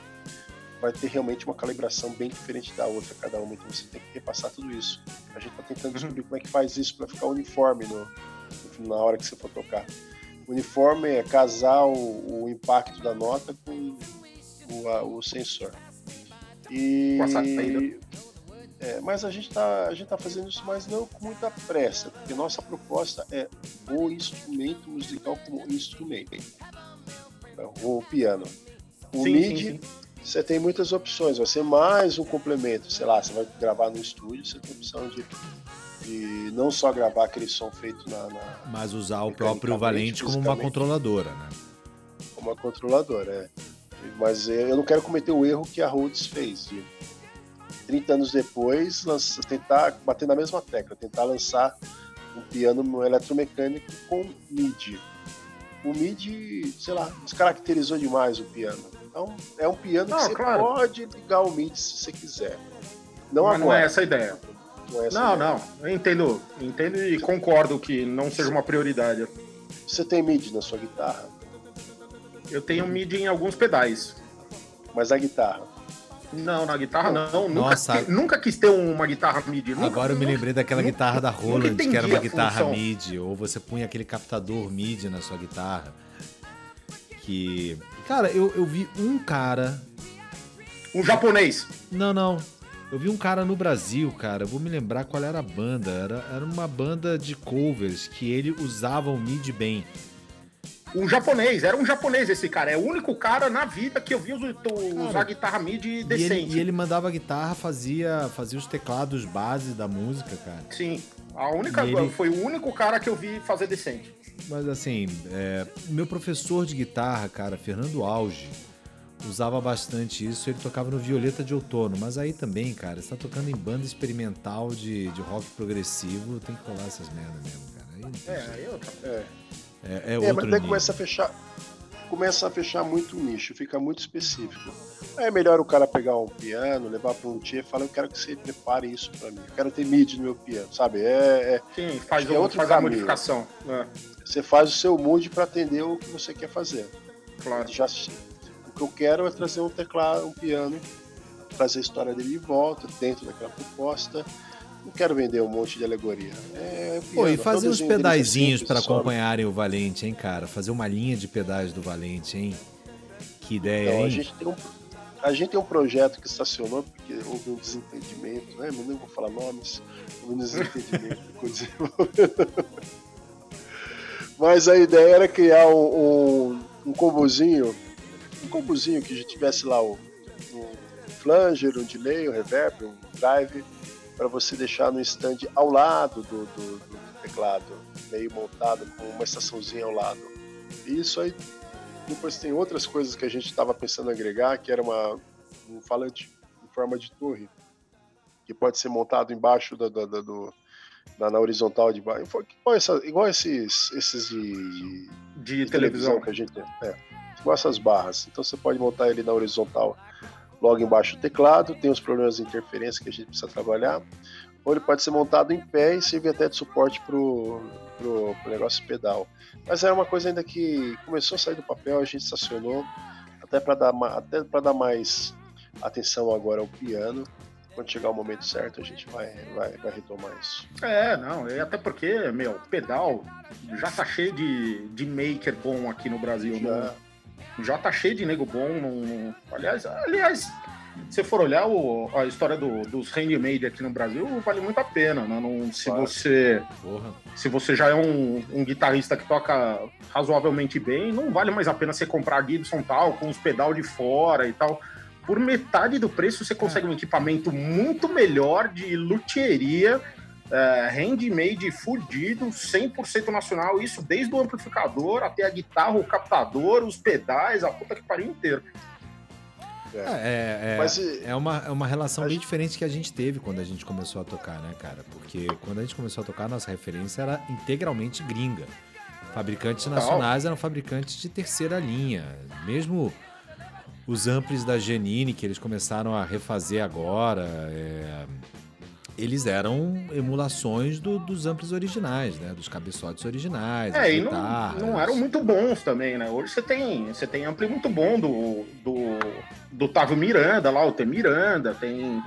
D: vai ter realmente uma calibração bem diferente da outra, cada uma, então você tem que repassar tudo isso. A gente está tentando uhum. descobrir como é que faz isso para ficar uniforme no, na hora que você for tocar. Uniforme é casar o, o impacto da nota com o, a, o sensor. E, é, mas a gente está tá fazendo isso, mas não com muita pressa, porque nossa proposta é o instrumento musical como instrumento. O piano. O sim, MIDI sim, sim você tem muitas opções. Vai ser mais um complemento. Sei lá, você vai gravar no estúdio, você tem a opção de de não só gravar aquele som feito na. na
A: Mas usar o próprio Valente como uma controladora, né?
D: Como uma controladora, é. Mas eu não quero cometer o erro que a Rhodes fez, de 30 anos depois lança, tentar bater na mesma tecla, tentar lançar um piano eletromecânico com MIDI. O MIDI, sei lá, descaracterizou demais o piano. Então, é um piano não, que você claro. pode ligar o MIDI se você quiser.
C: Não Mas agora. não é essa a ideia. Não, é não, não, Eu entendo, entendo e concordo que não seja uma prioridade.
D: Você tem MIDI na sua guitarra?
C: Eu tenho MIDI em alguns pedais.
D: Mas a guitarra?
C: Não, na guitarra não. Nossa. Nunca, nunca quis ter uma guitarra MIDI. Nunca,
A: Agora eu me lembrei daquela nunca, guitarra da Roland, que era uma guitarra MIDI. Ou você punha aquele captador MIDI na sua guitarra. Que. Cara, eu, eu vi um cara.
C: Um japonês.
A: Não, não. Eu vi um cara no Brasil, cara, vou me lembrar qual era a banda. Era, era uma banda de covers que ele usava o MIDI bem.
C: Um japonês, era um japonês esse cara. É o único cara na vida que eu vi usar guitarra MIDI decente.
A: E ele, e ele mandava guitarra, fazia, fazia os teclados base da música, cara.
C: Sim. A única, ele... Foi o único cara que eu vi fazer decente.
A: Mas assim, é, meu professor de guitarra, cara, Fernando Auge, usava bastante isso, ele tocava no Violeta de Outono, mas aí também, cara, você tá tocando em banda experimental de, de rock progressivo, tem que colar essas merdas mesmo, cara. Aí,
C: é, eu, é.
A: É, é, é mas
D: daí começa a fechar. Começa a fechar muito o nicho, fica muito específico. É melhor o cara pegar um piano, levar para um dia e falar, eu quero que você prepare isso para mim. Eu quero ter MIDI no meu piano, sabe? É, é
C: Sim, faz, é outro faz a modificação. É.
D: Você faz o seu mood para atender o que você quer fazer.
C: Claro.
D: Já, o que eu quero é trazer um teclado, um piano, trazer a história dele de volta, dentro daquela proposta não quero vender um monte de alegoria. É,
A: piano, Pô, e fazer uns pedaizinhos para acompanharem o Valente, hein, cara? Fazer uma linha de pedais do Valente, hein? Que ideia, então, hein?
D: A gente, tem um, a gente tem um projeto que estacionou porque houve um desentendimento, né? Não vou falar nomes, houve um desentendimento o desenvolvedor. Mas a ideia era criar um, um, um combozinho, um combozinho que já tivesse lá o, um flanger, um delay, um reverb, um drive, para você deixar no stand ao lado do, do, do, teclado, meio montado com uma estaçãozinha ao lado. E isso aí, depois tem outras coisas que a gente estava pensando em agregar, que era uma, um falante em forma de torre, que pode ser montado embaixo da, da, da do, na, na, horizontal de baixo. Igual, essa, igual esses, esses de, de,
C: de, de televisão. televisão
D: que a gente tem. É, igual essas barras. Então você pode montar ele na horizontal logo embaixo do teclado, tem os problemas de interferência que a gente precisa trabalhar, ou ele pode ser montado em pé e servir até de suporte para o negócio pedal. Mas é uma coisa ainda que começou a sair do papel, a gente estacionou, até para dar, até dar mais atenção agora ao piano. Quando chegar o momento certo, a gente vai, vai, vai retomar isso.
C: É, não, e até porque, meu, pedal já tá cheio de, de maker bom aqui no Brasil. Já. Né? Já tá cheio de nego bom. No... Aliás, aliás, se for olhar o, a história do, dos handmade aqui no Brasil, vale muito a pena, né? Não, se claro. você Porra. se você já é um, um, guitarrista que toca razoavelmente bem, não vale mais a pena você comprar Gibson tal, com os pedal de fora e tal. Por metade do preço você consegue um equipamento muito melhor de luthieria é, handmade fudido, 100% nacional, isso desde o amplificador até a guitarra, o captador, os pedais, a puta que pariu inteiro.
A: É, é, é, Mas, é, uma, é uma relação bem diferente que a gente teve quando a gente começou a tocar, né, cara? Porque quando a gente começou a tocar, nossa referência era integralmente gringa. Fabricantes nacionais eram fabricantes de terceira linha. Mesmo os amplis da Genini, que eles começaram a refazer agora, é, eles eram emulações do, dos amplos originais, né? Dos cabeçotes originais.
C: É, e não, não, eram muito bons também, né? Hoje você tem, você tem ampli muito bom do, do, do Távio Miranda lá, o T Miranda, tem,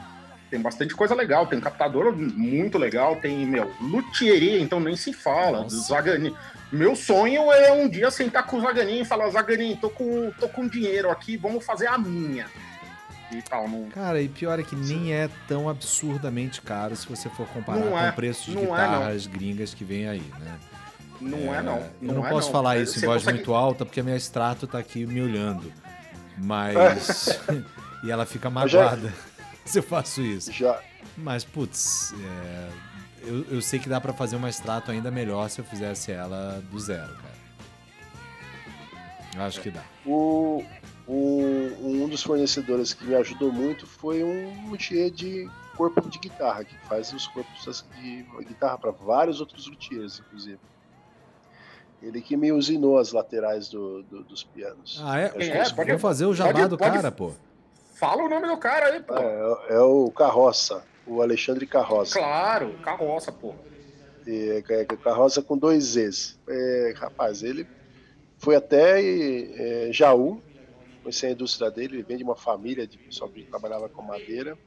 C: tem bastante coisa legal, tem captador muito legal, tem, meu, luthieria, então nem se fala. Zagani. Meu sonho é um dia sentar com o Zaganin e falar, Zaganin, tô com, tô com dinheiro aqui, vamos fazer a minha e tal. Não...
A: Cara, e pior é que nem é tão absurdamente caro se você for comparar não com é, o preço de é, guitarras é, gringas que vem aí, né?
C: Não é, é não.
A: Eu não, é, posso falar isso você em voz consegue... muito alta porque a minha extrato tá aqui me olhando. Mas. e ela fica magoada já... se eu faço isso.
D: Já,
A: Mas, putz, é, eu, eu sei que dá pra fazer um extrato ainda melhor se eu fizesse ela do zero, cara. Eu acho que dá.
D: O, o- um dos fornecedores que me ajudou muito foi um luthier de corpo de guitarra, que faz os corpos de guitarra para vários outros luthiers, inclusive. Ele que me usinou as laterais do- do- dos pianos.
A: Ah, é?
C: Quem é? Pode-
A: fazer o jabá do cara, pô.
C: Fala o nome do cara aí, pô.
D: É, é o Carroça, o Alexandre Carroça.
C: Claro, carroça, pô.
D: E, é, é, Carroça com dois Z's. É, rapaz, ele foi até é, Jaú, conheci a indústria dele, ele vem de uma família de pessoal que trabalhava com madeira,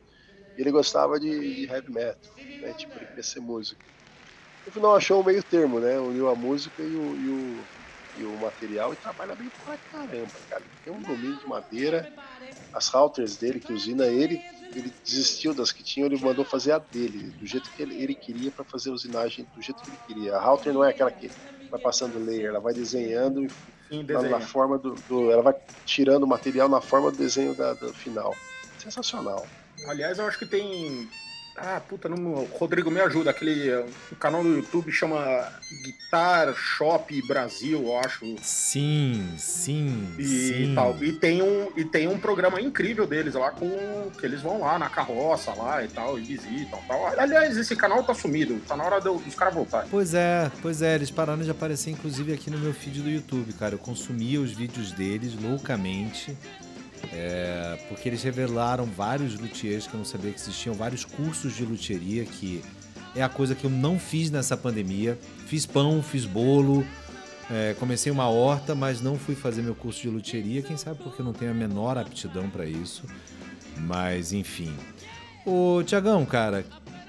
D: e ele gostava de, de heavy metal, né? Tipo, ele queria ser músico. No final achou o meio termo, né? Uniu a música e o, e o, e o material e trabalha bem pra caramba, cara. Tem um domínio de madeira, as routers dele, que usina ele, ele desistiu das que tinha, ele mandou fazer a dele, do jeito que ele, ele queria para fazer a usinagem do jeito que ele queria. A router não é aquela que vai passando layer, ela vai desenhando e
C: Sim,
D: na, na forma do, do- Ela vai tirando o material na forma do desenho da, do final. Sensacional.
C: Aliás, eu acho que tem. Ah, puta, não... Rodrigo me ajuda. Aquele o canal do YouTube chama Guitar Shop Brasil, eu acho.
A: Sim, sim,
C: E
A: sim.
C: tal. E tem, um, e tem um programa incrível deles lá com. que eles vão lá na carroça lá e tal, e visitam e tal. Aliás, esse canal tá sumido. Tá na hora do- dos caras voltarem.
A: Pois é, pois é, eles pararam de aparecer inclusive aqui no meu feed do YouTube, cara. Eu consumia os vídeos deles loucamente, é, porque eles revelaram vários luthiers que eu não sabia que existiam, vários cursos de luthieria, que é a coisa que eu não fiz nessa pandemia. Fiz pão, fiz bolo, é, comecei uma horta, mas não fui fazer meu curso de luthieria, quem sabe porque eu não tenho a menor aptidão para isso. Mas enfim. Ô, Tiagão, cara,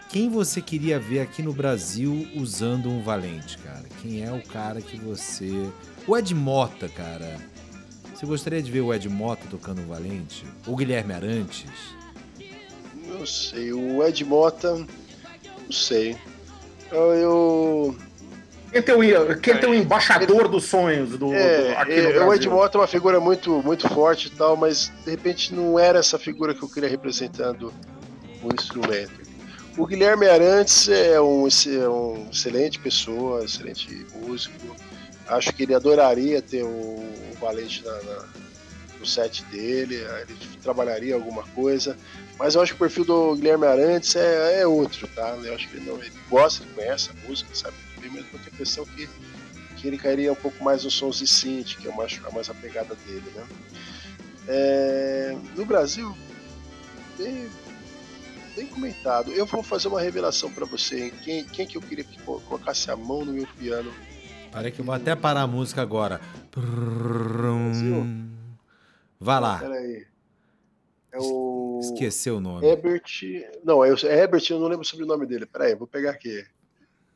A: quem você queria ver aqui no Brasil usando um Valente, cara? Quem é o cara que você. O Ed Mota, cara. Você gostaria de ver o Ed Mota tocando um Valente? O Guilherme Arantes?
D: Não sei. O Ed Mota. Não sei. Eu. eu-
C: Quem tem o, quem tem o embaixador dos sonhos do, do-
D: é,
C: aqui
D: é,
C: no
D: o Ed? Mota é uma figura muito, muito forte e tal, mas de repente não era essa figura que eu queria representando o instrumento. O Guilherme Arantes é um, é um excelente pessoa, excelente músico. Acho que ele adoraria ter o, o Valente na, na- no set dele, ele trabalharia alguma coisa. Mas eu acho que o perfil do Guilherme Arantes é, é outro, tá? Eu acho que ele, não, ele gosta, ele conhece a música, sabe muito bem, mas eu tenho a impressão que, que ele cairia um pouco mais nos sons de synth, que é mais, é mais a pegada dele, né? É, no Brasil, bem, bem comentado. Eu vou fazer uma revelação para você. hein? Quem, quem que eu queria que co- colocasse a mão no meu piano?
A: Peraí que eu vou até parar a música agora.
D: Brasil?
A: Vai lá.
D: Peraí. É o
A: Esqueceu o nome.
D: Herbert. Não, é o é Herbert, eu não lembro sobre o nome dele. Peraí, vou pegar aqui.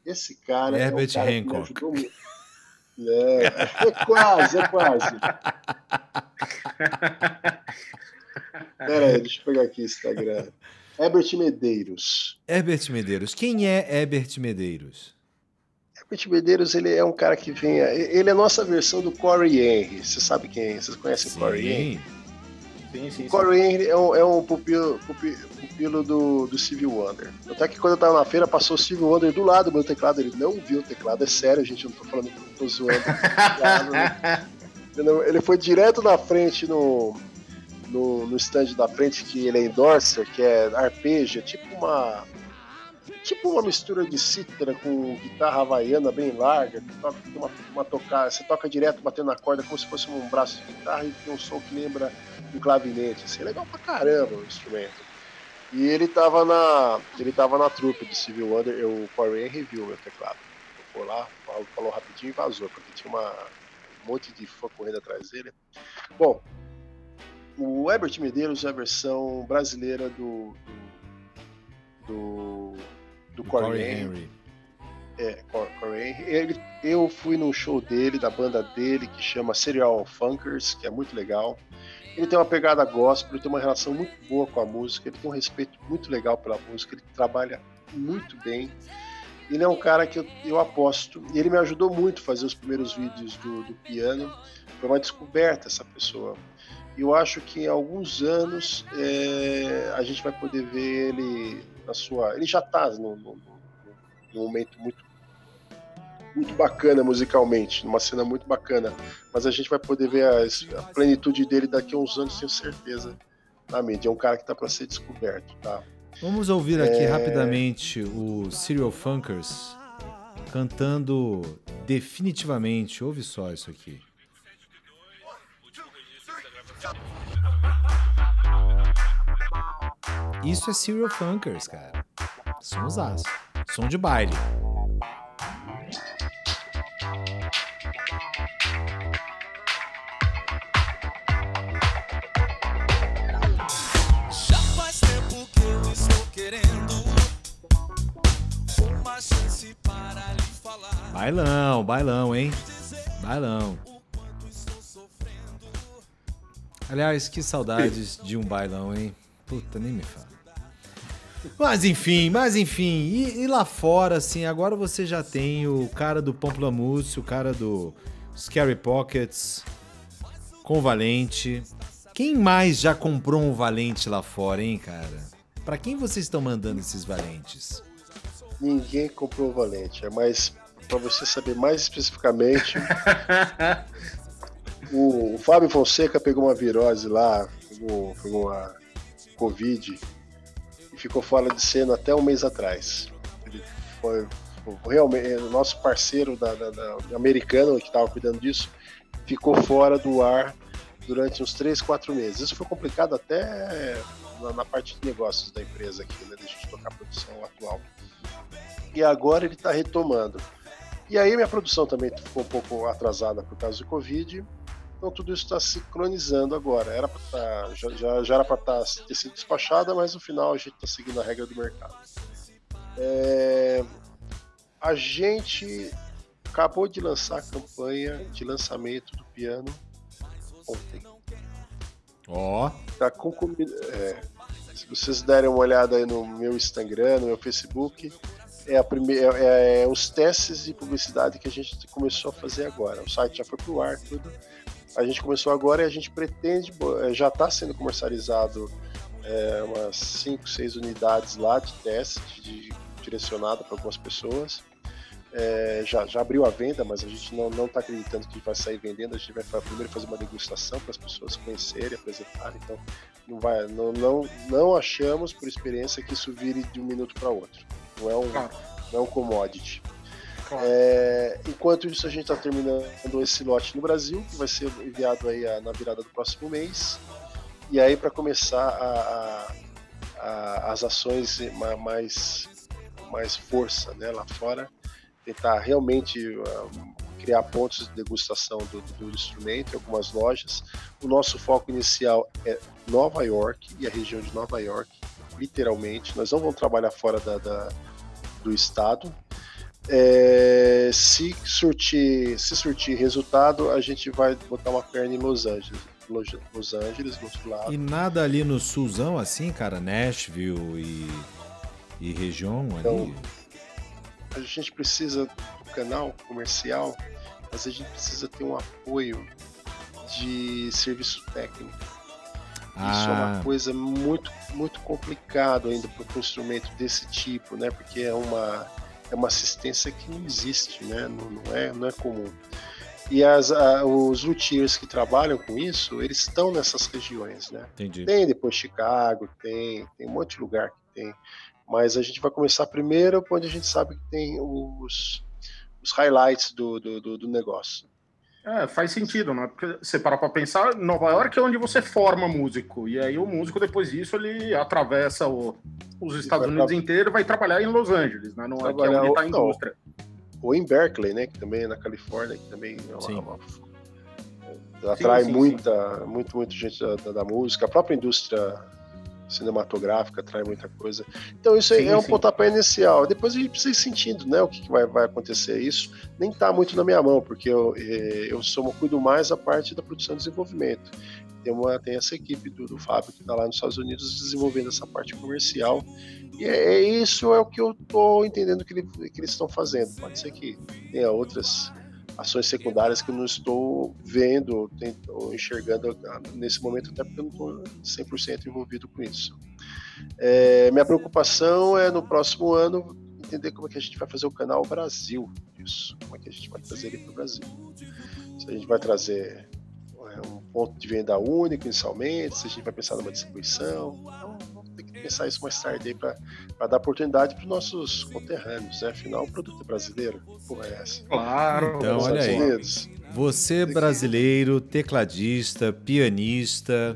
D: Esse cara.
A: Herbert
D: é cara
A: Hancock.
D: É, é quase, é quase. Peraí, deixa eu pegar aqui o Instagram. Herbert Medeiros.
A: Herbert Medeiros. Quem é Herbert Medeiros?
D: Herbert Medeiros, ele é um cara que vem. Ele é a nossa versão do Corey Henry. Você sabe quem é? Vocês conhecem o Corey Henry?
A: Sim.
C: Sim, sim, sim.
D: Corey Henry é um, é um pupilo, pupi- pupilo do, do Wonder. Até que quando eu tava na feira, passou o Stevie Wonder do lado do meu teclado. Ele não viu o teclado, é sério, gente. Eu não tô falando que eu tô zoando. Teclado, né? Ele foi direto na frente no, no, no stand da frente, que ele é endorser, que é arpeja, tipo uma. Tipo uma mistura de cítara com guitarra havaiana bem larga, que toca, uma, uma tocar, você toca direto batendo na corda como se fosse um braço de guitarra e tem um som que lembra um clavinete. Assim, é legal pra caramba o instrumento. E ele tava na. Ele tava na trupe do Civil Wonder, eu, o Corey viu meu teclado. Foi lá, falou, falou rapidinho e vazou, porque tinha uma, um monte de fã correndo atrás dele. Bom, o Herbert Medeiros é a versão brasileira do. do. do, do Corey
A: Corey
D: Henry.
A: Henry.
D: É, Cor- Corey Henry. Ele, eu fui num show dele, da banda dele, que chama Serial Funkers, que é muito legal. Ele tem uma pegada gospel, ele tem uma relação muito boa com a música, ele tem um respeito muito legal pela música, ele trabalha muito bem. Ele é um cara que eu, eu aposto, e ele me ajudou muito a fazer os primeiros vídeos do, do piano. Foi uma descoberta essa pessoa. E eu acho que em alguns anos é, a gente vai poder ver ele na sua. Ele já está num, num, num momento muito muito bacana musicalmente, numa cena muito bacana. Mas a gente vai poder ver a, a plenitude dele daqui a uns anos, tenho certeza, na mídia. É um cara que está para ser descoberto, tá?
A: Vamos ouvir aqui é... rapidamente o Serial Funkers cantando definitivamente. Ouve só isso aqui. Isso é Serial Funkers, cara. Somzaço. Som de baile.
E: Já faz tempo que eu estou querendo uma chance para lhe falar.
A: Bailão, bailão, hein? Bailão. Aliás, que saudades de um bailão, hein? Puta, nem me fala. Mas enfim, mas enfim, e, e, lá fora, assim, agora você já tem o cara do Pomplamoose, o cara do Scary Pockets, com o Valente. Quem mais já comprou um Valente lá fora, hein, cara? Pra quem vocês estão mandando esses Valentes?
D: Ninguém comprou o Valente, é mais para você saber mais especificamente. o, o, Fábio Fonseca pegou uma virose lá, pegou, pegou uma Covid e ficou fora de cena até um mês atrás. Ele foi, realmente o nosso parceiro da, da, da americano que estava cuidando disso ficou fora do ar durante uns 3, 4 meses. Isso foi complicado até na, na parte de negócios da empresa aqui, né? Deixa eu tocar a produção atual. E agora ele está retomando. E aí minha produção também ficou um pouco atrasada por causa do Covid. Então tudo isso está sincronizando agora. Era tá, já, já, já, era para tá, ter sido despachada, mas no final a gente está seguindo a regra do mercado. É, a gente acabou de lançar a campanha de lançamento do piano ontem.
A: Ó. Oh.
D: Tá com, é, se vocês derem uma olhada aí no meu Instagram, no meu Facebook, é, a primeira, é, é, os testes de publicidade que a gente começou a fazer agora. O site já foi pro ar, tudo. A gente começou agora e a gente pretende, é, já está sendo comercializado é, umas 5, 6 unidades lá de teste, de, direcionado para algumas pessoas. É, já, já abriu a venda, mas a gente não está acreditando que vai sair vendendo. A gente vai primeiro fazer uma degustação para as pessoas conhecerem, apresentarem. Então, não, vai, não, não, não achamos, por experiência, que isso vire de um minuto para outro. Não é um, não é um commodity. É, enquanto isso, a gente está terminando esse lote no Brasil, que vai ser enviado aí a, na virada do próximo mês. E aí, para começar a, a, as ações mais, mais força né, lá fora, tentar realmente uh, criar pontos de degustação do, do, instrumento em algumas lojas. O nosso foco inicial é Nova York e a região de Nova York, literalmente. Nós não vamos trabalhar fora da, da do estado. É, se surtir, se surtir resultado, a gente vai botar uma perna em Los Angeles. Los Angeles, do outro lado.
A: E nada ali no sulzão, assim, cara? Nashville e, e região então, ali?
D: A gente precisa do canal comercial, mas a gente precisa ter um apoio de serviço técnico. Ah. Isso é uma ah. coisa muito, muito complicado ainda para um instrumento desse tipo, né? Porque é uma, é uma assistência que não existe, né? Não, não é, não é comum. E as, a, os luthiers que trabalham com isso, eles estão nessas regiões, né?
A: Entendi.
D: Tem depois Chicago, tem, tem um monte de lugar que tem. Mas a gente vai começar primeiro onde a gente sabe que tem os, os highlights do, do, do, do negócio.
C: É, faz sentido, né? Porque você para pra pensar, Nova York é onde você forma músico. E aí o músico, depois disso, ele atravessa o, os Estados Unidos pra... inteiro e vai trabalhar em Los Angeles, né? Não é que é onde está a indústria.
D: Ou em Berkeley, né? Que também é na Califórnia, que também é uma, uma, atrai sim, sim, muita, sim. muito, muito gente da, da, música. A própria indústria cinematográfica atrai muita coisa. Então isso sim, é um sim. pontapé inicial. Depois a gente precisa ir sentindo, né, o que, que vai, vai acontecer. Isso nem está muito na minha mão, porque eu, eh, eu sou, cuido mais a parte da produção e desenvolvimento. Tem, uma, tem essa equipe do, do Fábio que está lá nos Estados Unidos desenvolvendo essa parte comercial. E é, é isso é o que eu estou entendendo que, ele, que eles estão fazendo. Pode ser que tenha outras ações secundárias que eu não estou vendo ou enxergando nesse momento, até porque eu não estou 100% envolvido com isso. É, minha preocupação é no próximo ano entender como é que a gente vai fazer o canal Brasil, isso, como é que a gente vai trazer ele para o Brasil. Se a gente vai trazer é, um ponto de venda único inicialmente, se a gente vai pensar numa distribuição, então pensar isso mais tarde para dar oportunidade para os nossos conterrâneos, né? Afinal, o produto é brasileiro, porra é essa?
C: Claro,
A: então, olha aí. Unidos. Você brasileiro, tecladista, pianista,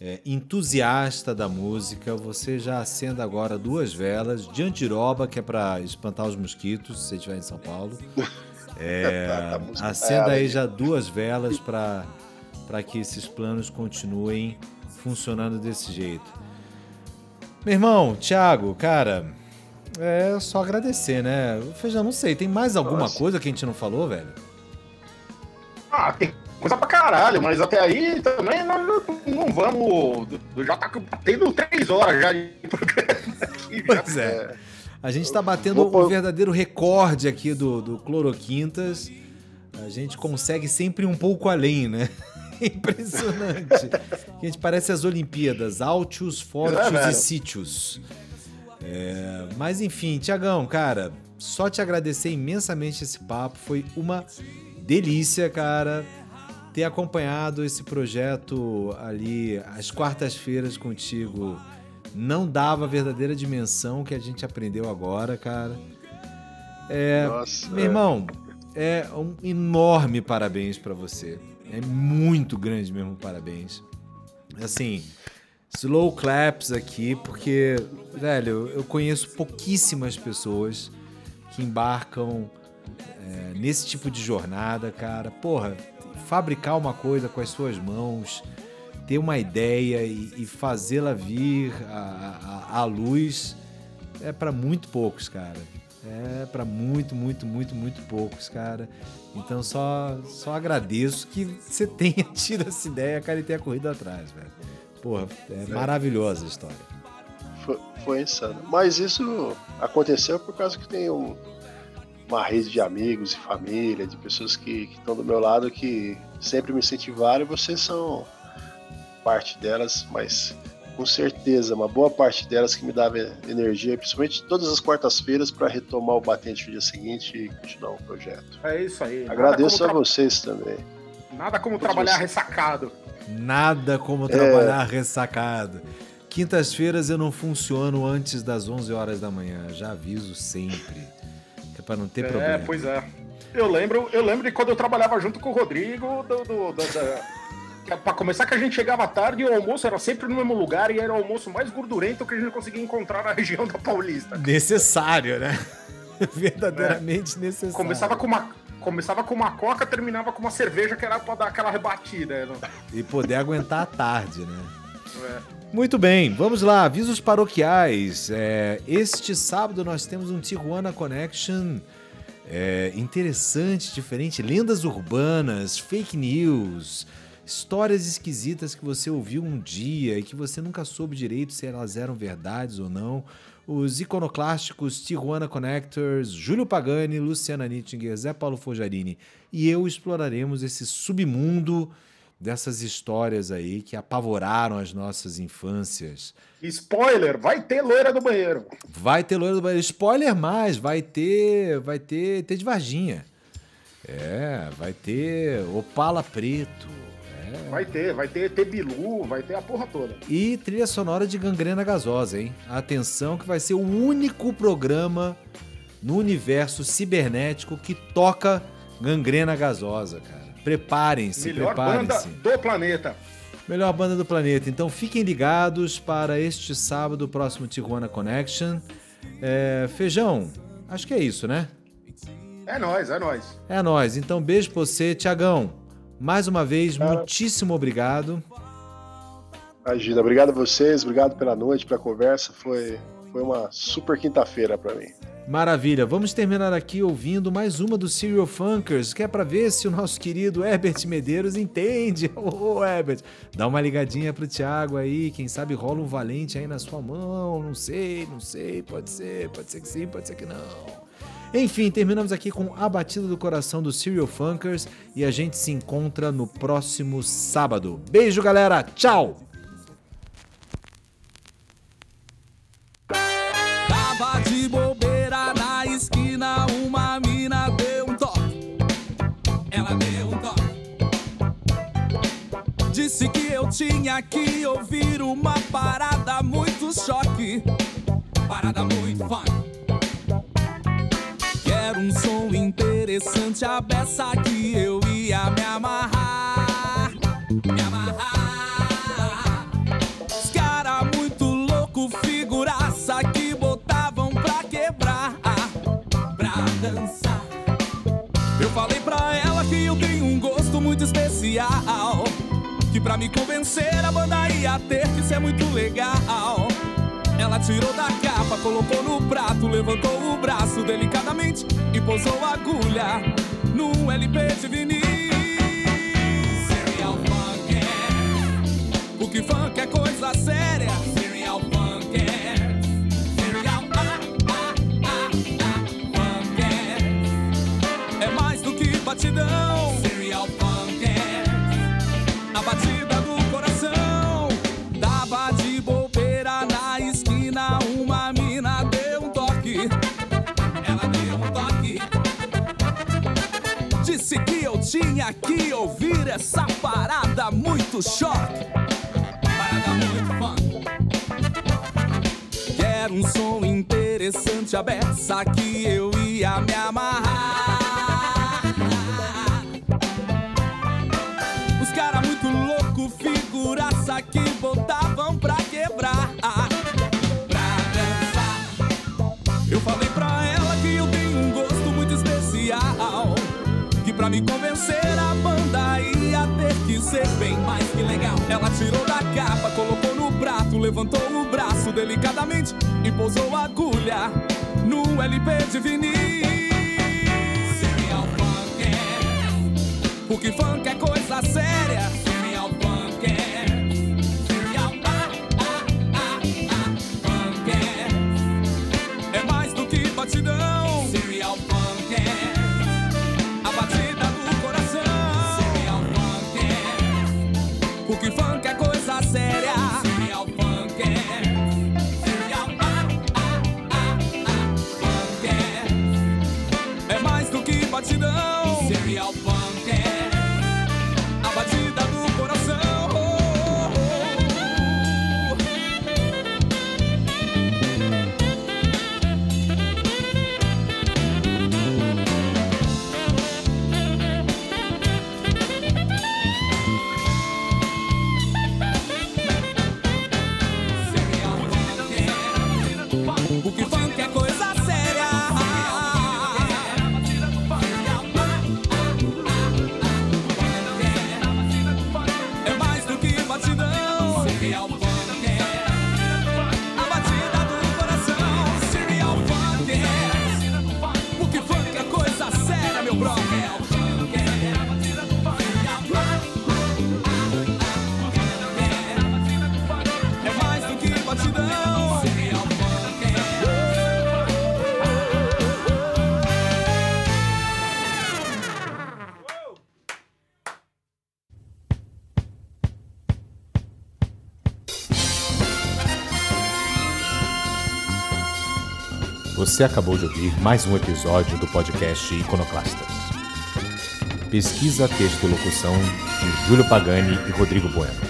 A: é, entusiasta da música, você já acenda agora duas velas de antiroba, que é para espantar os mosquitos, se você estiver em São Paulo. É, acenda aí já duas velas para que esses planos continuem funcionando desse jeito. Meu irmão, Thiago, cara, é só agradecer, né? Feijão, não sei, tem mais alguma Nossa. coisa que a gente não falou, velho?
C: Ah, tem coisa pra caralho, mas até aí também não, não, vamos. Já tá tendo três horas já de programa
A: aqui. Pois já. é. A gente tá batendo o um verdadeiro recorde aqui do, do Cloroquintas. A gente consegue sempre um pouco além, né? Impressionante. a gente parece as Olimpíadas, Altios, Fortes é, e Sítios. É, mas enfim, Tiagão, cara, só te agradecer imensamente esse papo. Foi uma delícia, cara ter acompanhado esse projeto ali às quartas-feiras contigo não dava a verdadeira dimensão que a gente aprendeu agora, cara. É, Nossa. Meu irmão, é um enorme parabéns para você. É muito grande mesmo parabéns. Assim, slow claps aqui, porque, velho, eu conheço pouquíssimas pessoas que embarcam é, nesse tipo de jornada, cara. Porra, fabricar uma coisa com as suas mãos, ter uma ideia e, e fazê-la vir à, luz é para muito poucos, cara. É para muito, muito, muito, muito poucos, cara. Então só, só agradeço que você tenha tido essa ideia, cara, e tenha corrido atrás, velho. Porra, é maravilhosa a história.
D: Foi, foi insano. Mas isso aconteceu por causa que tem um, uma rede de amigos e família, de pessoas que, que estão do meu lado, que sempre me incentivaram, e vocês são parte delas, mas com certeza, uma boa parte delas que me dava energia, principalmente todas as quartas-feiras, para retomar o batente no dia seguinte e continuar o projeto.
C: É isso aí.
D: Agradeço a vocês também.
C: Nada como trabalhar ressacado.
A: Nada como é... trabalhar ressacado. Quintas-feiras eu não funciono antes das 11 horas da manhã, já aviso sempre para não ter
C: é,
A: problema. É,
C: pois é. Eu lembro, eu lembro de quando eu trabalhava junto com o Rodrigo, do, do, do, do para começar que a gente chegava tarde e o almoço era sempre no mesmo lugar e era o almoço mais gordurento que a gente conseguia encontrar na região da Paulista.
A: Necessário, né? Verdadeiramente é. necessário.
C: Começava com uma começava com uma coca, terminava com uma cerveja que era para dar aquela rebatida. Né?
A: E poder aguentar a tarde, né? É. Muito bem, vamos lá, avisos paroquiais. É, este sábado nós temos um Tijuana Connection é, interessante, diferente, lendas urbanas, fake news, histórias esquisitas que você ouviu um dia e que você nunca soube direito se elas eram verdades ou não. Os iconoclásticos Tijuana Connectors, Júlio Pagani, Luciana Nittinger, Zé Paulo Fojarini e eu exploraremos esse submundo dessas histórias aí que apavoraram as nossas infâncias.
C: Spoiler, vai ter loira do banheiro.
A: Vai ter loira do banheiro. Spoiler mais, vai ter, vai ter, ter de Varginha. É, vai ter Opala Preto.
C: É. Vai ter, vai ter Tebilu, vai ter a porra toda.
A: E trilha sonora de Gangrena Gasosa, hein? Atenção que vai ser o único programa no universo cibernético que toca Gangrena Gasosa, cara. Preparem-se, preparem-se.
C: banda do planeta.
A: Melhor banda do planeta. Então fiquem ligados para este sábado, o próximo Tijuana Connection. É, feijão, acho que é isso, né?
C: É nós, é nós.
A: É nós. Então beijo pra você, Tiagão. Mais uma vez, ah. muitíssimo obrigado.
D: Imagina, obrigado a vocês, obrigado pela noite, pela conversa. Foi, foi uma super quinta-feira para mim.
A: Maravilha, vamos terminar aqui ouvindo mais uma do Serial Funkers, que é para ver se o nosso querido Herbert Medeiros entende. Ô, oh, Herbert, dá uma ligadinha pro Thiago aí, quem sabe rola um valente aí na sua mão, não sei, não sei, pode ser, pode ser que sim, pode ser que não. Enfim, terminamos aqui com A Batida do Coração do Serial Funkers e a gente se encontra no próximo sábado. Beijo, galera. Tchau!
F: Tava de bobeira na esquina, uma mina deu um toque. Ela deu um toque. Disse que eu tinha que ouvir uma parada muito choque. Parada muito funk. Um som interessante, a beça que eu ia me amarrar. Me amarrar. Os cara muito louco, figuraça que botavam pra quebrar, pra dançar. Eu falei pra ela que eu tenho um gosto muito especial. Que pra me convencer a banda ia ter que ser muito legal. Ela tirou da capa, colocou no prato, levantou o braço delicadamente e pousou a agulha no LP de vinil. Serial Funker. Porque funk é coisa séria. Serial Funker. Serial ah, ah, ah, Funker. É mais do que batidão. Disse que eu tinha que ouvir essa parada muito choque. Parada muito funk. Quero um som interessante, a beça que eu ia me amarrar. Ela tirou da capa, colocou no prato, levantou o braço delicadamente e pousou a agulha no LP de vinil. Funker. Porque funk é coisa séria. Serial
A: Você acabou de ouvir mais um episódio do podcast Iconoclastas. Pesquisa, texto e locução de Júlio Pagani e Rodrigo Bueno.